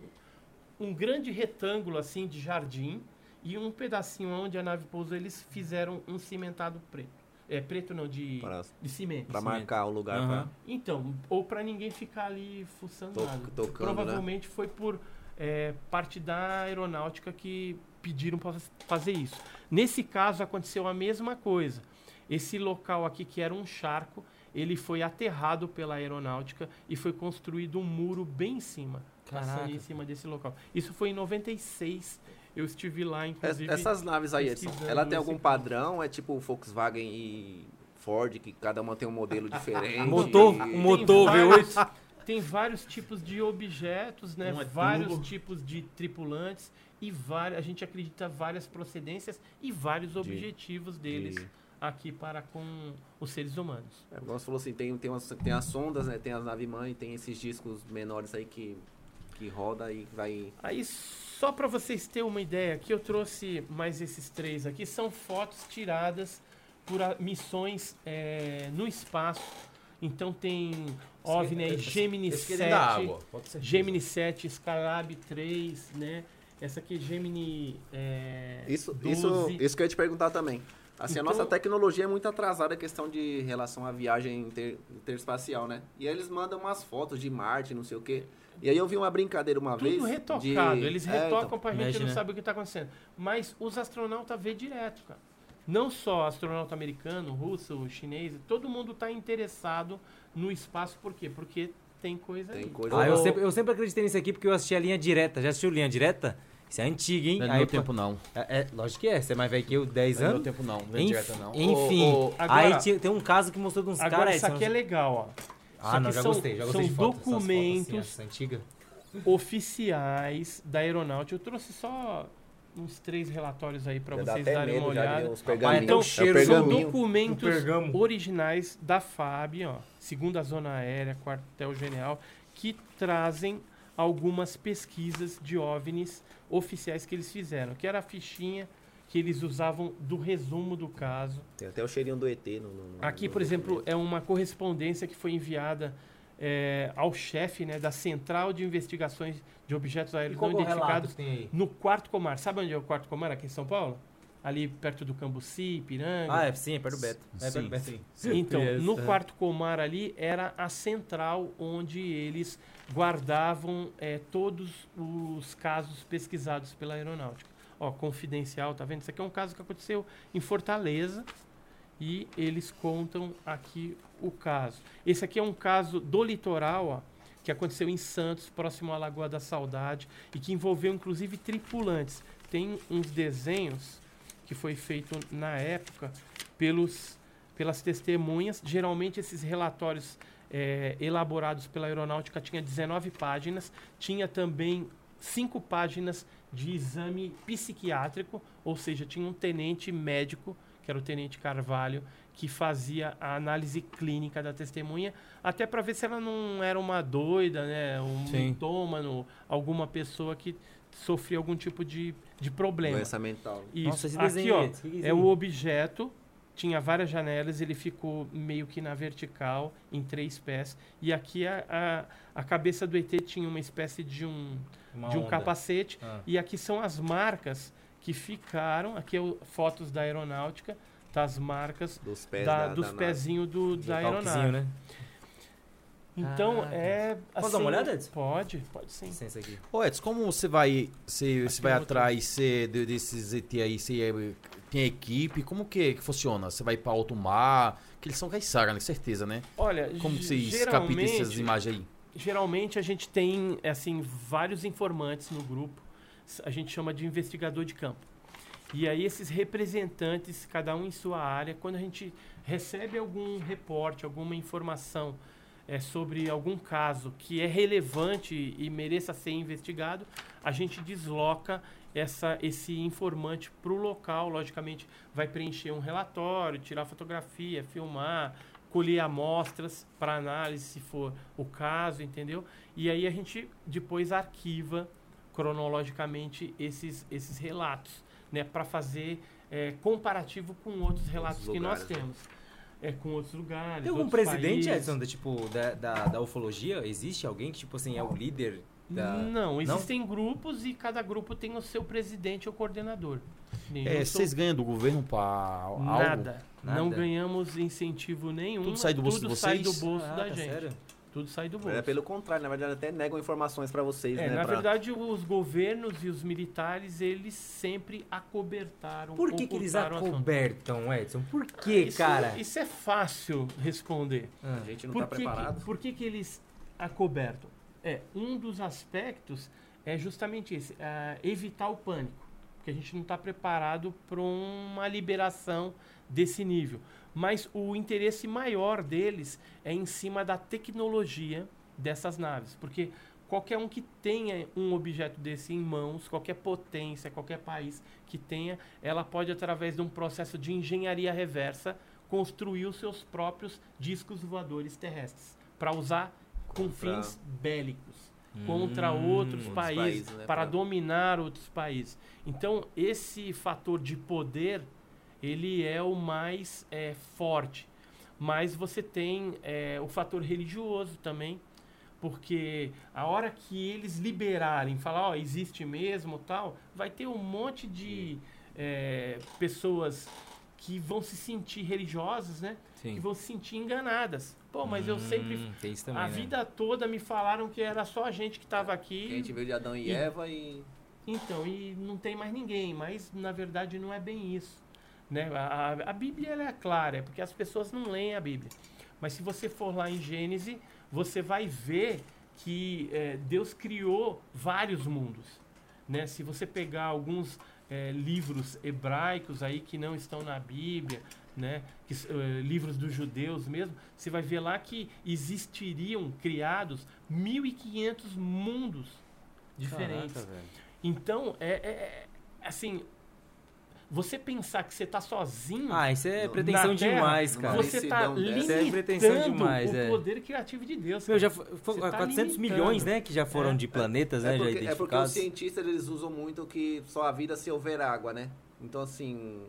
D: um grande retângulo assim de jardim e um pedacinho onde a nave pousou, eles fizeram um cimentado preto. É preto não, de,
C: Pra,
D: de cimento.
C: pra
A: Cimento.
C: marcar o lugar.
A: Aham.
D: Então, ou para ninguém ficar ali fuçando
C: To-
D: nada.
C: tocando, né?
D: Provavelmente foi por é, parte da aeronáutica que pediram para fazer isso. Nesse caso aconteceu a mesma coisa. Esse local aqui que era um charco, ele foi aterrado pela aeronáutica e foi construído um muro bem em cima,
A: Caraca.
D: em cima desse local. Isso foi em 96. Eu estive lá, inclusive.
C: Essas naves aí, Edson,
D: pesquisando
C: ela tem algum padrão? É tipo Volkswagen e Ford, que cada uma tem um modelo diferente.
A: Motor,
C: E-
A: um
D: Tem
A: motor
D: vários-
A: V8.
D: Tem vários tipos de objetos, né?
E: Um é
D: vários tipos de tripulantes e várias, a gente acredita várias procedências e vários objetivos deles
C: de-
D: aqui para com os seres humanos.
C: É, você falou assim, tem, tem, umas, tem as sondas, né? Tem as nave-mãe, tem esses discos menores aí que, que roda e vai...
D: Aí, só para vocês terem uma ideia, aqui eu trouxe mais esses três aqui. São fotos tiradas por a- missões é, no espaço. Então tem OVNI Gemini
E: Esse aqui é
D: 7,
E: da água. Pode ser.
D: Gemini 7, Skylab 3, né? Essa aqui é Gemini é,
C: Isso,
D: 12.
C: isso, isso que eu ia te perguntar também. Assim,
D: Então-
C: a nossa tecnologia é muito atrasada a questão de relação à viagem inter, interespacial, né? E aí eles mandam umas fotos de Marte, não sei o quê. E aí eu vi uma brincadeira uma vez.
D: Tudo retocado.
C: de-
D: Eles
C: É,
D: retocam
C: então.
D: pra gente
A: Mexe,
D: não
A: né?
D: sabe o que tá acontecendo. Mas os astronautas vê direto, cara. Não só astronauta americano, russo, chinês, todo mundo tá interessado no espaço. Por quê? Porque tem coisa
C: Tem
D: aí.
C: coisa.
A: Ah, eu sempre, eu sempre acreditei nisso aqui porque eu assisti a linha direta. Já assistiu linha direta? Isso é antigo, hein?
E: Não é do
A: Aí,
E: meu
A: pô,
E: tempo, não.
A: É, é, lógico que é. Você é mais velho que eu, 10
E: Não é do meu
A: anos.
E: tempo, não. Não é
A: Enf-
E: direta, não.
A: Enfim.
C: Ô, ô,
D: agora-
A: aí tem um caso que mostrou de uns caras.
D: Agora, isso
A: são-
D: aqui é legal, ó.
A: Ah, não, já
D: são-
A: gostei. Já gostei
D: são
A: de essas fotos
D: documentos
A: assim, antiga.
D: oficiais da aeronáutica. Eu trouxe só uns três relatórios aí para vocês darem uma
C: medo ver
D: olhada.
C: pergaminhos.
A: então
C: É
A: cheiro,
D: São
C: pergaminho.
D: documentos originais da FAB, ó, segunda zona aérea, quartel-general, que trazem algumas pesquisas de OVNIs oficiais que eles fizeram, que era a fichinha que eles usavam do resumo do caso.
C: Tem até o cheirinho do ET no. no-
D: Aqui,
C: no
D: por exemplo,
C: documento.
D: é uma correspondência que foi enviada é, ao chefe né, da Central de Investigações de Objetos Aéreos Não
A: é
D: Identificados no Quarto Comar. Sabe onde é o Quarto Comar aqui em São Paulo? Ali perto do Cambuci, Piranga.
A: Ah, é, sim, é perto do Beto. É perto
E: Sim,
A: do Beto.
E: sim.
D: Então, no
A: é.
D: quarto comar ali era a central onde eles guardavam eh, todos os casos pesquisados pela aeronáutica. Ó, confidencial, tá vendo? Isso aqui é um caso que aconteceu em Fortaleza e eles contam aqui o caso. Esse aqui é um caso do litoral, ó, que aconteceu em Santos, próximo à Lagoa da Saudade, e que envolveu inclusive tripulantes. Tem uns desenhos que foi feito na época pelos, pelas testemunhas. Geralmente esses relatórios eh, elaborados pela aeronáutica tinha 19 páginas, tinha também cinco páginas de exame psiquiátrico, ou seja, tinha um tenente médico, que era o tenente Carvalho, que fazia a análise clínica da testemunha, até para ver se ela não era uma doida, né, um mitômano, alguma pessoa que sofria algum tipo de, de problema.
C: Doença mental.
D: Isso.
A: Nossa, esse
D: Aqui,
A: desenho
D: ó,
A: aí, esse é
D: o objeto, tinha várias janelas, ele ficou meio que na vertical, em três pés. E aqui a, a, a cabeça do ET tinha uma espécie de um,
A: Uma
D: de um
A: onda.
D: capacete.
A: Ah.
D: E aqui são as marcas que ficaram. Aqui é o, fotos da aeronáutica, das marcas
C: Dos pés
D: da-
C: da,
D: dos
C: da
D: do,
A: Do
D: da aeronave.
A: né?
D: Então
A: Caraca.
D: é.
A: Posso dar uma olhada, Edson?
D: Pode, pode sim.
A: Licença aqui.
E: Ô, Edson, como você vai, você, você vai atrás você, de- desses ET aí? Você é- tem equipe? Como que, que funciona? Você vai pra alto mar? Que eles são caiçara, né? Certeza, né?
D: Olha,
E: Como vocês captam essas imagens aí?
D: Geralmente a gente tem assim vários informantes no grupo. A gente chama de investigador de campo. E aí esses representantes, cada um em sua área, quando a gente recebe algum reporte, alguma informação é, sobre algum caso que é relevante e mereça ser investigado, a gente desloca essa, esse informante para o local. Logicamente, vai preencher um relatório, tirar fotografia, filmar, colher amostras para análise, se for o caso, entendeu? E aí a gente depois arquiva cronologicamente esses, esses relatos, né, para fazer é, comparativo com outros relatos que nós
C: lugares, né?
D: É, com outros lugares.
A: Tem algum presidente,
D: países.
A: Edson, da, tipo, da, da, da ufologia? Existe alguém que, tipo assim, é o líder da...
D: Não, existem grupos e cada grupo tem o seu presidente ou coordenador. Nem
E: É,
D: eu sou
E: vocês ganham do governo pra algo?
D: nada.
A: Nada?
D: Não ganhamos incentivo nenhum.
E: Tudo sai do bolso de
D: tudo sai do
E: vocês?
D: bolso da
A: Caraca,
D: gente.
A: sério?
D: Tudo sai do bolso.
C: É pelo contrário, na verdade até negam informações pra vocês,
D: É,
C: né?
D: na
C: pra-
D: verdade, os governos e os militares, eles sempre acobertaram.
A: Por que, que eles acobertam, Edson? Por que,
D: isso,
A: cara?
D: Isso é fácil responder.
A: Ah.
C: A gente não tá
D: que,
C: preparado.
D: Que, por que, que eles acobertam? É, um dos aspectos é justamente esse, ah, evitar o pânico. porque a gente não está preparado para uma liberação desse nível. Mas o interesse maior deles é em cima da tecnologia dessas naves, porque qualquer um que tenha um objeto desse em mãos, qualquer potência, qualquer país que tenha, ela pode, através de um processo de engenharia reversa, construir os seus próprios discos voadores terrestres para usar com fins bélicos contra
A: Hum,
D: outros
C: outros
D: países,
C: países, né,
D: para
C: pra-
D: dominar outros países. Então, esse fator de poder, ele é o mais é, forte. Mas você tem é, o fator religioso também, porque a hora que eles liberarem, falar, ó, existe mesmo tal, vai ter um monte de é, pessoas que vão se sentir religiosas, né?
A: Sim.
D: Que vão se sentir enganadas. Pô, mas eu sempre
A: Hum, também,
D: a
A: né?
D: vida toda me falaram que era só a gente que estava aqui.
C: Que a gente veio de Adão e,
D: E-
C: Eva e.
D: Então, e não tem mais ninguém, mas na verdade não é bem isso. Né? A, a- a Bíblia é clara, é porque as pessoas não leem a Bíblia. Mas se você for lá em Gênesis, você vai ver que eh, Deus criou vários mundos. Né? Se você pegar alguns eh, livros hebraicos aí que não estão na Bíblia, né? que, eh, livros dos judeus mesmo, você vai ver lá que existiriam criados 1.500 mundos diferentes.
A: Caraca.
D: Então, é, é- é- assim, você pensar que você está sozinho,
A: Ah, isso é pretensão
D: Terra,
A: demais, cara.
D: você está
A: é
D: limitando
A: pretensão demais,
D: o
A: é.
D: poder criativo de Deus.
A: Meu,
D: cara.
A: já fo- fo-
D: Você tá
A: 400
D: limitando.
A: milhões, né, que já foram
D: É.
A: de planetas, né,
C: é,
A: já
C: porque, é porque os cientistas eles usam muito que só a vida se houver água, né? Então assim.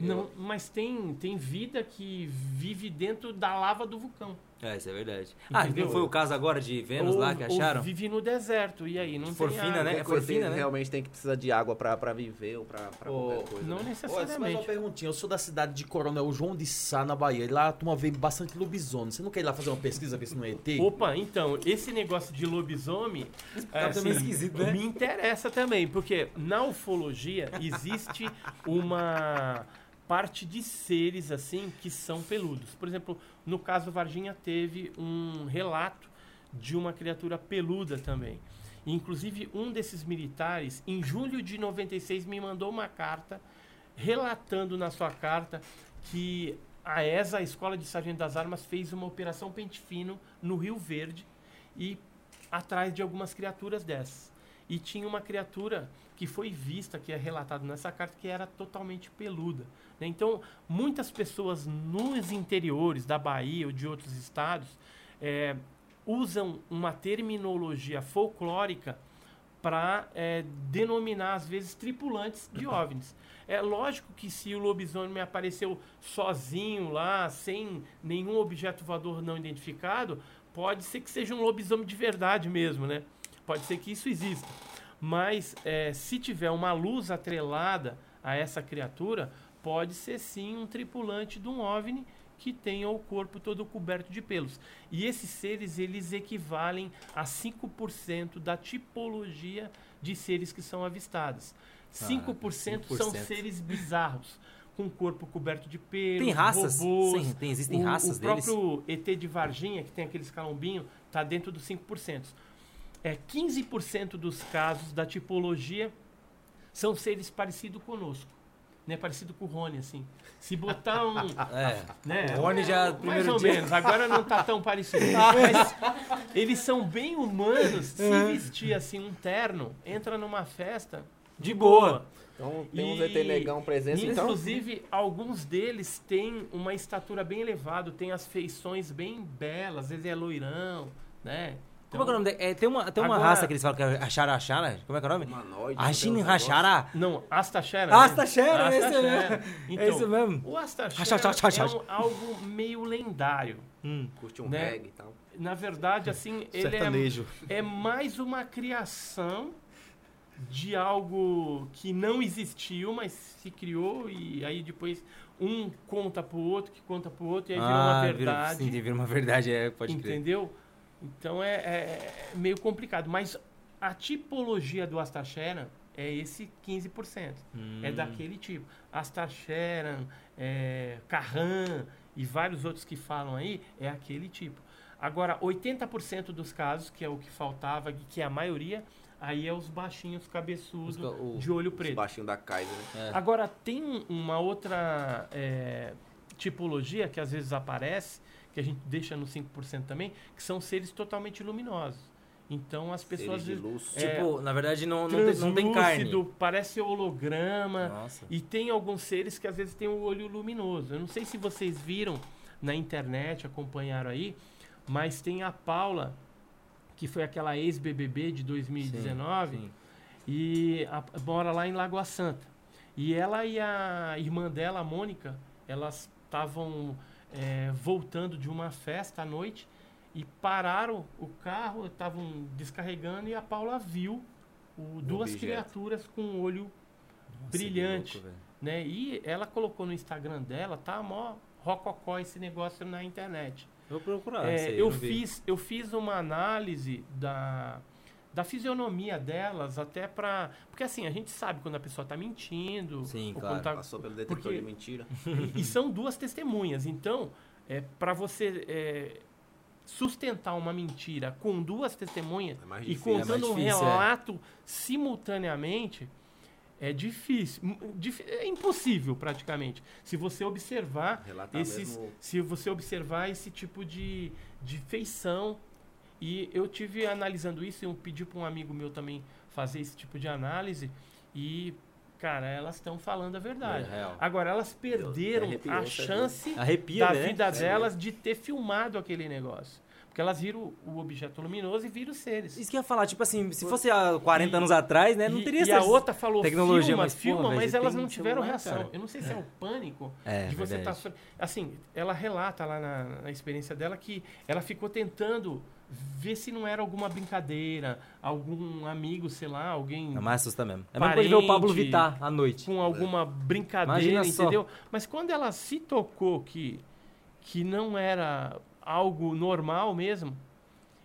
C: eu-
D: Não, mas tem, tem vida que vive dentro da lava do vulcão.
A: É, isso é verdade. Ah,
D: Entendeu?
A: não foi o caso agora de Vênus
D: Ou-
A: lá que
D: ou
A: acharam?
D: vive no deserto, e aí não
A: Forfina,
D: tem água.
A: né?
C: É
A: Foi
C: porque
A: fina, né?
C: realmente tem que precisar de água pra, pra viver ou pra, pra qualquer coisa.
D: Não
C: né?
E: Olha, mais uma
D: necessariamente.
E: perguntinha. Eu sou da cidade de Coronel João de Sá, na Bahia. E lá a turma vê bastante lobisomem. Você não quer ir lá fazer uma pesquisa, ver se não é ET?
D: Opa, então, esse negócio de lobisomem é,
A: Tá também esquisito, né?
D: me interessa também, porque na ufologia existe uma parte de seres assim que são peludos. Por exemplo, no caso Varginha teve um relato de uma criatura peluda também. Inclusive, um desses militares, em julho de 96, me mandou uma carta relatando na sua carta que a ESA, a Escola de Sargento das Armas, fez uma operação pente fino no Rio Verde e atrás de algumas criaturas dessas. E tinha uma criatura que foi vista, que é relatado nessa carta, que era totalmente peluda. Né? Então, muitas pessoas nos interiores da Bahia ou de outros estados eh, usam uma terminologia folclórica para denominar, às vezes, tripulantes de OVNIs. É lógico que se o lobisomem apareceu sozinho lá, sem nenhum objeto voador não identificado, pode ser que seja um lobisomem de verdade mesmo, né? Pode ser que isso exista. Mas eh, se tiver uma luz atrelada a essa criatura, pode ser sim um tripulante de um OVNI que tenha o corpo todo coberto de pelos. E esses seres, eles equivalem a 5% da tipologia de seres que são avistados. 5%, são
A: 5%.
D: seres bizarros, com corpo coberto de pelos,
A: Tem raças?
D: robôs.
A: Sim, tem- existem
D: o,
A: raças
D: o
A: deles?
D: próprio ET de Varginha, que tem aqueles calombinhos, está dentro dos 5%. É, 15% dos casos da tipologia são seres parecidos conosco. Né, parecido com o Rony, assim. Se botar um.
A: É.
D: né,
A: O Rony já,
D: mais
A: primeiro
D: ou
A: dia-
D: menos, agora não tá tão parecido. Mas eles são bem humanos. Se
A: É.
D: vestir assim um terno, entra numa festa
A: De boa.
C: Então tem uns
D: E-
C: ET negão presentes, então.
D: Inclusive, alguns deles têm uma estatura bem elevada, têm as feições bem belas, às vezes é loirão, né?
A: Como é que é o nome? É, tem uma, tem uma
D: Agora-
A: raça que eles falam que é a Xara Xara. Como é que é o nome?
C: Humanoide.
A: Rachara.
D: Não, Astachera.
A: Astachera,
D: né?
A: esse
D: Astachera.
A: mesmo.
D: Então,
A: É isso mesmo.
D: O Astachera é um- algo meio lendário.
A: Hum.
C: Curte um
D: né?
C: reggae e tal.
D: Na verdade, assim, ele é,
E: Sertanejo.
D: é mais uma criação de algo que não existiu, mas se criou e aí depois um conta pro outro, que conta pro outro, e aí vira uma
A: Ah, vira-
D: verdade.
A: sim, vira uma verdade, é, pode crer.
D: Então é, é meio complicado. Mas a tipologia do Astacheran é esse 15%.
A: Hum.
D: É daquele tipo. Astacheran, é, Carran e vários outros que falam aí, é aquele tipo. Agora, 80% dos casos, que é o que faltava, que é a maioria, aí é os baixinhos cabeçudos
A: Os
D: de olho
C: Os
D: preto.
C: baixinhos da Kaiser, né?
A: É.
D: Agora, tem um- uma outra é, tipologia que às vezes aparece, que a gente deixa no 5% também, que são seres totalmente luminosos. Então as pessoas.
C: Seres de luz.
D: É,
A: Tipo, na verdade não, não, tem, não tem carne.
D: translúcido, parece holograma.
A: Nossa.
D: E tem alguns seres que às vezes têm o olho luminoso. Eu não sei se vocês viram na internet, acompanharam aí, mas tem a Paula, que foi aquela ex-BBB de 2019,
A: Sim.
D: e a- mora lá em Lagoa Santa. E ela e a irmã dela, a Mônica, elas estavam é, voltando de uma festa à noite e pararam o carro, estavam descarregando e a Paula viu o- duas
C: objeto.
D: criaturas com o olho
A: Nossa,
D: Brilhante.
A: louco,
D: né? E ela colocou no Instagram dela, tá mó rococó esse negócio na internet.
A: Vou procurar.
D: É,
A: aí,
D: eu,
A: vi.
D: fiz, eu fiz uma análise da, da fisionomia delas, até pra. Porque assim, a gente sabe quando a pessoa tá mentindo.
A: Sim,
D: ou
A: claro.
D: quando tá-
C: Passou pelo detector
D: porque-
C: de mentira.
D: e, e são duas testemunhas. Então, é, para você é, sustentar uma mentira com duas testemunhas
C: É mais
D: e
C: difícil.
D: contando
A: É
D: um
A: difícil, é.
D: relato simultaneamente, é difícil. É impossível, praticamente. Se você observar
C: Relatar
D: esses,
C: mesmo.
D: se você observar esse tipo de, de feição. E eu tive analisando isso, eu pedi para um amigo meu também fazer esse tipo de análise. E, cara, elas estão falando a verdade.
A: É.
D: Agora, elas perderam
C: arrepiou,
D: a
C: você
D: chance
A: Arrepia,
D: da
A: né?
D: vida delas de ter filmado aquele negócio. Porque elas viram o objeto luminoso e viram os seres.
A: Isso que eu ia falar, tipo assim, se fosse há 40 anos atrás, né? Não
D: e,
A: teria
D: e a
A: essa
D: outra falou
A: tecnologia,
D: filma,
A: mas,
D: filma,
A: porra,
D: mas elas não tiveram
A: celular,
D: reação.
A: cara.
D: Eu não sei se é o pânico
A: É,
D: de você estar...
A: verdade.
D: assim, ela relata lá na, na experiência dela que ela ficou tentando ver se não era alguma brincadeira, algum amigo, sei lá, alguém
A: É mais assusta mesmo. É mesmo quando ver o Pablo Vittar à noite.
D: com alguma brincadeira,
A: Imagina só.
D: entendeu? Mas quando ela se tocou que, que não era algo normal mesmo,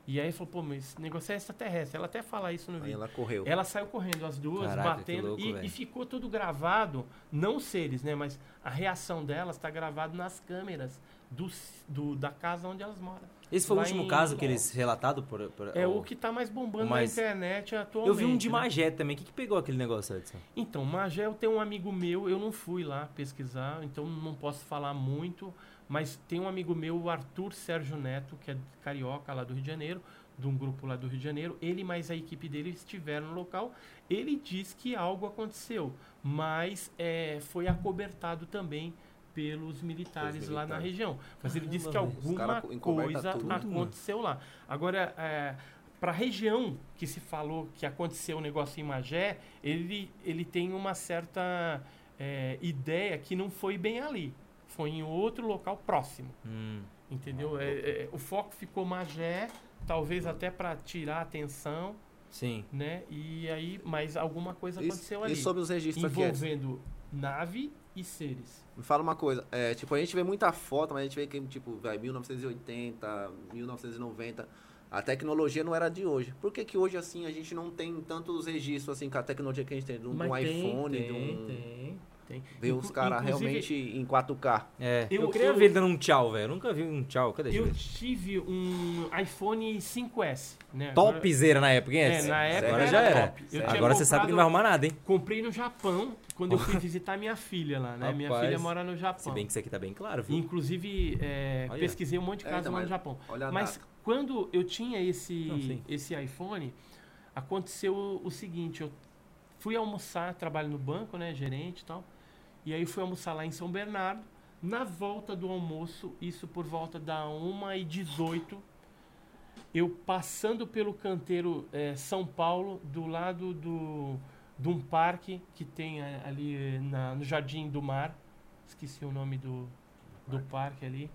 D: e aí falou, pô, mas esse negócio é extraterrestre. Ela até fala isso no
C: Aí
D: vídeo.
C: ela correu.
D: Ela saiu correndo, as duas,
A: Caraca,
D: batendo,
A: louco,
D: e, e ficou tudo gravado, não seres, né? Mas a reação delas está gravado nas câmeras do, do- da casa onde elas moram.
A: Esse foi o
D: Lá
A: último
D: em-
A: caso que eles relatado por... por
D: É o que tá mais bombando na internet atualmente.
A: Eu vi um de
D: né?
A: Magé também. O que, que pegou aquele negócio, Edson?
D: Então, Magé, eu tenho um amigo meu, eu não fui lá pesquisar, então não posso falar muito, mas tem um amigo meu, o Arthur Sérgio Neto, que é carioca lá do Rio de Janeiro, de um grupo lá do Rio de Janeiro. Ele mais a equipe dele estiveram no local. Ele diz que algo aconteceu, mas é, foi acobertado também pelos militares,
C: Pelos
D: lá na
C: militares.
D: região. Mas ele disse que alguma coisa
C: tudo,
A: mano.
D: aconteceu lá. Agora, é, para a região que se falou que aconteceu o negócio em Magé, ele, ele tem uma certa é, ideia que não foi bem ali. Foi em outro local próximo.
A: Hum.
D: Entendeu? É, é, o foco ficou Magé, talvez até para tirar a atenção,
A: Sim.
D: né? E aí, mas alguma coisa
C: E,
D: aconteceu ali.
C: e sobre os registros Edson?
D: envolvendo nave e seres.
C: Me fala uma coisa, é, tipo, a gente vê muita foto, mas a gente vê que, tipo, vai, 1980, 1990, a tecnologia não era de hoje. Por que que hoje, assim, a gente não tem tantos registros, assim, com a tecnologia que a gente tem, de um,
D: Mas
C: iPhone,
D: tem,
C: de um...
D: tem, tem.
C: Ver os caras realmente em 4K.
A: É. Eu,
D: Eu-
A: queria
D: eu-
A: ver ele dando um tchau, velho. Eu nunca vi um tchau. Cadê? Eu
D: tive um iPhone 5S, né?
A: Topzera na época, hein,
D: É, na época
A: Agora
D: era
A: já era. Agora você sabe que não vai arrumar nada, hein?
D: Comprei no Japão, quando eu fui visitar minha filha lá, né? Minha
A: Rapaz,
D: filha mora no
A: Se
D: Japão.
A: bem que isso aqui tá bem claro, viu?
D: Inclusive, é, pesquisei um monte de
C: É,
D: casos
C: então,
D: lá no Japão. Mas
C: data.
D: quando eu tinha esse,
A: Não,
D: esse iPhone, aconteceu o seguinte, eu fui almoçar, trabalho no banco, né, gerente e tal, e aí fui almoçar lá em São Bernardo, na volta do almoço, isso por volta da 1h18, eu passando pelo canteiro eh, São Paulo, do lado do, de um parque que tem ali eh, na- no Jardim do Mar, esqueci o nome do, do parque. ali,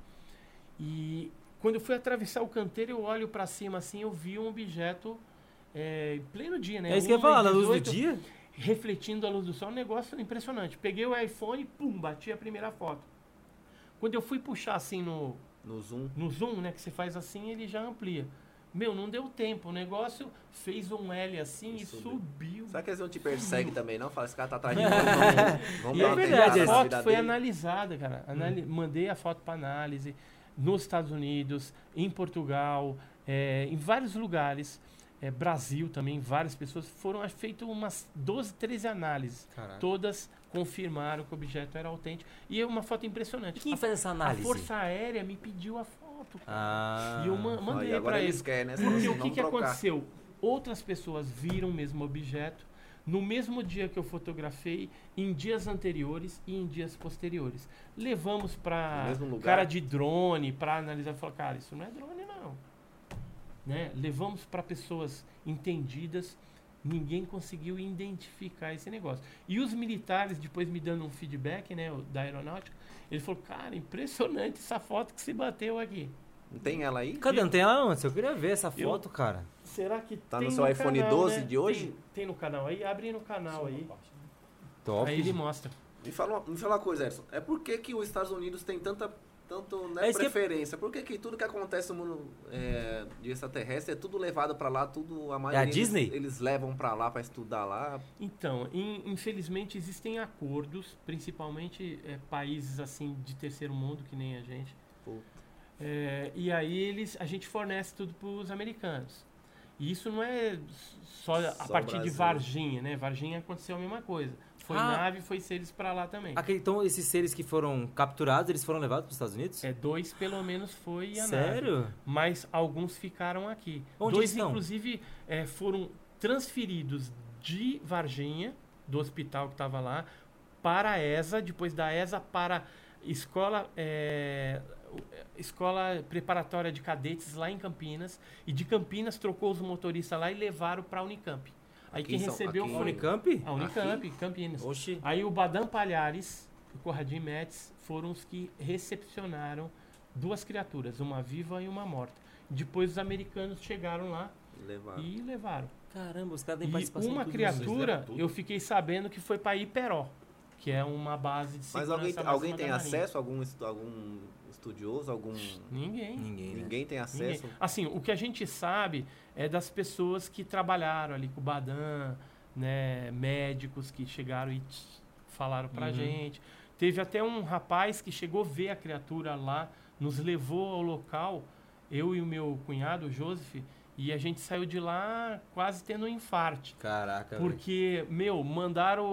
D: e quando eu fui atravessar o canteiro, eu olho para cima assim, eu vi um objeto em pleno dia, né?
A: É isso que eu ia falar, na luz do
D: 1h18,
A: dia?
D: Refletindo a luz do sol, um negócio impressionante. Peguei o iPhone, pum, bati a primeira foto. Quando eu fui puxar assim no,
C: No Zoom.
D: no zoom, né, que você faz assim, ele já amplia. Meu, não deu tempo. O negócio fez um L assim e
C: Subiu.
D: subiu.
C: Será que eles não te perseguem também, não? Fala, esse cara tá atrás de mim, vamos, vamos
D: E é verdade, a foto foi
C: dele.
D: analisada, cara. Anali- Mandei a foto para análise nos Estados Unidos, em Portugal, eh, em vários lugares. É, Brasil também, várias pessoas, foram feitas umas 12, 13 análises.
A: Caraca.
D: Todas confirmaram que o objeto era autêntico. E é uma foto impressionante.
A: Quem
D: a,
A: fez essa
D: a
A: análise?
D: Força Aérea me pediu a foto.
A: Ah.
D: E eu ma- mandei para
C: eles querem, né?
D: Porque o que, que aconteceu? Outras pessoas viram o mesmo objeto no mesmo dia que eu fotografei, em dias anteriores e em dias posteriores. Levamos para cara de drone para analisar e falar, cara, isso não é drone. Né? Levamos para pessoas entendidas, ninguém conseguiu identificar esse negócio. E os militares, depois me dando um feedback, né, da aeronáutica, ele falou, cara, impressionante essa foto que se bateu aqui.
C: Não tem ela aí?
A: Cadê? Não tem ela antes? Eu queria ver essa
D: Eu-
A: foto, cara.
D: Será que
C: Tá
D: tem
C: no seu iPhone
D: canal,
C: 12
D: né?
C: de hoje?
D: Tem, tem no canal aí? Abre no canal aí.
A: Top.
D: Aí ele mostra.
C: Me fala, uma- me fala uma coisa, Edson. É por que, que os Estados Unidos tem tanta tanto né,
A: É que-
C: preferência? Por que, que tudo que acontece no mundo é, de extraterrestre é tudo levado pra lá, tudo a maioria eles-
A: Disney?
C: Eles, levam pra lá pra estudar lá.
D: Então, in- infelizmente existem acordos, principalmente é, países assim de terceiro mundo, que nem a gente.
C: Puta.
D: É, e aí eles, a gente fornece tudo para os americanos. E isso não é só a
C: Só o
D: partir de
C: Brasil.
D: Varginha, né? Varginha aconteceu a mesma coisa. Foi
A: Ah.
D: nave, foi seres para lá também.
A: Aquele- então, esses seres que foram capturados, eles foram levados para os Estados Unidos?
D: É, dois pelo menos foi a nave.
A: Sério?
D: mas alguns ficaram aqui.
A: Onde
D: Dois,
A: estão?
D: inclusive, eh, foram transferidos de Varginha, do hospital que estava lá, para a ESA, depois da ESA para escola, eh, escola preparatória de cadetes lá em Campinas, e de Campinas trocou os motoristas lá e levaram para a Unicamp. Aí
C: Aqui
D: quem
C: São-
D: recebeu
C: aqui
D: foi
A: Unicamp?
D: a Unicamp, Campinas.
A: Oxi.
D: Aí o Badam Palhares, o Corradim Metz, foram os que recepcionaram duas criaturas, uma viva e uma morta. Depois os americanos chegaram lá
C: Levaram.
D: e levaram.
A: Caramba, os caras têm
D: E
A: participação
D: uma
A: em tudo
D: criatura, eu fiquei sabendo que foi para Iperó, que é uma base de
C: Mas
D: segurança
C: alguém,
D: máxima
C: alguém
D: da
C: tem acesso? Algum, estu- algum estudioso? Algum.
D: Ninguém.
A: Ninguém, né?
C: Ninguém tem
D: Ninguém.
C: acesso?
D: Assim, o que a gente sabe é das pessoas que trabalharam ali com o Badan, né, médicos que chegaram e falaram pra
A: Uhum.
D: gente. Teve até um rapaz que chegou a ver a criatura lá, nos levou ao local, eu e o meu cunhado, o Joseph, e a gente saiu de lá quase tendo um infarte.
A: Caraca.
D: Porque, meu, mandaram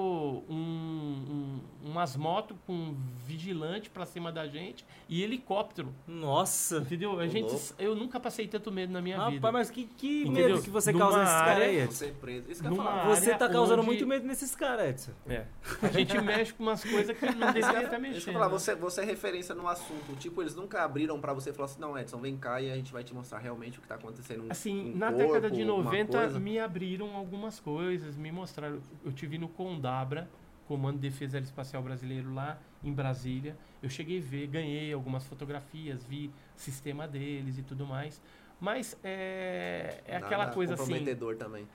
D: um- um- umas motos com vigilante pra cima da gente e helicóptero.
A: Nossa.
D: Entendeu? A gente,
C: louco.
D: eu nunca passei tanto medo na minha vida.
A: Rapaz, mas que, que
D: Entendeu?
A: medo que você
D: Numa
A: causa nesses caras aí?
C: Você preso. Isso que eu ia
D: Numa
C: falar.
D: área
A: Você tá causando
D: onde-
A: muito medo nesses caras, Edson.
D: É. A gente mexe com umas coisas que não deveria estar
C: Deixa eu
D: mexendo.
C: falar,
D: né?
C: você, você é referência no assunto. Tipo, eles nunca abriram pra você e falaram assim: não, Edson, vem cá e a gente vai te mostrar realmente o que tá acontecendo. um-
D: Assim,
C: um
D: na
C: corpo,
D: década de
C: alguma
D: 90
C: coisa.
D: me abriram algumas coisas, me mostraram. Eu tive no Condabra, Comando de Defesa Aeroespacial Brasileiro lá em Brasília. Eu cheguei a ver, ganhei algumas fotografias, vi o sistema deles e tudo mais. Mas é, é
C: Nada
D: aquela coisa assim.
C: comprometedor também.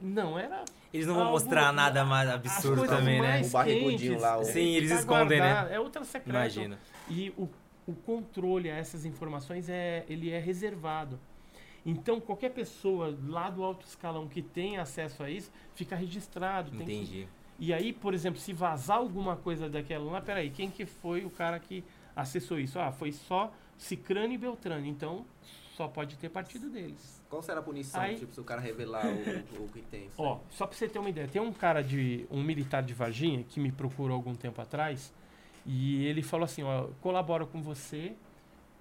D: Não, era.
A: Eles não vão mostrar nada mais absurdo também, né?
D: mais
C: O barrigudinho lá, o-
A: Sim, eles
D: tá
A: escondem, né?
D: guardado, É ultra secreto.
A: Imagina.
D: E o, o controle a essas informações é, ele é reservado. Então, qualquer pessoa lá do alto escalão que tem acesso a isso, fica registrado. tem que-
A: Entendi.
D: e aí, por exemplo, se vazar alguma coisa daquela lá, peraí, quem que foi o cara que acessou isso? Ah, foi só Cicrano e Beltrano. Então, só pode ter partido deles.
C: Qual será a punição,
D: Aí-
C: tipo, se o cara revelar o, o que tem? isso
D: Ó,
C: aí?
D: só pra você ter uma ideia, tem um cara de. um militar de Varginha que me procurou algum tempo atrás e ele falou assim: ó, colaboro com você,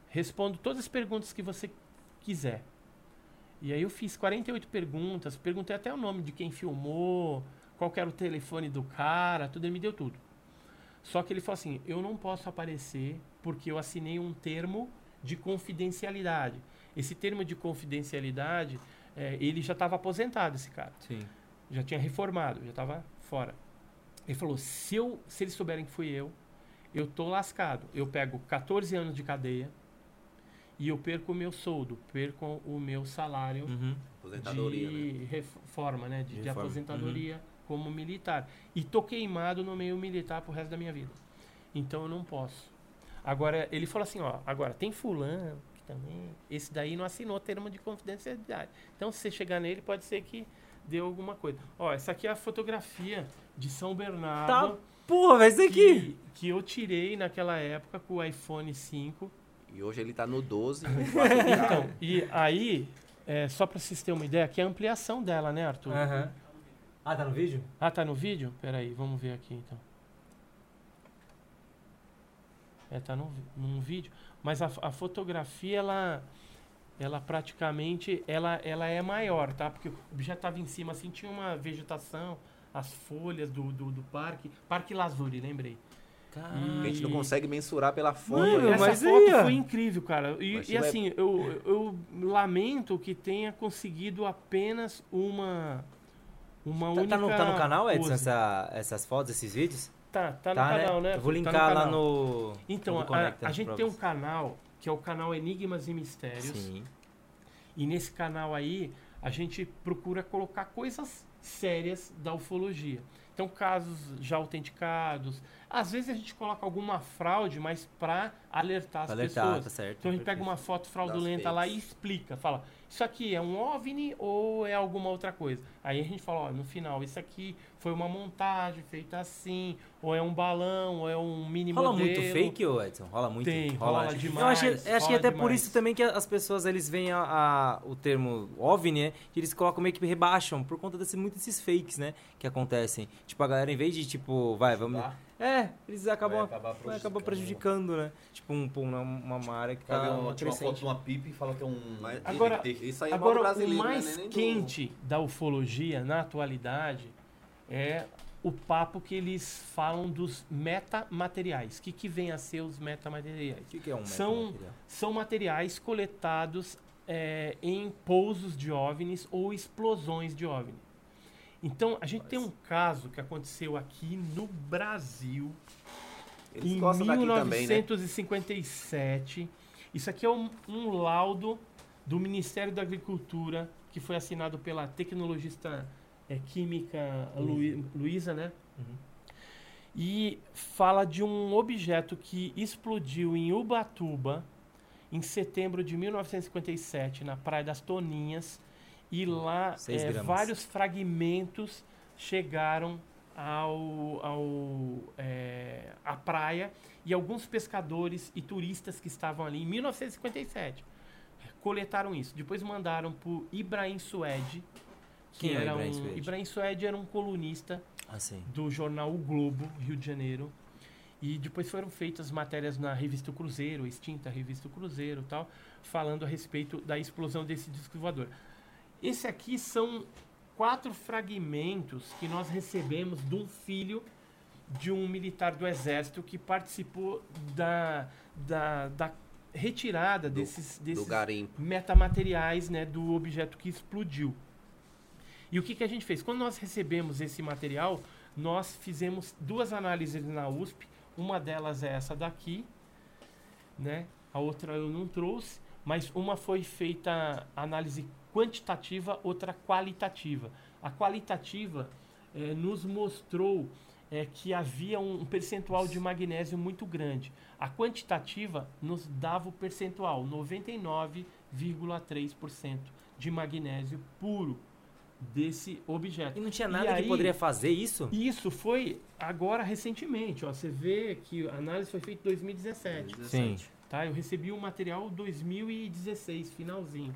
D: respondo todas as perguntas que você quiser. E aí eu fiz 48 perguntas, perguntei até o nome de quem filmou, qual era o telefone do cara, tudo, ele me deu tudo. Só que ele falou assim: eu não posso aparecer porque eu assinei um termo de confidencialidade. Esse termo de confidencialidade, eh, ele já estava aposentado, esse cara
A: Sim.
D: já tinha reformado, já estava fora. Ele falou: se, eu, se eles souberem que fui eu, eu tô lascado. Eu pego 14 anos de cadeia e eu perco o meu soldo, perco o meu salário
A: Uhum.
D: De
C: né?
D: reforma, né? De, de
A: Reforma,
D: aposentadoria como militar. E tô queimado no meio militar pro resto da minha vida. Então eu não posso. Agora, ele falou assim, ó, agora tem fulano que também, esse daí não assinou termo de confidencialidade. Então se você chegar nele, pode ser que dê alguma coisa. Ó, essa aqui é a fotografia de São Bernardo.
A: Tá, porra, vai ser aqui.
D: que, que eu tirei naquela época com o iPhone 5.
C: E hoje ele tá no 12.
D: Então, e aí é, só para vocês terem uma ideia, aqui é a ampliação dela, né, Arthur?
A: Aham. Ah, tá no vídeo?
D: Ah, tá no vídeo? Peraí, vamos ver aqui então. É, tá num vídeo. Mas a, a fotografia, ela, ela praticamente, ela, ela é maior, tá? Porque o objeto tava em cima, assim, tinha uma vegetação, as folhas do, do, do parque. Parque Lazuri, lembrei.
A: Caralho.
C: A gente não consegue mensurar pela foto.
A: Mano,
C: né?
D: Essa
A: mas
D: foto
A: ó.
D: foi incrível, cara. E, e
C: vai-
D: assim, eu, eu lamento que tenha conseguido apenas uma... Uma
A: Tá,
D: única
A: tá no, tá no canal, Edson, essa- essas fotos, esses vídeos?
D: Tá, tá no canal, né?
A: Eu vou
D: Tá no
A: linkar lá no.
D: Então,
A: no
D: a, a gente tem um canal que é o canal Enigmas e Mistérios.
A: Sim.
D: E nesse canal aí, a gente procura colocar coisas sérias da ufologia. Então, casos já autenticados. Às vezes a gente coloca alguma fraude, mas para alertar as
A: alertar, tá
D: pessoas.
A: certo.
D: Então a gente pega uma foto fraudulenta lá e explica. Fala, isso aqui é um OVNI ou é alguma outra coisa? Aí a gente fala, ó, no final, isso aqui foi uma montagem feita assim, ou é um balão, ou é um mini
A: Rola
D: modelo.
A: muito fake, ô Edson? Rola muito?
D: Tem, rola
A: acho.
D: demais,
A: Eu acho, eu acho que
D: rola
A: até por
D: demais.
A: isso também que as pessoas, eles veem a, a- o termo OVNI, né? Que eles colocam meio que rebaixam, por conta desse, muito desses fakes, né? Que acontecem. Tipo, a galera, em vez de, tipo, vai, vamos... É, eles acabam,
E: Vai acabar
A: vai acabar
E: prejudicando.
A: prejudicando, né? Tipo, um, uma, uma área que tá
E: uma, tira uma foto de uma pipa e fala que é um.
C: Mas-
D: Agora-
C: Isso aí é
D: Agora, o
C: brasileiro,
D: mais
C: né? Nem do-
D: quente da ufologia na atualidade é o papo que eles falam dos metamateriais. O que, que vem a ser os metamateriais?
A: O que, que é um
D: São-? São materiais coletados é, em pousos de OVNIs ou explosões de OVNI. Então, a gente tem um caso que aconteceu aqui no Brasil,
C: Eles
D: em
C: gostam daqui também, né?
D: 1957. Isso aqui é um, um laudo do Ministério da Agricultura que foi assinado pela tecnologista é, química Lui- Luísa, né?
A: Uhum.
D: E fala de um objeto que explodiu em Ubatuba em setembro de 1957 na Praia das Toninhas e lá é, vários fragmentos chegaram ao, ao é, à praia e alguns pescadores e turistas que estavam ali em 1957 coletaram isso. Depois mandaram para Ibrahim Suede. que
A: Quem é
D: era
A: Ibrahim
D: um,
A: Suede?
D: Ibrahim Suede era um colunista
A: Ah,
D: do jornal O Globo, Rio de Janeiro. E depois foram feitas matérias na revista Cruzeiro, extinta revista Cruzeiro tal, falando a respeito da explosão desse disco voador. Esse aqui são quatro fragmentos que nós recebemos de um filho de um militar do exército que participou da, da, da retirada desses,
C: Do
D: desses
C: garimpo.
D: metamateriais né, do objeto que explodiu. E o que, que a gente fez? Quando nós recebemos esse material, nós fizemos duas análises na USP. Uma delas é essa daqui, né? A outra eu não trouxe, mas uma foi feita análise quantitativa, outra qualitativa. A qualitativa eh, nos mostrou eh, que havia um, um percentual de magnésio muito grande. A quantitativa nos dava o percentual, 99,3% de magnésio puro desse objeto.
A: E não tinha
D: E
A: nada
D: aí-
A: que poderia fazer isso?
D: Isso foi agora recentemente, ó. Você vê que a análise foi feita em 2017.
A: Sim.
D: Tá? Eu recebi o material 2016, finalzinho.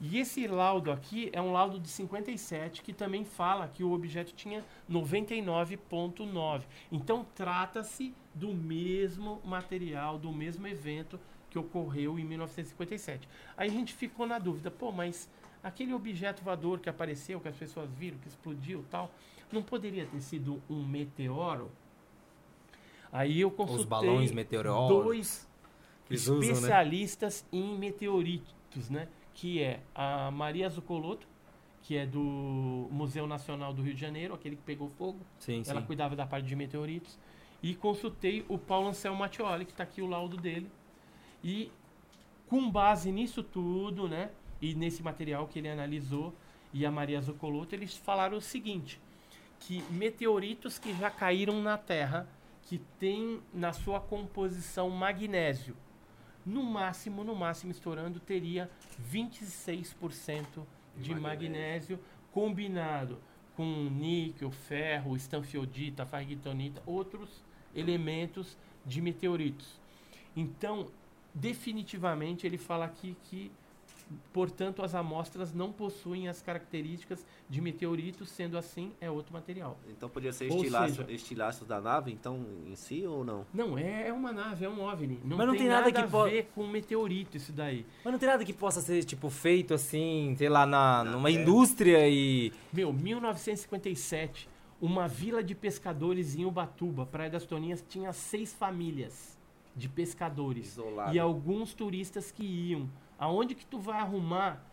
D: E esse laudo aqui é um laudo de 57 que também fala que o objeto tinha 99.9. Então trata-se do mesmo material, do mesmo evento que ocorreu em 1957. Aí a gente ficou na dúvida, pô, mas aquele objeto voador que apareceu, que as pessoas viram, que explodiu, tal, não poderia ter sido um meteoro? Aí eu consultei
A: Os balões meteorológicos.
D: dois
A: eles usam, né?
D: especialistas em meteoritos, né? Que é a Maria Zucoloto, que é do Museu Nacional do Rio de Janeiro, aquele que pegou fogo.
A: Sim, sim.
D: Ela cuidava da parte de meteoritos. E consultei o Paulo Anselmo Mattioli, que está aqui o laudo dele. E com base nisso tudo, né? E nesse material que ele analisou, e a Maria Zucoloto, eles falaram o seguinte: que meteoritos que já caíram na Terra, que tem na sua composição magnésio, no máximo, no máximo estourando, teria 26% de magnésio.
C: magnésio.
D: combinado com níquel, ferro, estanfiodita, fargitonita, outros elementos de meteoritos. Então, definitivamente, ele fala aqui que portanto, as amostras não possuem as características de meteorito, sendo assim, é outro material.
C: Então podia ser
D: seja-
C: estilaços da nave, então, em si ou não?
D: Não, é, é uma nave, é um OVNI. Não,
A: Mas não
D: tem,
A: tem nada
D: nada,
A: que
D: a
A: po-
D: ver com meteorito isso daí.
A: Mas não tem nada que possa ser, tipo, feito assim, sei lá, na,
C: Na
A: numa
C: terra.
A: indústria e.
D: Meu, 1957, uma vila de pescadores em Ubatuba, Praia das Toninhas, tinha seis famílias de pescadores.
C: Isolado.
D: E alguns turistas que iam. Aonde que tu vai arrumar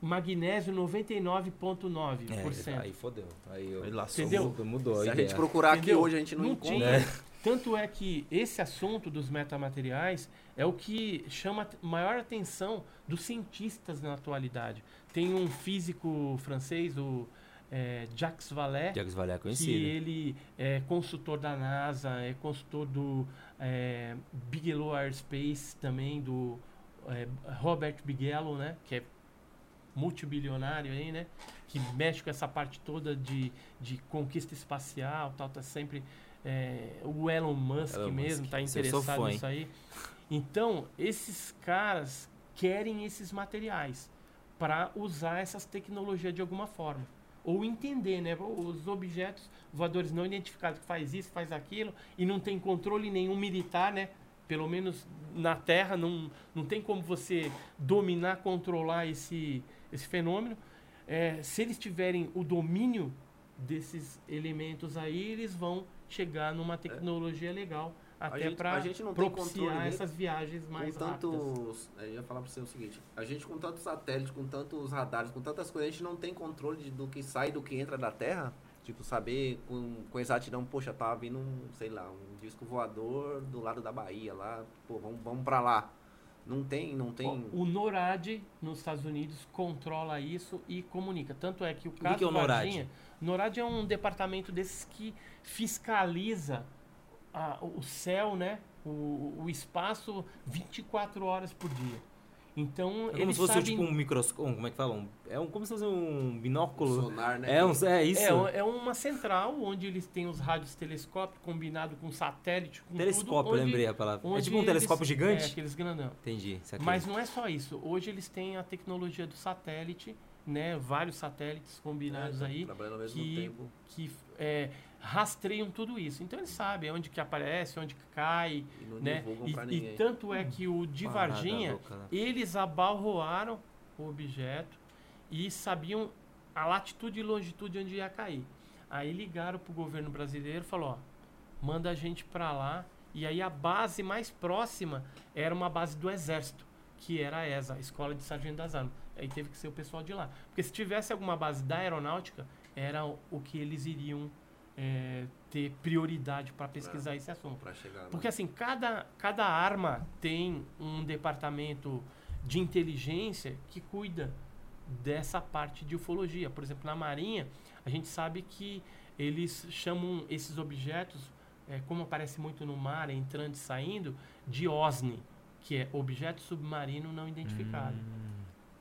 D: magnésio 99,9%?
A: É, aí fodeu. Aí eu,
E: Aí.
D: Entendeu?
A: Mudou,
C: Se a gente procurar
D: Entendeu?
C: aqui hoje, a gente não,
D: Não
C: encontra.
D: tinha.
A: É.
D: Tanto é que esse assunto dos metamateriais é o que chama a maior atenção dos cientistas na atualidade. Tem um físico francês, o é, Jacques Vallée,
A: Jacques Vallée é
D: que
A: conhecido.
D: ele é consultor da NASA, é consultor do é, Bigelow Aerospace também, do é, Robert Bigelow, né? Que é multibilionário aí, né? Que mexe com essa parte toda de, de conquista espacial, tal, tá sempre... é, o Elon Musk
A: Elon
D: mesmo
A: Musk.
D: tá interessado
A: fã,
D: nisso aí. Então, esses caras querem esses materiais para usar essas tecnologias de alguma forma. Ou entender, né? Os objetos voadores não identificados que faz isso, faz aquilo, e não tem controle nenhum militar, né? Pelo menos na Terra, não, não tem como você dominar, controlar esse, esse fenômeno. É, se eles tiverem o domínio desses elementos aí, eles vão chegar numa tecnologia legal até para propiciar essas viagens
C: com
D: mais rápidas.
C: tantos. Eu ia falar pra você o seguinte: a gente com tantos satélites, com tantos radares, com tantas coisas, a gente não tem controle de- do que sai e do que entra da Terra. Tipo, saber com, com exatidão, poxa, tava vindo um, sei lá, um disco voador do lado da Bahia lá, pô, vamos, vamos pra lá. Não tem, não tem.
D: O NORAD nos Estados Unidos controla isso e comunica. Tanto é que o caso
A: que é o NORAD?
D: Varginha, NORAD é um departamento desses que fiscaliza a- o céu, né? O, o espaço 24 horas por dia. Então,
A: É como
D: eles
A: se fosse
D: sabem...
A: tipo um microscópio. Como é que fala? Um- é um, como se fosse um binóculo.
C: sonar, né?
A: É, um, é isso.
D: É, é uma central onde eles têm os rádios telescópio combinado com satélite, com
A: telescópio,
D: tudo, onde-
A: lembrei a palavra. É tipo um
D: eles-
A: telescópio
D: É,
A: gigante?
D: aqueles grandão.
A: Entendi.
D: Mas não é só isso. Hoje eles têm a tecnologia do satélite, né? Vários satélites combinados
C: É,
D: aí
C: Trabalhando ao mesmo
D: que,
C: tempo.
D: que é, rastreiam tudo isso. Então eles sabem onde que aparece, onde que cai,
C: E não
D: né? E, e tanto é que o de
A: Parada
D: Varginha,
A: louca, né?
D: eles abalroaram o objeto e sabiam a latitude e longitude onde ia cair. Aí ligaram pro governo brasileiro e falou, ó, manda a gente para lá. E aí a base mais próxima era uma base do exército, que era a ESA, a Escola de Sargento das Armas. Aí teve que ser o pessoal de lá. Porque se tivesse alguma base da aeronáutica, era o o que eles iriam é, ter prioridade para pesquisar esse assunto.
C: Pra chegar lá.
D: Porque assim, cada, cada arma tem um departamento de inteligência que cuida dessa parte de ufologia. Por exemplo, na Marinha, a gente sabe que eles chamam esses objetos, é, como aparece muito no mar, entrando e saindo, de OSNI, que é objeto submarino não identificado.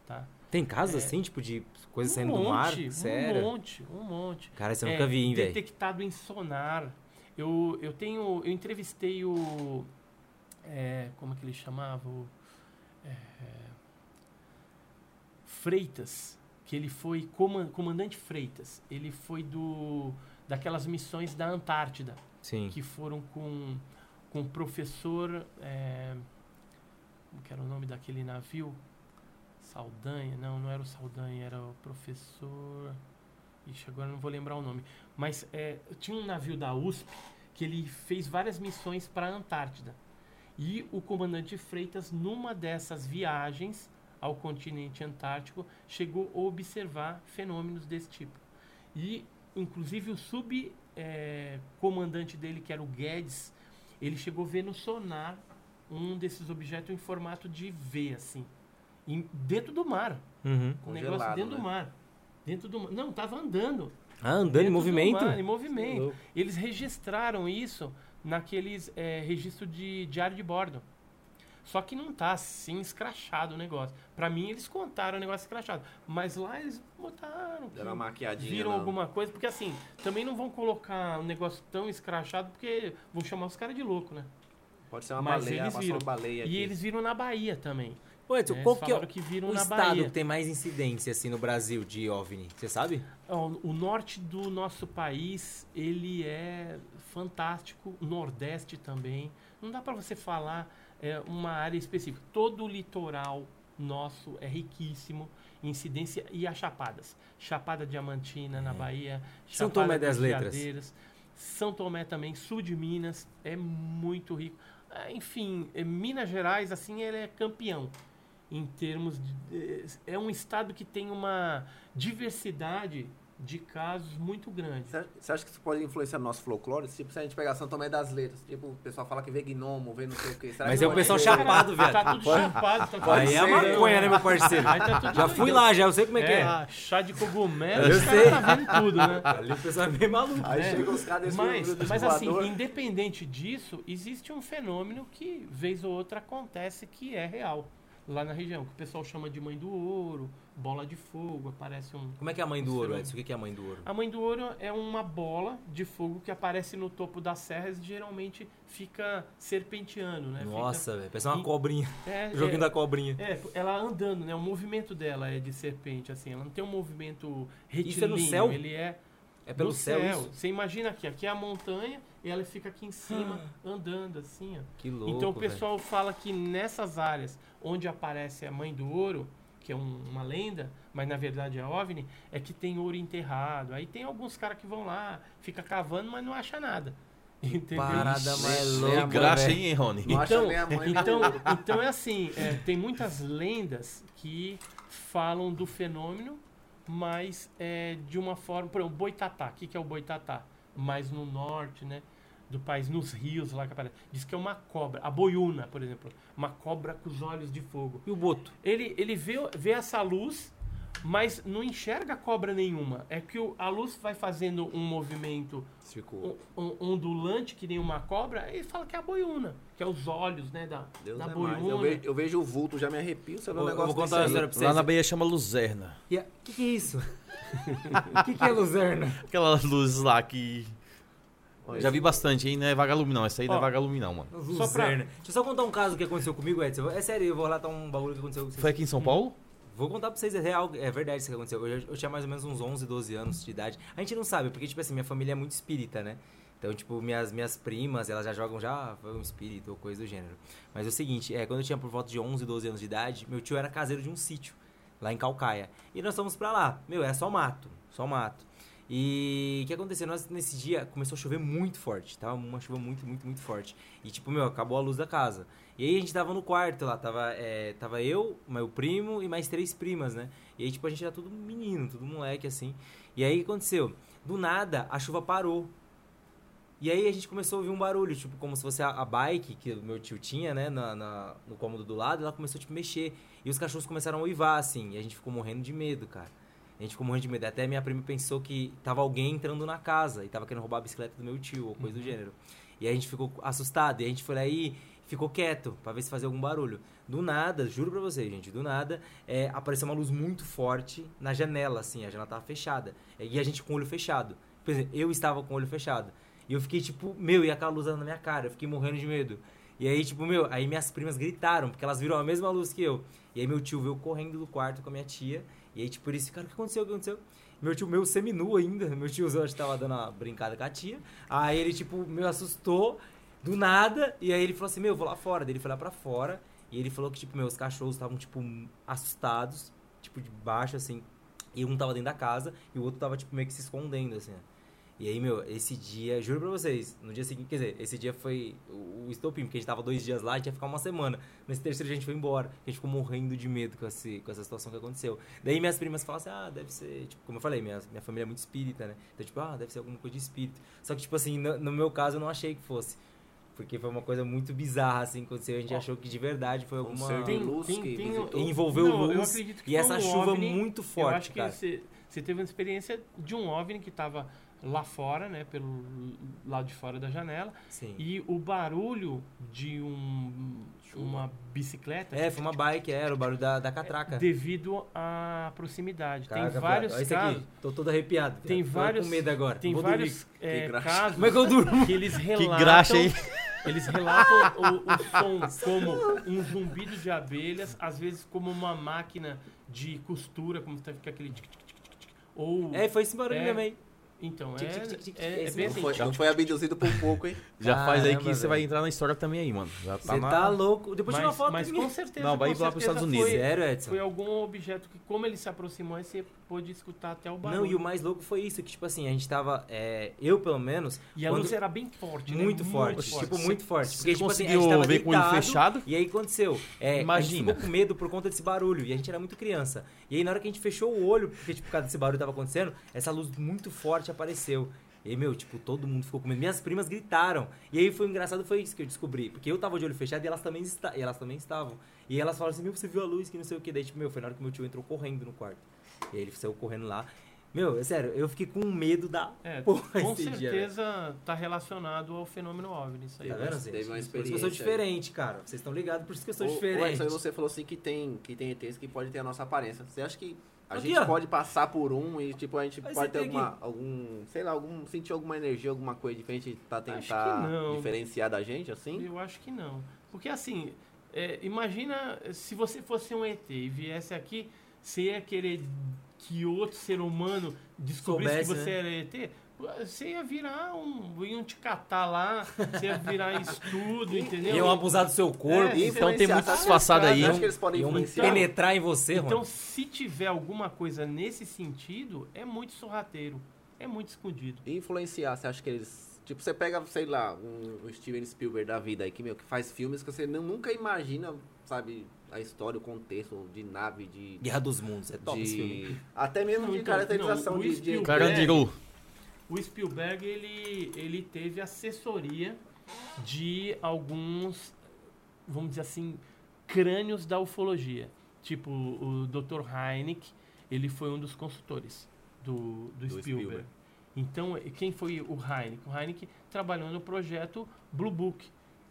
D: Tá?
A: Tem casos
D: É.
A: assim, tipo, de coisa
D: um
A: saindo
D: monte,
A: do mar?
D: um
A: Sério?
D: monte, um monte.
A: Cara, eu
D: É,
A: nunca vi, hein, velho.
D: Detectado em sonar. Eu, eu tenho. Eu entrevistei o. é, como é que ele chamava? O, é, Freitas. Que ele foi. coman- Comandante Freitas. Ele foi do. Daquelas missões da Antártida.
A: Sim.
D: Que foram com. Com o professor. é, como que era o nome daquele navio? Saldanha? Não, não era o Saldanha, era o professor. Ixi, agora não vou lembrar o nome. Mas é, tinha um navio da USP que ele fez várias missões para a Antártida. E o comandante Freitas, numa dessas viagens ao continente antártico, chegou a observar fenômenos desse tipo. E, inclusive, o subcomandante dele, que era o Guedes, ele chegou a ver no sonar um desses objetos em formato de V, assim, em- dentro do mar.
A: Uhum.
D: Um negócio dentro do
C: né?
D: mar. Dentro do mar. Não, tava andando.
A: Ah, andando em
D: dentro do
A: movimento?
D: mar, em movimento. Eles registraram isso naqueles é, registro de diário de bordo. Só que não tá assim escrachado o negócio. Pra mim, eles contaram o negócio escrachado. Mas lá eles botaram.
C: Deram uma maquiadinha.
D: viram
C: na-
D: alguma coisa. Porque assim, também não vão colocar um negócio tão escrachado porque vão chamar os caras de louco, né?
C: Pode ser uma
D: Mas
C: baleia,
D: eles viram.
C: uma baleia
D: E
C: aqui.
D: eles viram na Bahia também.
A: Ô, Edson,
D: É,
A: qual que é
D: falaram que viram
A: o estado
D: Bahia.
A: que tem mais incidência, assim, no Brasil de OVNI? Você sabe?
D: Ó, O norte do nosso país, ele é fantástico, o nordeste também. Não dá para você falar é, uma área específica. Todo o litoral nosso é riquíssimo em incidência e as chapadas. Chapada Diamantina na Bahia,
A: É. São
D: Chapada
A: Tomé das Letras.
D: São Tomé também, sul de Minas, é muito rico. Ah, Enfim, é, Minas Gerais, assim, ele é campeão em termos de, é um estado que tem uma diversidade de casos muito grande.
C: Você acha que isso pode influenciar no nosso folclore? Tipo, se a gente pegar São Tomé das Letras, tipo, o pessoal fala que vê gnomo, vê não sei o quê. Será
A: Mas
C: que
A: é o pessoal
C: ser?
A: chapado, viado.
D: Tá tudo chapado. Tá tudo
A: Aí é maconha, né, meu parceiro?
D: Aí tá tudo
A: Já fui lá, já eu sei como é que é.
D: É, chá de cogumelo,
A: Eu sei.
D: tá vendo tudo, né?
A: Ali o pessoal é meio maluco.
C: Aí
D: É.
C: chega os caras desse
D: Mas, mas assim, independente disso, existe um fenômeno que, vez ou outra, acontece que é real lá na região, que o pessoal chama de mãe do ouro, bola de fogo, aparece um...
A: Como é que é a mãe do ouro. Edson? O que é a mãe do ouro?
D: A mãe do ouro é uma bola de fogo que aparece no topo das serras e geralmente fica serpenteando, né? Fica-
A: Nossa, velho. Parece uma
D: E-
A: cobrinha.
D: é,
A: joguinho
D: é,
A: da cobrinha.
D: É, ela andando, né? O movimento dela é de serpente, assim. Ela não tem um movimento retilíneo.
A: Isso é no céu?
D: Ele é
A: É pelo
D: no
A: céu, isso?
D: Você imagina aqui, aqui é a montanha e ela fica aqui em cima, andando assim, ó.
A: Que louco,
D: então o pessoal fala que nessas áreas onde aparece a mãe do ouro, que é um- uma lenda, mas na verdade é OVNI, é que tem ouro enterrado. Aí tem alguns caras que vão lá, fica cavando, mas não acha nada. Entendeu?
A: Parada mais
C: Ixi,
A: louca,
C: é
E: graxa,
A: velho.
E: hein, Rony?
D: Então, então, então é assim, é, tem muitas lendas que falam do fenômeno, mas é, de uma forma, por exemplo, boitatá, o que, que é o boitatá? Mais no norte, né, do país, nos rios lá que aparece. Diz que é uma cobra, a boiuna, por exemplo, uma cobra com os olhos de fogo.
A: E o boto?
D: Ele, ele vê, vê essa luz, mas não enxerga cobra nenhuma. É que o- a luz vai fazendo um movimento
C: Ficou.
D: um- ondulante que nem uma cobra, e fala que é a boiuna, que é os olhos, né, da,
C: Deus
D: da
C: é
D: boiuna.
C: Eu vejo, eu vejo o vulto, já me arrepio, você vê um negócio
A: vou contar uma história pra vocês.
E: Lá na Bahia chama luzerna.
A: E a- que que é isso? O que que é luzerna?
E: Aquelas luzes lá que...
C: Olha,
E: Já vi bastante, hein? Não é vagalume não. Essa aí não é
D: Ó.
E: vagalume não, mano.
D: Só pra-.
A: Deixa eu só contar um caso que aconteceu comigo, Edson. É sério, eu vou relatar um bagulho que aconteceu com vocês.
E: Foi aqui em São Paulo?
A: Vou contar pra vocês, é real, é verdade isso que aconteceu. Eu, eu tinha mais ou menos uns 11, 12 anos de idade. A gente não sabe, porque, tipo assim, minha família é muito espírita, né? Então, tipo, minhas, minhas primas, elas já jogam já, foi um espírito ou coisa do gênero. Mas é o seguinte, é, quando eu tinha por volta de 11, 12 anos de idade, meu tio era caseiro de um sítio, lá em Calcaia. E nós fomos pra lá. Meu, é só mato, só mato. E o que aconteceu? Nós, nesse dia, começou a chover muito forte. Tava uma chuva muito, muito, muito forte. E, tipo, meu, acabou a luz da casa. E aí a gente tava no quarto lá, tava, é, tava eu, meu primo e mais três primas, né? E aí, tipo, a gente era tudo menino, tudo moleque, assim. E aí, o que aconteceu? Do nada, a chuva parou. E aí a gente começou a ouvir um barulho, tipo, como se fosse a, a bike que o meu tio tinha, né, na, na- no cômodo do lado, ela começou, tipo, mexer. E os cachorros começaram a uivar, assim, e a gente ficou morrendo de medo, cara. A gente ficou morrendo de medo. Até minha prima pensou que tava alguém entrando na casa e tava querendo roubar a bicicleta do meu tio, ou coisa do gênero. E aí a gente ficou assustado, e a gente foi lá e ficou quieto, pra ver se fazia algum barulho. Do nada, juro pra vocês, gente, do nada, é, apareceu uma luz muito forte na janela, assim, a janela tava fechada. E a gente com o olho fechado. Por exemplo, eu estava com o olho fechado. E eu fiquei tipo, meu, e aquela luz na minha cara, eu fiquei morrendo de medo. E aí, tipo, meu, aí minhas primas gritaram, porque elas viram a mesma luz que eu. E aí meu tio veio correndo do quarto com a minha tia. E aí, tipo, eles ficaram, o que aconteceu? O que aconteceu? Meu tio, meu seminu ainda, meu tiozão acho que tava dando uma brincada com a tia. Aí ele, tipo, me assustou do nada. E aí ele falou assim, meu, eu vou lá fora. Daí ele foi lá pra fora. E ele falou que, tipo, meus cachorros estavam, tipo, assustados, tipo, de baixo, assim. E um tava dentro da casa e o outro tava, tipo, meio que se escondendo, assim. ó. E aí, meu, esse dia, juro pra vocês, no dia seguinte, quer dizer, esse dia foi o, estopim, porque a gente tava dois dias lá, a gente ia ficar uma semana. Nesse terceiro a gente foi embora, a gente ficou morrendo de medo com, esse, com essa situação que aconteceu. Daí minhas primas falam assim, ah, deve ser, tipo, como eu falei, minha, minha família é muito espírita, né? Então, tipo, ah, deve ser alguma coisa de espírito. Só que, tipo assim, no, no meu caso eu não achei que fosse. Porque foi uma coisa muito bizarra, assim, que aconteceu. A gente
D: Ó,
A: achou que de verdade foi alguma...
D: Tem,
C: luz
D: tem,
C: que
D: tem.
A: Envolveu
D: Não, eu
A: luz e essa
D: um
A: chuva
D: OVNI.
A: muito
D: Eu
A: forte,
D: acho que
A: cara.
D: você, você teve uma experiência de um OVNI que estava lá fora, né, pelo lado de fora da janela,
A: Sim.
D: e o barulho de um, uma bicicleta
A: É, foi uma bike, era o barulho da, da catraca.
D: devido à proximidade.
A: Caraca,
D: tem vários.
A: Olha
D: casos,
A: aqui. Tô todo arrepiado.
D: tem
A: Tô
D: vários
A: com medo agora.
D: tem
A: Vou
D: vários é, casos
A: Como é que eu durmo?
D: que eles relatam
E: graxa, hein?
D: Eles relatam o, o som como um zumbido de abelhas, às vezes como uma máquina de costura, como tá- fica aquele tic, tic, tic, tic, tic, ou
A: É, foi esse barulho
D: É.
A: também.
D: Então
A: tic,
D: é,
A: tic, tic, tic,
D: é, é bem
C: Não
D: assim.
C: foi, não foi abduzido por pouco, hein?
E: Já faz aí que você vai entrar na história também aí, mano. Já tá
A: Você
E: na...
A: tá louco. Depois tira uma foto.
D: mas com certeza.
E: Não, vai
D: com
E: lá pros Estados Unidos.
D: Foi,
A: Sério, Edson?
D: foi algum objeto que, como ele se aproximou, aí você pôde escutar até o barulho.
A: Não, e o mais louco foi isso, que tipo assim, a gente tava, é, eu pelo menos,
D: E a
A: quando-
D: luz era bem forte, né?
A: muito, forte, tipo muito forte,
E: Você
A: porque tipo assim, a gente tava
E: ver com o olho
A: deitado,
E: fechado?
A: E aí aconteceu, é,
E: Imagina.
A: a gente ficou com medo por conta desse barulho, e a gente era muito criança. E aí na hora que a gente fechou o olho, porque tipo, por causa desse barulho tava acontecendo, essa luz muito forte apareceu. E aí, meu, tipo, todo mundo ficou com medo. Minhas primas gritaram. E aí foi engraçado, foi isso que eu descobri. Porque eu tava de olho fechado e elas também, esta... e elas também estavam. E elas falaram assim, meu, você viu a luz, que não sei o que. Daí, tipo, meu, foi na hora que meu tio entrou correndo no quarto. E aí ele saiu correndo lá. Meu, é sério, eu fiquei com medo da
D: É,
A: porra
D: com
A: esse dia,
D: certeza tá relacionado ao fenômeno OVNI, isso aí.
A: Tá
C: Teve
A: vendo,
C: teve uma
A: Por isso que eu
C: experiência
A: sou
C: aí.
A: diferente, cara. Vocês estão ligados, por isso que eu sou
C: ô,
A: diferente.
C: Edson, você falou assim que tem, que tem ETs que pode ter a nossa aparência. Você acha que a
A: Aqui,
C: gente
A: ó.
C: pode passar por um e, tipo, a gente
A: Olha
C: pode ter alguma, algum, sei lá, algum, sentir alguma energia, alguma coisa diferente pra
D: que
C: tentar diferenciar da gente, assim?
D: Eu acho que não. Porque assim, é, imagina se você fosse um ET e viesse aqui, você ia querer que outro ser humano descobrisse
A: Soubesse,
D: que você
A: né?
D: era ET? Você ia virar um. iam te catar lá, você ia virar estudo, entendeu?
A: Iam abusar do seu corpo,
D: É,
E: então tem muito disfarçado aí.
C: Acha que eles podem
A: iam
C: influenciar?
A: penetrar em você,
D: Então,
A: mano.
D: se tiver alguma coisa nesse sentido, é muito sorrateiro. É muito escondido.
C: E influenciar, você acha que eles... Tipo, você pega, sei lá, um, um Steven Spielberg da vida aí, que, meu, que faz filmes que você não- nunca imagina, sabe, a história, o contexto de nave, de...
A: Guerra dos Mundos, é top esse filme.
C: de até mesmo
D: Não,
C: de
D: então,
C: caracterização
D: não,
C: de, de...
E: Carandiru.
D: O Spielberg, ele, ele teve assessoria de alguns, vamos dizer assim, crânios da ufologia. Tipo, o Dr. Heineck, ele foi um dos consultores do, do,
C: Do
D: Spielberg.
C: Spielberg.
D: Então, quem foi o Heineck? O Heineck trabalhou no projeto Blue Book,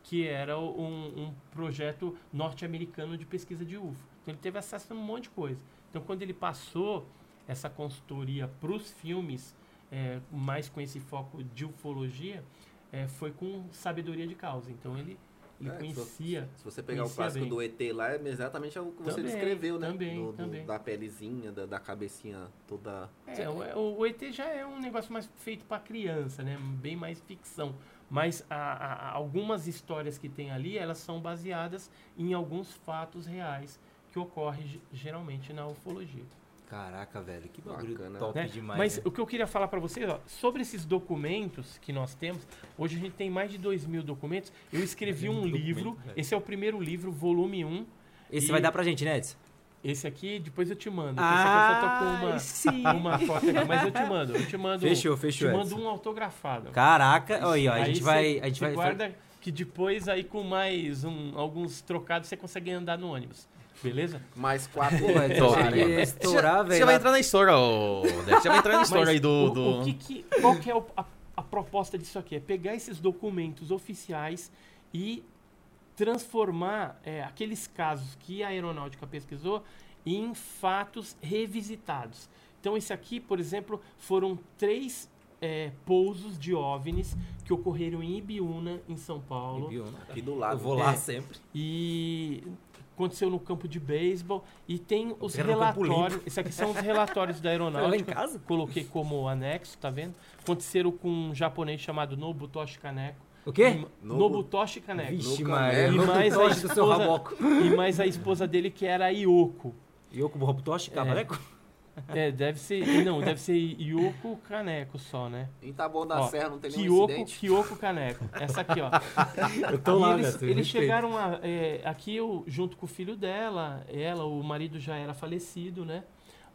D: que era um, um projeto norte-americano de pesquisa de UFO. Então, ele teve acesso a um monte de coisa. Então, quando ele passou essa consultoria para os filmes, é, mais com esse foco de ufologia, é, foi com sabedoria de causa. Então, ele, ele
C: É,
D: conhecia...
C: Se você pegar o clássico
D: bem.
C: do ET lá, é exatamente o que você
D: Também,
C: descreveu, né?
D: também,
C: Do- do-
D: também.
C: Da pelezinha, da, da cabecinha toda.
D: É, o, o ET já é um negócio mais feito para criança, né? Bem mais ficção. Mas a- a- algumas histórias que tem ali, elas são baseadas em alguns fatos reais que ocorrem ge- geralmente na ufologia.
A: Caraca, velho, que bagulho
C: Bacana.
A: top
D: né?
A: demais.
D: Mas
A: né?
D: o que eu queria falar para vocês, ó, sobre esses documentos que nós temos, hoje a gente tem mais de 2 mil documentos. Eu escrevi um livro,
A: velho.
D: esse é o primeiro livro, volume 1.
A: Esse
D: e-
A: vai dar pra gente, né, Edson?
D: Esse aqui, depois eu te mando. porque esse aqui eu só tô com uma,
A: sim.
D: uma foto aqui, mas eu te mando. Eu te mando,
A: Fechou, fechou,
D: te mando um autografado.
A: Caraca, olha aí, ó, a gente
D: cê-
A: vai... A gente vai
D: guarda que depois aí com mais um, alguns trocados você consegue andar no ônibus. Beleza?
C: Mais quatro.
A: Pô, você
E: mano.
A: ia estourar,
E: Você
A: velho.
E: já vai entrar na história, ô. Você vai entrar na história
D: Mas
E: aí do.
D: o,
E: do...
D: o que que- qual que é o- a, a proposta disso aqui? É pegar esses documentos oficiais e transformar é, aqueles casos que a aeronáutica pesquisou em fatos revisitados. Então, esse aqui, por exemplo, foram três é, pousos de OVNIs que ocorreram em Ibiúna, em São Paulo.
A: Ibiúna.
C: Aqui do lado.
A: Eu vou lá
D: É.
A: sempre.
D: E aconteceu no campo de beisebol. E tem os relatórios. Esse aqui são os relatórios da
A: Foi lá em
D: aeronáutica.
A: casa?
D: Coloquei como anexo, tá vendo? Aconteceram com um japonês chamado Nobutoshi Kaneko.
A: O quê?
D: E- Nobutoshi Kaneko.
A: Vixe, Maria.
C: caneco.
D: E mais a
A: Nobutoshi
D: esposa-
A: raboco.
D: E mais a esposa dele, que era a Yoko.
A: Yoko Robutoshi, cabareco?
D: É, deve ser. Não, deve ser Yoko Kaneko só, né?
C: Em Taboão da
D: Ó,
C: Serra não tem nenhum
D: Kyoko,
C: incidente.
D: Kyoko Kaneko. Essa aqui, ó.
A: Eu tô
D: E
A: lá,
D: eles,
A: Beto,
D: eles chegaram a, é, aqui eu, junto com o filho dela, ela, o marido já era falecido, né?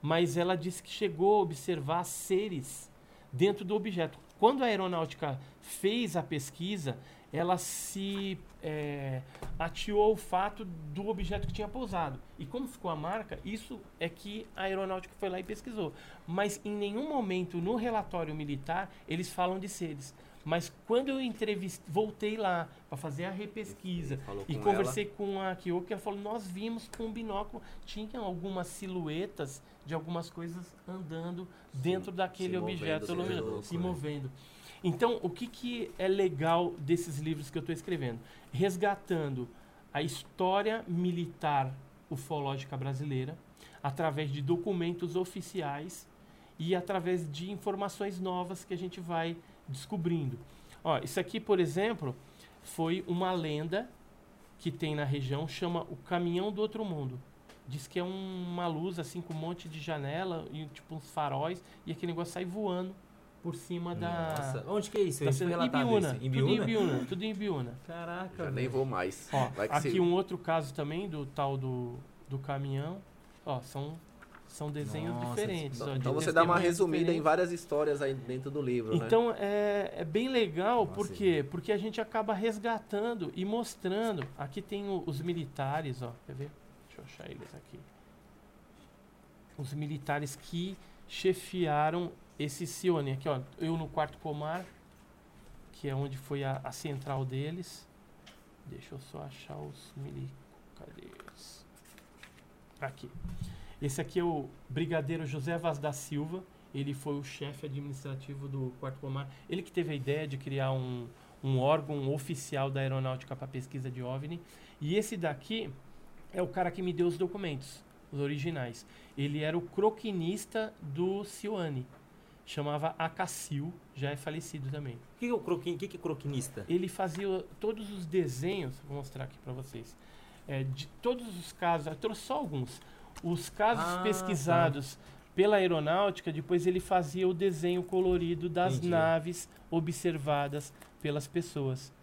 D: Mas ela disse que chegou a observar seres dentro do objeto. Quando a aeronáutica fez a pesquisa, ela se é, atiou ao fato do objeto que tinha pousado. E como ficou a marca, isso é que a aeronáutica foi lá e pesquisou. Mas em nenhum momento no relatório militar eles falam de seres. Mas quando eu entrevistei, voltei lá para fazer a repesquisa e
C: com
D: conversei com a Kyoko, ela falou: nós vimos com um binóculo, tinha algumas silhuetas de algumas coisas andando dentro daquele
C: se movendo,
D: objeto luminoso, se
C: né?
D: movendo. Então, o que, que é legal desses livros que eu estou escrevendo? Resgatando a história militar ufológica brasileira através de documentos oficiais e através de informações novas que a gente vai descobrindo. Ó, isso aqui, por exemplo, foi uma lenda que tem na região, chama o Caminhão do Outro Mundo. Diz que é um- uma luz assim com um monte de janela e tipo uns faróis e aquele negócio sai voando por cima da
A: Nossa, onde que é isso?
D: da
A: Isso foi
D: cidade-
A: relatado
D: Ibiúna,
A: isso? Em
D: tudo em
A: Biúna?
D: Ibiúna, tudo em Ibiúna.
A: Caraca,
C: Já nem vou mais.
D: Ó, aqui
C: se-
D: um outro caso também do tal do, do caminhão. Ó, são, são desenhos
A: Nossa,
D: diferentes. ó, de
C: Então você dá uma resumida em
D: diferentes.
C: várias histórias aí dentro do livro, né?
D: Então é, é bem legal,
A: Nossa,
D: por quê? Porque a gente acaba resgatando e mostrando. Aqui tem o- os militares, ó. Quer ver? Achar eles aqui. Os militares que chefiaram esse Cione. Aqui, ó. Eu no quarto pomar, que é onde foi a, a central deles. Deixa eu só achar os mili... Cadê eles? Aqui. Esse aqui é o Brigadeiro José Vaz da Silva. Ele foi o chefe administrativo do Quarto Pomar. Ele que teve a ideia de criar um, um órgão oficial da aeronáutica para pesquisa de OVNI. E esse daqui é o cara que me deu os documentos, os originais. Ele era o croquinista do Cione. Chamava Acacil, já é falecido também.
A: O que é o croquin, que que é croquinista?
D: Ele fazia todos os desenhos, vou mostrar aqui para vocês, é, de todos os casos, eu trouxe só alguns. Os casos
A: Ah,
D: pesquisados pela aeronáutica, depois ele fazia o desenho colorido das
A: Entendi.
D: naves observadas pelas pessoas.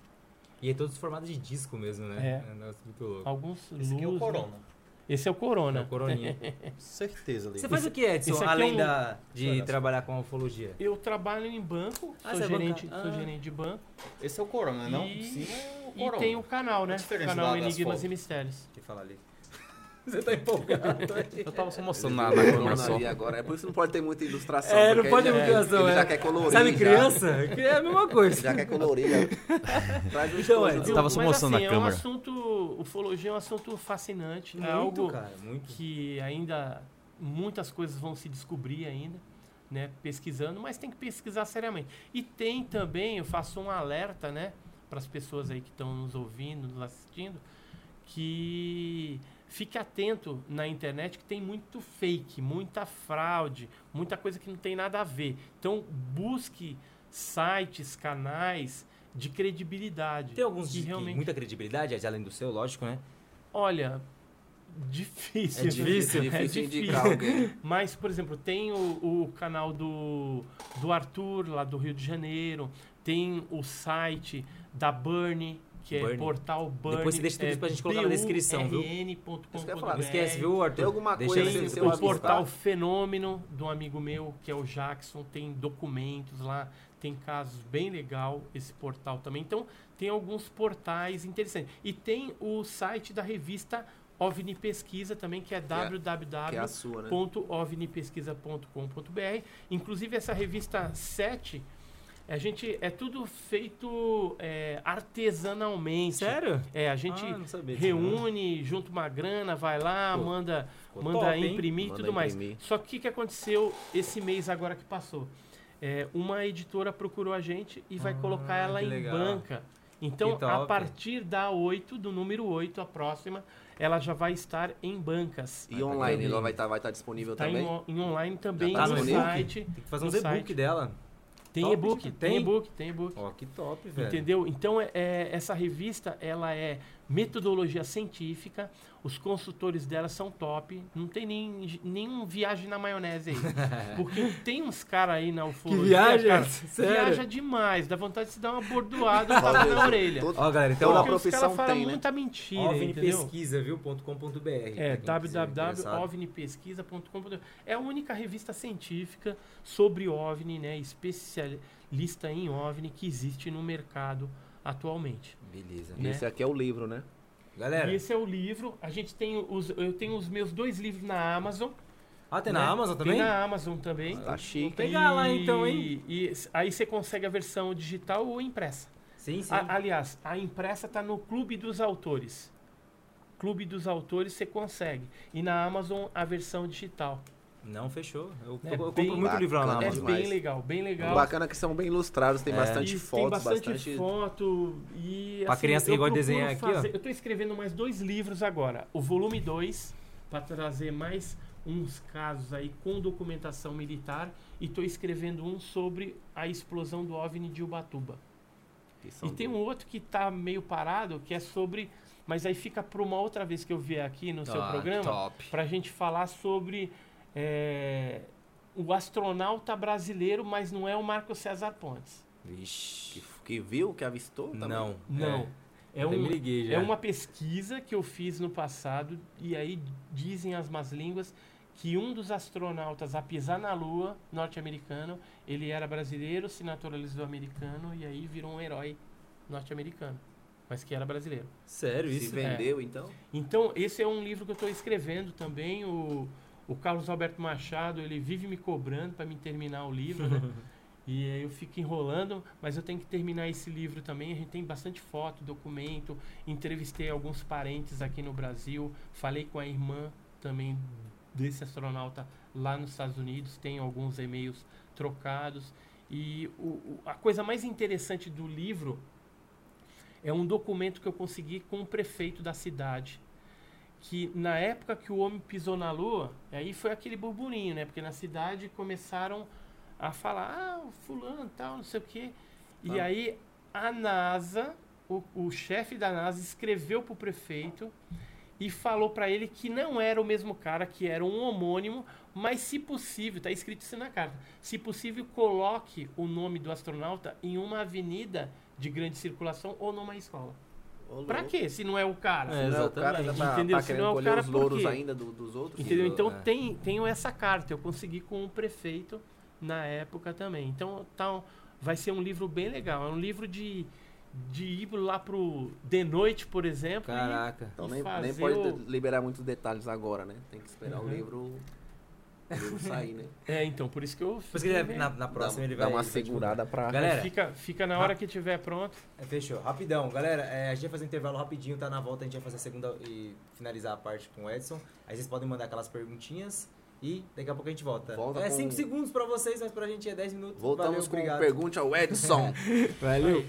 A: E é todos formados de disco mesmo, né?
D: É.
A: um negócio muito louco.
D: Alguns
E: Esse aqui é o
D: né?
E: Corona.
D: Esse é o Corona.
A: É o coroninha.
E: Certeza, ali.
A: Você faz o que, Edson,
D: esse aqui
A: além
D: é um-
A: da, de trabalhar com a ufologia?
D: Eu trabalho em banco,
A: Ah,
D: sou,
A: é
D: gerente,
A: banca-
D: sou
A: ah.
D: gerente de banco.
E: Esse é o Corona, não?
D: E-
E: Sim, é o
D: E
E: Corona.
D: tem o canal, né?
E: Diferença
D: canal Enigmas e Mistérios.
A: Que fala ali. Você tá empolgado.
E: Eu tava só mostrando na, na câmera só.
C: ali agora. É por isso que não pode ter muita ilustração.
A: É, não pode ter
C: já-
A: ilustração,
C: Ele
A: é.
C: já quer colorir.
A: Sabe
C: já.
A: criança? É a mesma coisa.
C: Já quer colorir. já. Traz o
A: Então, é,
E: tava só mostrando
D: assim,
E: na
D: é um
E: câmera.
D: assunto, ufologia é um assunto fascinante, é
A: Muito,
D: algo
A: cara, muito.
D: que ainda muitas coisas vão se descobrir ainda, né, pesquisando, mas tem que pesquisar seriamente. E tem também, eu faço um alerta, né, para as pessoas aí que estão nos ouvindo, nos assistindo, que fique atento na internet que tem muito fake, muita fraude, muita coisa que não tem nada a ver. Então, busque sites, canais de credibilidade.
A: Tem alguns
D: que
A: de que
D: realmente
A: muita credibilidade, Ed, além do seu, lógico, né?
D: Olha, difícil.
A: É difícil?
D: É
C: Difícil
D: difícil.
C: indicar alguém.
D: Mas, por exemplo, tem o, o canal do, do Arthur, lá do Rio de Janeiro. Tem o site da Burn, que é
A: Burn.
D: portal Burn.
A: Depois você deixa tudo isso pra gente colocar na descrição, viu? Não esquece, viu, Arthur?
C: Tem alguma
A: Deixa
C: coisa
D: Tem
C: o avistar?
D: portal Fenômeno de um amigo meu, que é o Jackson, tem documentos lá, tem casos bem legal esse portal também. Então, tem alguns portais interessantes. E tem o site da revista OVNI Pesquisa também, que é
C: é a
D: www
C: sua, né?
D: Inclusive essa revista 7, a gente é tudo feito é, artesanalmente.
A: Sério?
D: É, a gente
A: Ah, sabia
D: reúne, junta uma grana, vai lá,
A: Pô,
D: manda, manda
A: top,
D: imprimir e tudo mais.
C: imprimir.
D: Só que o que, aconteceu esse mês agora que passou? É, uma editora procurou a gente e vai
A: Ah,
D: colocar ela em
A: legal.
D: banca. Então, a partir da 8, do número 8, a próxima, ela já vai estar em bancas.
C: E online,
A: também.
C: ela vai estar vai tá disponível
D: Tá
C: também?
D: em, em online também
C: tá
D: no
C: disponível?
D: site.
A: Tem que fazer
D: no
A: uns e-book dela.
D: Tem e-book,
A: tem?
D: tem e-book, tem e-book.
A: Ó, que top, velho.
D: Entendeu? Então, é, é- essa revista, ela é metodologia científica, os consultores dela são top, não tem nem, nenhum viagem na maionese aí. Porque tem uns caras aí na ufologia,
A: viagem?
D: cara,
A: Sério?
D: viaja demais, dá vontade de se dar uma bordoada na orelha.
C: Todo-
A: Ó, galera, então,
C: a
D: os
C: profissão
D: caras falam
C: tem, né?
D: muita mentira, entendeu?
A: ovnipesquisa, viu? ponto .com ponto .br,
D: É, www.ovnipesquisa.com.br. É a única revista científica sobre OVNI, né, especialista em OVNI que existe no mercado atualmente.
A: Beleza.
D: né?
C: Esse aqui é o livro, né?
A: Galera,
D: E esse é o livro. A gente tem os, eu tenho os meus dois livros na Amazon.
A: ah, tem
D: né?
A: na Amazon também?
D: Tem na Amazon também.
C: Tá chique.
A: pegar lá, então, hein?
D: E aí você consegue a versão digital ou impressa.
A: Sim, sim.
D: A- aliás, a impressa está no Clube dos Autores. Clube dos Autores você consegue. E na Amazon a versão digital.
A: Não, fechou. Eu,
D: É
A: eu compro
D: bem
A: muito livro lá na
D: É
C: demais.
D: bem legal, bem legal.
C: Bacana que são bem ilustrados, tem
A: É.
C: bastante
D: E
C: fotos,
D: tem bastante,
C: bastante...
D: foto e
A: Pra
D: assim,
A: criança que
D: eu
A: gosta de desenhar aqui, ó.
D: Eu tô escrevendo mais dois livros agora. O volume 2 para trazer mais uns casos aí com documentação militar e tô escrevendo um sobre a explosão do OVNI de Ubatuba. E tem um outro que tá meio parado, que é sobre, mas aí fica para uma outra vez que eu vier aqui no seu
A: Ah,
D: programa
A: Top.
D: para a gente falar sobre é, o astronauta brasileiro, mas não é o Marco César Pontes.
A: Vixe.
C: Que, que viu, que avistou também?
A: Não.
D: Não. É,
A: Até
D: um, é uma pesquisa que eu fiz no passado, e aí dizem as más línguas que um dos astronautas a pisar na Lua, norte-americano, ele era brasileiro, se naturalizou americano, e aí virou um herói norte-americano, mas que era brasileiro.
A: Sério,
C: Se
A: isso?
C: vendeu, então?
D: Então, esse é um livro que eu estou escrevendo também. O, o Carlos Alberto Machado, ele vive me cobrando para me terminar o livro, né? E aí eu fico enrolando, mas eu tenho que terminar esse livro também. A gente tem bastante foto, documento. Entrevistei alguns parentes aqui no Brasil. Falei com a irmã também desse astronauta lá nos Estados Unidos. Tem alguns e-mails trocados. E o- o- a coisa mais interessante do livro é um documento que eu consegui com o prefeito da cidade. Que na época que o homem pisou na lua, aí foi aquele burburinho, né? Porque na cidade começaram a falar, ah, o fulano tal, não sei o quê. E
C: Ah.
D: aí a NASA, o, o chefe da NASA escreveu pro prefeito e falou para ele que não era o mesmo cara, que era um homônimo, mas se possível, tá escrito isso na carta, se possível coloque o nome do astronauta em uma avenida de grande circulação ou numa escola.
C: Ô,
D: Pra quê? Se não é o cara.
A: É,
C: Não, o cara
A: Exatamente.
C: ainda tá,
D: Entendeu?
C: tá
D: Se
C: querendo
D: não é o
C: colher
D: cara,
C: os louros ainda do- dos outros?
D: Entendeu? Então
A: é.
D: tem, tenho essa carta, eu consegui com o prefeito na época também. Então tá, vai ser um livro bem legal. É um livro de, de ir lá pro de noite, por exemplo. e-
A: Caraca.
C: Então
D: e
C: nem, nem pode
D: o-
C: liberar muitos detalhes agora, né? Tem que esperar
D: Uhum.
C: o livro sair, né?
D: É, então, por isso que eu.
A: Depois que ele, na, na próxima
C: dá,
A: ele
C: dá
A: vai...
C: uma
A: ele vai
C: segurada pra...
A: Galera,
D: Fica, fica na hora que tiver pronto.
A: É, fechou. Rapidão, galera. é, a gente vai fazer um intervalo rapidinho, tá na volta. A gente vai fazer a segunda e finalizar a parte com o Edson. Aí vocês podem mandar aquelas perguntinhas e daqui a pouco a gente volta.
C: Volta
A: é
C: com-
A: 5 segundos pra vocês, mas pra gente é 10 minutos.
C: Voltamos
A: Valeu,
C: com
A: obrigado.
C: Pergunte ao Edson.
A: Valeu.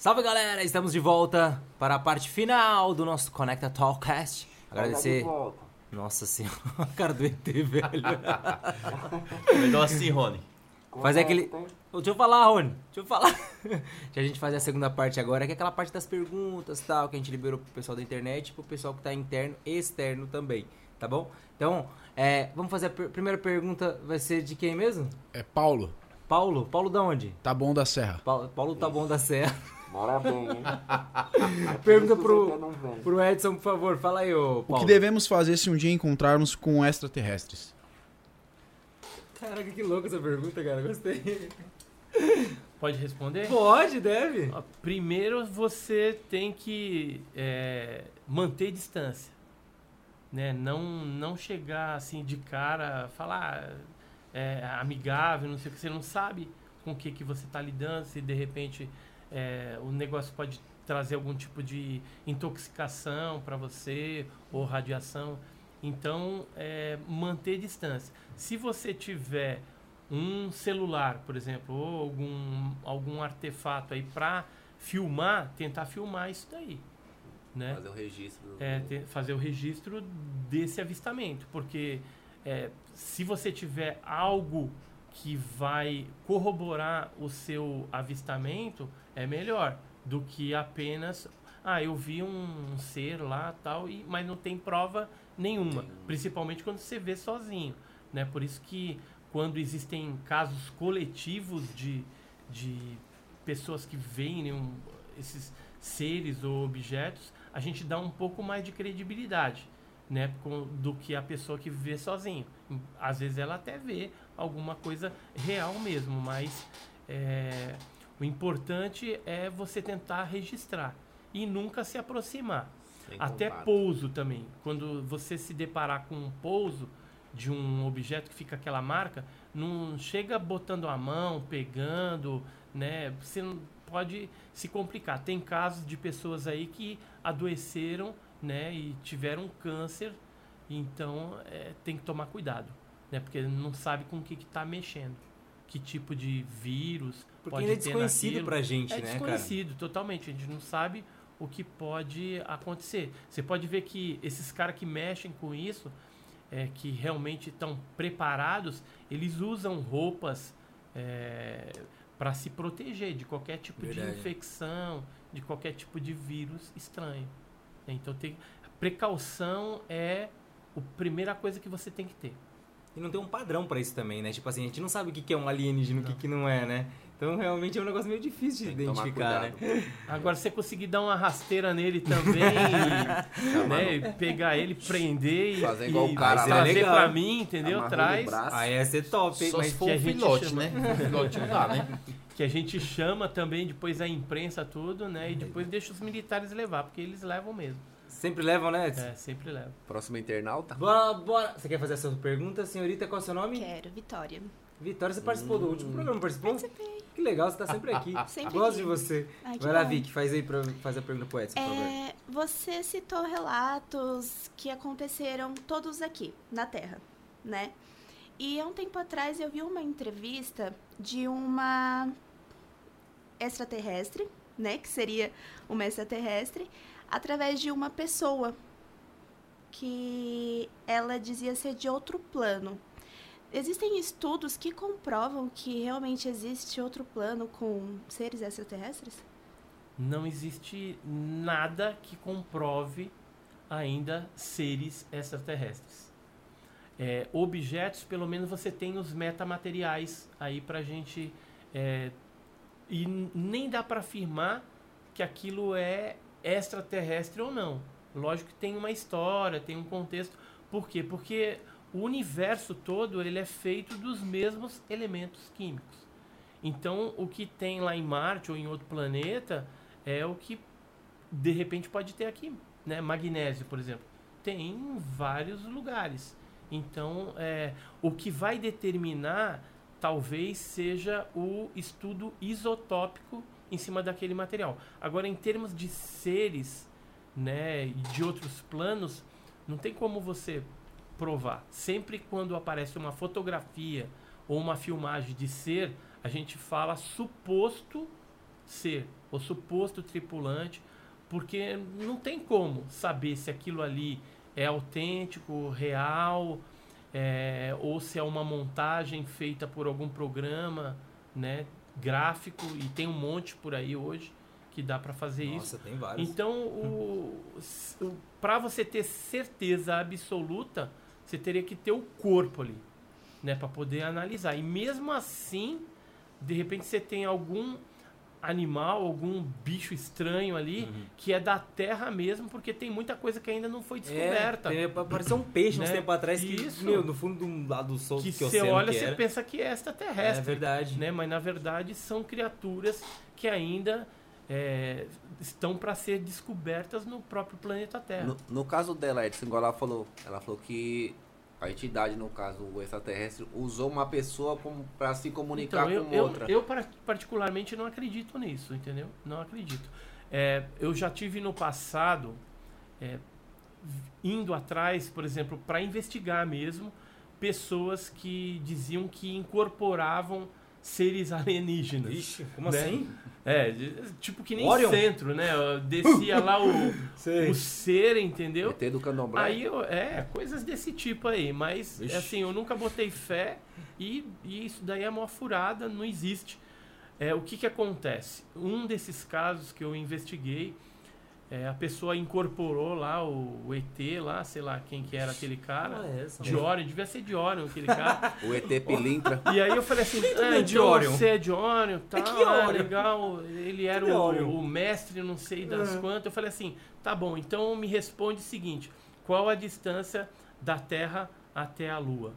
A: Salve galera, estamos de volta para a parte final do nosso Conecta Talkcast. Agradecer.
B: Tá.
A: Nossa senhora, a cara do ET, velho.
E: Melhor assim, Rony.
A: Fazer
B: Conecta,
A: aquele- Deixa eu falar, Rony. Deixa eu falar. que a gente fazer a segunda parte agora, que é aquela parte das perguntas tal, que a gente liberou pro pessoal da internet e pro pessoal que tá interno e externo também, tá bom? Então, é, vamos fazer a per- primeira pergunta, vai ser de quem mesmo?
F: É Paulo,
A: Paulo? Paulo da onde?
F: tá bom da Serra.
A: Paulo, Paulo tá bom da Serra.
B: Mora bem, hein?
A: Pergunta pro-
B: o.
A: Pro Edson, por favor, fala aí, ô
F: O
A: Paulo.
F: que devemos fazer se um dia encontrarmos com extraterrestres?
A: Caraca, que louco essa pergunta, cara, gostei.
D: Pode responder?
A: Pode, deve.
D: Ó, Primeiro você tem que é, manter distância. Né? Não, não chegar assim de cara, falar é, amigável, não sei o que. Você não sabe com o que, que você está lidando, se de repente é, o negócio pode trazer algum tipo de intoxicação para você ou radiação. Então, é, manter distância. Se você tiver um celular, por exemplo, ou algum, algum artefato aí para filmar, tentar filmar isso daí, né?
C: Fazer o registro.
D: É, te- fazer o registro desse avistamento, porque é, se você tiver algo que vai corroborar o seu avistamento, é melhor do que apenas ah, eu vi um ser lá tal, e, mas não tem prova nenhuma, principalmente quando você vê sozinho, né? Por isso que quando existem casos coletivos de, de pessoas que veem né, um- esses seres ou objetos, a gente dá um pouco mais de credibilidade, né, com- do que a pessoa que vê sozinho. Às vezes ela até vê alguma coisa real mesmo, mas é, o importante é você tentar registrar e nunca se aproximar.
C: Sem
D: Até
C: contato.
D: pouso também. Quando você se deparar com um pouso, de um objeto que fica aquela marca, não chega botando a mão, pegando, né? Você pode se complicar. Tem casos de pessoas aí que adoeceram, né? E tiveram câncer, então é, tem que tomar cuidado, né? Porque não sabe com o que está mexendo, que tipo de vírus
A: Porque
D: pode
A: ainda é desconhecido
D: naquilo.
A: pra gente,
D: É
A: né, cara?
D: desconhecido, totalmente. A gente não sabe o que pode acontecer. Você pode ver que esses caras que mexem com isso, é, que realmente estão preparados, eles usam roupas para se proteger de qualquer tipo
A: Verdade.
D: de infecção, de qualquer tipo de vírus estranho. Então tem precaução é a primeira coisa que você tem que ter.
A: E não tem um padrão pra isso também, né? Tipo assim, a gente não sabe o que que é um alienígena, o que
D: Não.
A: que não é, né? Então realmente é um negócio meio difícil de identificar, né?
D: Agora, se você conseguir dar uma rasteira nele também, e, né, e pegar ele, prender e,
C: Fazer
D: e
C: igual o cara
D: trazer
A: Legal.
D: pra mim, entendeu?
C: Amarrou
D: Traz.
A: Aí ia ser top, hein?
E: Só
A: Mas
E: se for um
D: chama.
E: né? Não dá, né?
D: que a gente chama também depois a imprensa tudo, né? E depois deixa os militares levar, porque eles levam mesmo.
A: Sempre levam, né?
D: É, sempre levam.
C: Próximo internauta.
A: Bora, bora. Você quer fazer a sua pergunta, senhorita? Qual é o seu nome?
G: Quero, Vitória.
A: Vitória, você participou do último programa, participou?
G: Participei.
A: Que legal, você tá sempre aqui.
G: Sempre
A: Gosto
G: aqui.
A: de você.
G: Ai, que
A: Vai lá,
G: bom.
A: Vic, faz aí pra fazer a pergunta pro Edson, por favor.
G: É, você citou relatos que aconteceram todos aqui, na Terra, né? E há um tempo atrás eu vi uma entrevista de uma extraterrestre, né? Que seria uma extraterrestre, através de uma pessoa que ela dizia ser de outro plano. Existem estudos que comprovam que realmente existe outro plano com seres extraterrestres?
D: Não existe nada que comprove ainda seres extraterrestres. É, objetos, pelo menos você tem os metamateriais aí pra gente. é, e nem dá para afirmar que aquilo é extraterrestre ou não. Lógico que tem uma história, tem um contexto. Por quê? Porque o universo todo ele é feito dos mesmos elementos químicos. Então, o que tem lá em Marte ou em outro planeta é o que de repente pode ter aqui, né? Magnésio, por exemplo, tem em vários lugares. Então, é, o que vai determinar talvez seja o estudo isotópico em cima daquele material. Agora, em termos de seres, né, de outros planos, não tem como você provar. Sempre quando aparece uma fotografia ou uma filmagem de ser, a gente fala suposto ser, ou suposto tripulante, porque não tem como saber se aquilo ali é autêntico, real, é, ou se é uma montagem feita por algum programa, né, gráfico, e tem um monte por aí hoje que dá para fazer isso.
A: Nossa, tem vários.
D: Então, o, para você ter certeza absoluta, você teria que ter o corpo ali, né, para poder analisar. E mesmo assim, de repente você tem algum animal, algum bicho estranho ali que é da Terra mesmo, porque tem muita coisa que ainda não foi descoberta.
A: É, apareceu um peixe uns
D: Né?
A: tempos atrás que,
D: Isso.
A: meu, no fundo do lado do sol
D: que
A: que
D: você olha,
A: que
D: você pensa que é
A: É
D: extraterrestre
A: verdade.
D: né? Mas na verdade são criaturas que ainda é, estão para ser descobertas no próprio planeta Terra.
C: No, no caso dela, Edson, igual ela falou, ela falou que a entidade, no caso, o extraterrestre, usou uma pessoa para se comunicar
D: Então, eu,
C: com
D: eu,
C: outra.
D: eu par- particularmente não acredito nisso, entendeu? Não acredito. É, eu já tive no passado é, indo atrás, por exemplo, para investigar mesmo pessoas que diziam que incorporavam seres alienígenas.
A: Ixi, como
D: Né?
A: assim?
D: É, tipo que nem
A: Orion?
D: centro, né? Eu Descia lá o, o ser, entendeu?
C: ET do candomblé.
D: Aí, eu, é, coisas desse tipo aí. Mas,
A: Vixe.
D: assim, eu nunca botei fé e, e isso daí é uma furada, não existe. É, o que que acontece? Um desses casos que eu investiguei, é, a pessoa incorporou lá o, o ET lá, sei lá quem que era aquele cara.
A: Ah, é essa,
D: de Orion, devia ser de Orion aquele cara.
C: O ET pilintra.
D: E aí eu falei assim, ah,
A: é de
D: então
A: Orion.
D: você é de Orion, tal,
A: que
D: ah,
A: Orion?
D: legal, ele era
A: é
D: o,
A: Orion.
D: o mestre não sei das
A: Uhum.
D: quantas. Eu falei assim, tá bom, então me responde o seguinte, qual a distância da Terra até a Lua?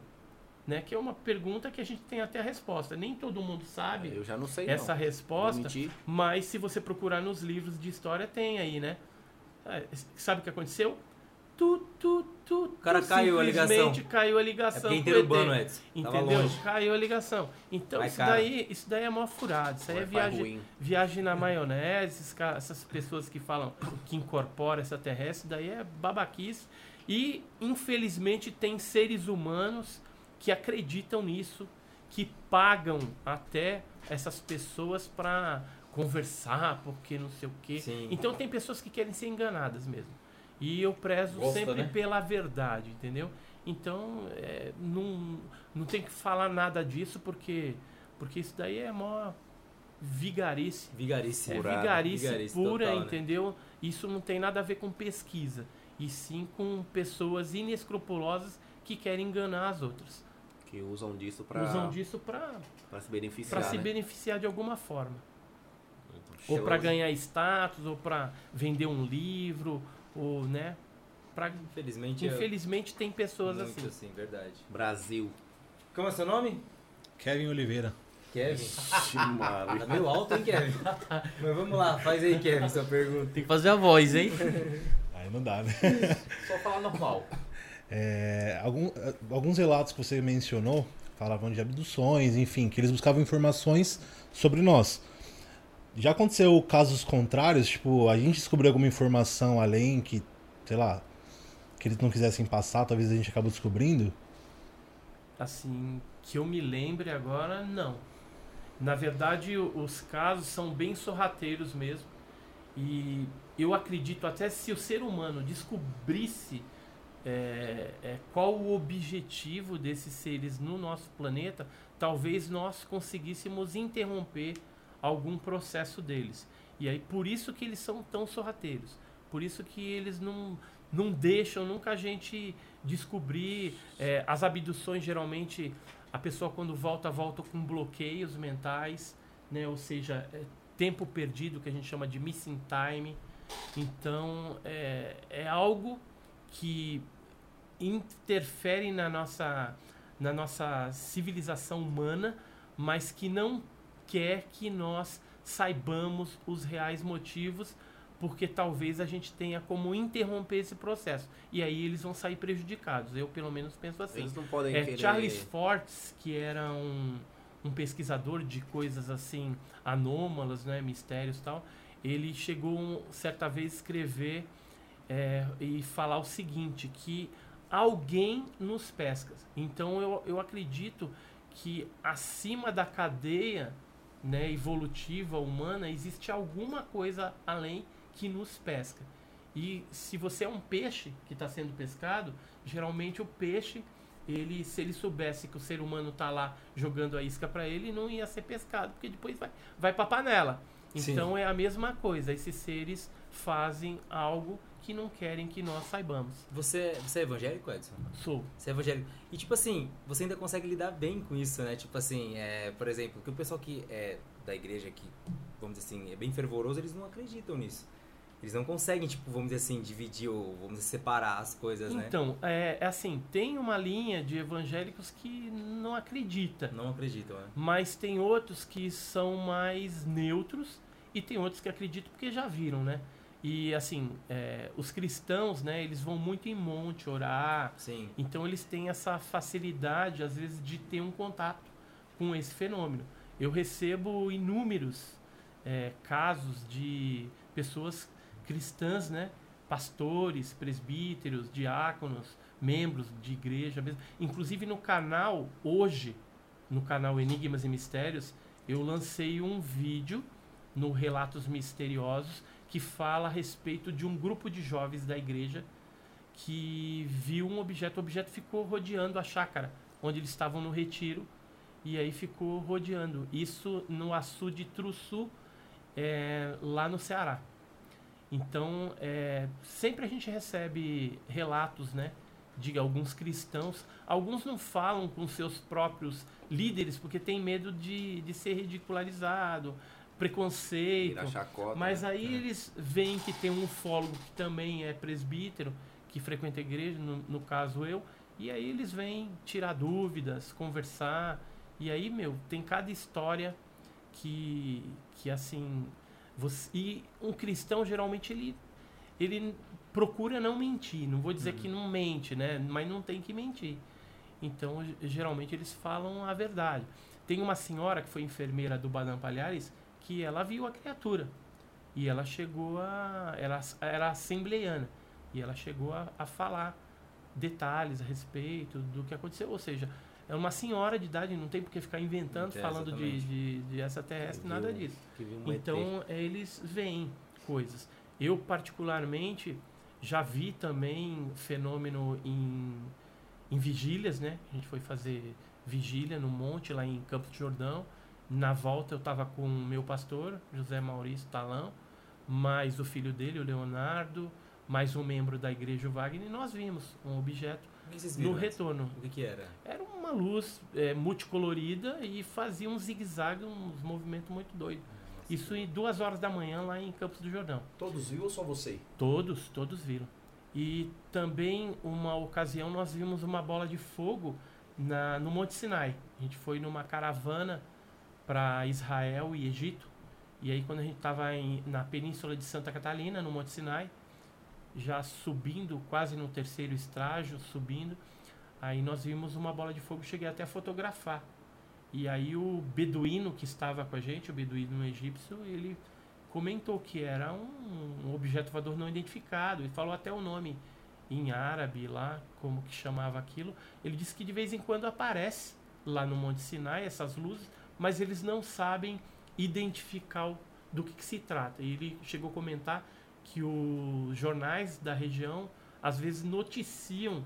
D: Né? Que é uma pergunta que a gente tem até a resposta. Nem todo mundo sabe
C: Eu já não sei
D: essa
C: não.
D: resposta, mas se você procurar nos livros de história tem aí, né? É, sabe o que aconteceu? tu, tu, tu,
A: O cara caiu a ligação.
D: caiu a ligação.
A: é interurbano. Edson.
D: Entendeu?
A: longe.
D: Caiu a ligação. Então
A: Vai,
D: isso
A: cara.
D: daí, isso daí é mó furado. Isso aí é viagem, viagem na maionese, essas pessoas que falam que incorpora extraterrestre, daí é babaquice. E, infelizmente, tem seres humanos que acreditam nisso, que pagam até essas pessoas para conversar, porque não sei o quê.
A: Sim.
D: Então tem pessoas que querem ser enganadas mesmo. E eu prezo
A: Gosta,
D: sempre
A: né?
D: pela verdade, entendeu? Então, é, não, não tem que falar nada disso, porque, porque isso daí é mó vigarice.
A: Vigarice.
D: É
C: Furada.
D: vigarice,
A: Vigarice
D: pura,
A: total, né?
D: entendeu? Isso não tem nada a ver com pesquisa. E sim com pessoas inescrupulosas que querem enganar as outras.
C: Que usam disso pra,
D: Usam disso para
C: se beneficiar.
D: se
C: né?
D: beneficiar de alguma forma.
C: Show.
D: Ou para ganhar status, ou para vender um livro, ou, né? Pra,
A: Infelizmente, é
D: infelizmente tem pessoas
A: muito
D: assim.
A: assim, verdade.
C: Brasil.
A: Como é seu nome?
F: Kevin Oliveira.
A: Kevin.
C: Ixi,
A: Tá meio alto, hein, Kevin? Mas vamos lá, faz aí, Kevin, sua pergunta.
D: Tem que fazer a voz, hein?
F: Aí não dá, né?
A: Só falar normal.
F: É, algum- alguns relatos que você mencionou falavam de abduções, enfim, que eles buscavam informações sobre nós. Já aconteceu casos contrários, tipo, a gente descobriu alguma informação além que, sei lá, que eles não quisessem passar, talvez a gente acabou descobrindo?
D: Assim, que eu me lembre agora, não. Na verdade, os casos são bem sorrateiros mesmo. E eu acredito até se o ser humano descobrisse é, é, qual o objetivo desses seres no nosso planeta, talvez nós conseguíssemos interromper algum processo deles. E aí por isso que eles são tão sorrateiros. Por isso que eles não, não deixam nunca a gente descobrir é, as abduções geralmente a pessoa quando volta volta com bloqueios mentais, né? Ou seja, é tempo perdido que a gente chama de missing time. Então é, é algo que interfere na nossa na nossa civilização humana, mas que não quer que nós saibamos os reais motivos, porque talvez a gente tenha como interromper esse processo. E aí eles vão sair prejudicados. Eu, pelo menos, penso assim.
C: Eles não podem
D: É,
C: querer...
D: Charles Fortes, que era um, um pesquisador de coisas assim anômalas, né, mistérios e tal, ele chegou um- certa vez a escrever é, e falar o seguinte, que alguém nos pesca. Então eu, eu acredito que acima da cadeia né, evolutiva humana existe alguma coisa além que nos pesca. E se você é um peixe que está sendo pescado, geralmente o peixe, ele, se ele soubesse que o ser humano está lá jogando a isca para ele, não ia ser pescado, porque depois vai, vai para panela.
A: Sim.
D: Então é a mesma coisa. Esses seres fazem algo que não querem que nós saibamos.
A: Você, você é evangélico, Edson?
D: Sou.
A: Você é evangélico. E, tipo assim, você ainda consegue lidar bem com isso, né? Tipo assim, é, por exemplo, que o pessoal que é da igreja que, vamos dizer assim, é bem fervoroso, eles não acreditam nisso. Eles não conseguem, tipo, vamos dizer assim, dividir ou, vamos dizer, separar as coisas, né?
D: Então, é, é assim, tem uma linha de evangélicos que não acredita.
A: Não acreditam, né?
D: Mas tem outros que são mais neutros e tem outros que acreditam porque já viram, né? E assim, é, os cristãos, né, eles vão muito em monte orar,
A: Sim.
D: então eles têm essa facilidade, às vezes, de ter um contato com esse fenômeno. Eu recebo inúmeros é, casos de pessoas cristãs, né? Pastores, presbíteros, diáconos, membros de igreja mesmo. Inclusive no canal, hoje, no canal Enigmas e Mistérios, eu lancei um vídeo no Relatos Misteriosos que fala a respeito de um grupo de jovens da igreja que viu um objeto. O objeto ficou rodeando a chácara onde eles estavam no retiro e aí ficou rodeando. Isso no açude Truçu, é, lá no Ceará. Então, é, sempre a gente recebe relatos, né, de alguns cristãos. Alguns não falam com seus próprios líderes porque tem medo de, de ser ridicularizado, preconceito.
C: Chacota.
D: Mas
C: né?
D: aí eles veem que tem um ufólogo que também é presbítero, que frequenta a igreja, no, no caso eu, e aí eles vêm tirar dúvidas, conversar. E aí, meu, tem cada história que, que assim. Você, e um cristão geralmente ele, ele procura não mentir. Não vou dizer que não mente, né? Mas não tem que mentir. Então, ge- geralmente eles falam a verdade. Tem uma senhora que foi enfermeira do Badam Palhares que ela viu a criatura. E ela chegou a. Era, era assembleiana. E ela chegou a, a falar detalhes a respeito do que aconteceu. Ou seja, é uma senhora de idade, não tem por que ficar inventando,
A: É,
D: falando de,
A: exatamente.
D: de, de extraterrestre, nada disso.
C: um ET.
D: Então, eh, eles veem coisas. Eu, particularmente, já vi também fenômeno em, em vigílias, né? A gente foi fazer vigília no monte, lá em Campos do Jordão. Na volta, eu estava com o meu pastor, José Maurício Talão, mais o filho dele, o Leonardo, mais um membro da igreja, Wagner, e nós vimos um objeto no
A: viram?
D: retorno.
A: O que que era?
D: Era uma luz é, multicolorida e fazia um zigue-zague, uns movimentos muito doidos. Isso em duas horas da manhã lá em Campos do Jordão.
E: Todos viu ou só você?
D: Todos, todos viram. E também uma ocasião nós vimos uma bola de fogo na, no Monte Sinai. A gente foi numa caravana para Israel e Egito. E aí quando a gente estava na península de Santa Catalina, no Monte Sinai, já subindo, quase no terceiro estágio, subindo, aí nós vimos uma bola de fogo, cheguei até a fotografar. E aí o beduíno que estava com a gente, o beduíno egípcio, ele comentou que era um, um objeto voador não identificado. Ele falou até o nome em árabe lá, como que chamava aquilo. Ele disse que de vez em quando aparece lá no Monte Sinai essas luzes, mas eles não sabem identificar o- do que, que se trata. E ele chegou a comentar que os jornais da região às vezes noticiam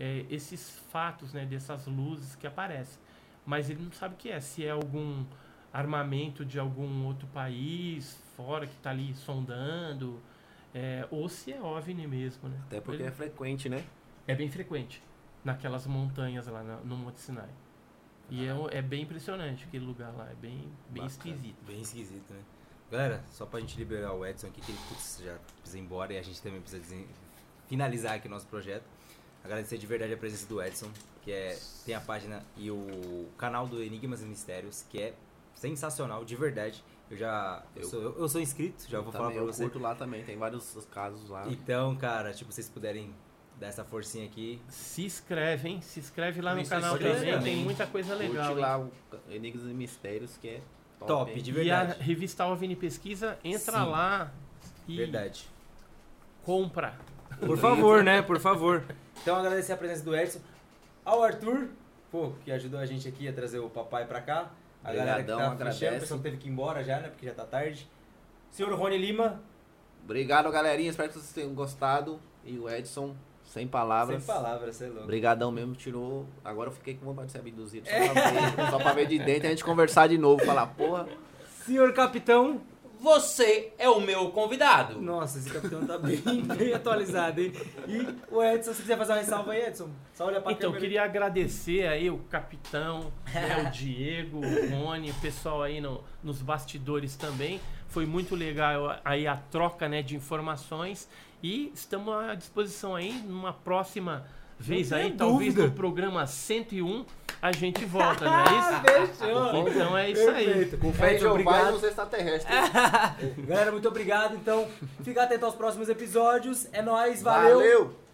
D: eh, esses fatos, né, dessas luzes que aparecem, mas ele não sabe o que é, se é algum armamento de algum outro país fora que está ali sondando, eh, ou se é OVNI mesmo, né?
C: Até porque
D: Ele-
C: é frequente, né?
D: é bem frequente naquelas montanhas lá no Monte Sinai. E é, um- é bem impressionante aquele lugar lá, é bem, bem
C: Bacana.
D: esquisito.
A: Bem esquisito, né? Galera, só pra gente liberar o Edson aqui, que ele putz, já precisa ir embora e a gente também precisa desen- finalizar aqui o nosso projeto. Agradecer de verdade a presença do Edson, que é, tem a página e o canal do Enigmas e Mistérios, que é sensacional, de verdade. Eu já. Eu,
C: Eu-
A: sou, eu, eu sou inscrito, já vou falar
C: Também
A: pra
C: eu
A: você.
C: curto lá também, tem vários casos lá.
A: Então, cara, tipo, vocês puderem dar essa forcinha aqui.
D: Se inscreve, hein? Se inscreve lá no
A: se
D: canal também, tem muita coisa legal.
C: Curte lá o Enigmas e Mistérios, que é top,
A: Top, de
D: E a
A: verdade.
D: revista OVNI Pesquisa, entra
A: Sim.
D: lá e
A: Verdade.
D: compra.
A: Por favor, né? Por favor. Então, agradecer a presença do Edson. Ao Arthur, pô, que ajudou a gente aqui a trazer o papai pra cá. A galera que
C: Obrigadão,
A: tá
C: agradece.
A: fechando, o pessoal teve que ir embora já, né? Porque já tá tarde. Senhor Rony Lima,
C: Obrigado, galerinha. Espero que vocês tenham gostado. E o Edson, sem palavras.
A: sem palavras, você é louco.
C: Obrigadão mesmo, tirou. Agora eu fiquei com vontade de ser abduzido. Só pra, ver, só pra ver de dentro e a gente conversar de novo. Falar, porra,
A: Senhor Capitão.
H: Você é o meu convidado.
A: Nossa, esse capitão tá bem, bem atualizado, hein? E o Edson, se quiser fazer uma ressalva aí, Edson, só olha pra
D: Então,
A: câmera.
D: queria agradecer aí o capitão, né, o Diego, o Rony, o pessoal aí no- nos bastidores também. Foi muito legal aí a troca né, de informações e estamos à disposição aí numa próxima vez aí, talvez
A: dúvida.
D: no programa 101 a gente volta, não é isso?
A: Fechou.
D: Então é isso aí.
A: Perfeito.
C: com fé em
A: Edson,
C: Jeová e
A: obrigado.
C: nos extraterrestres.
A: Galera, muito obrigado. Então, fica atento aos próximos episódios. É nóis, valeu.
C: Valeu.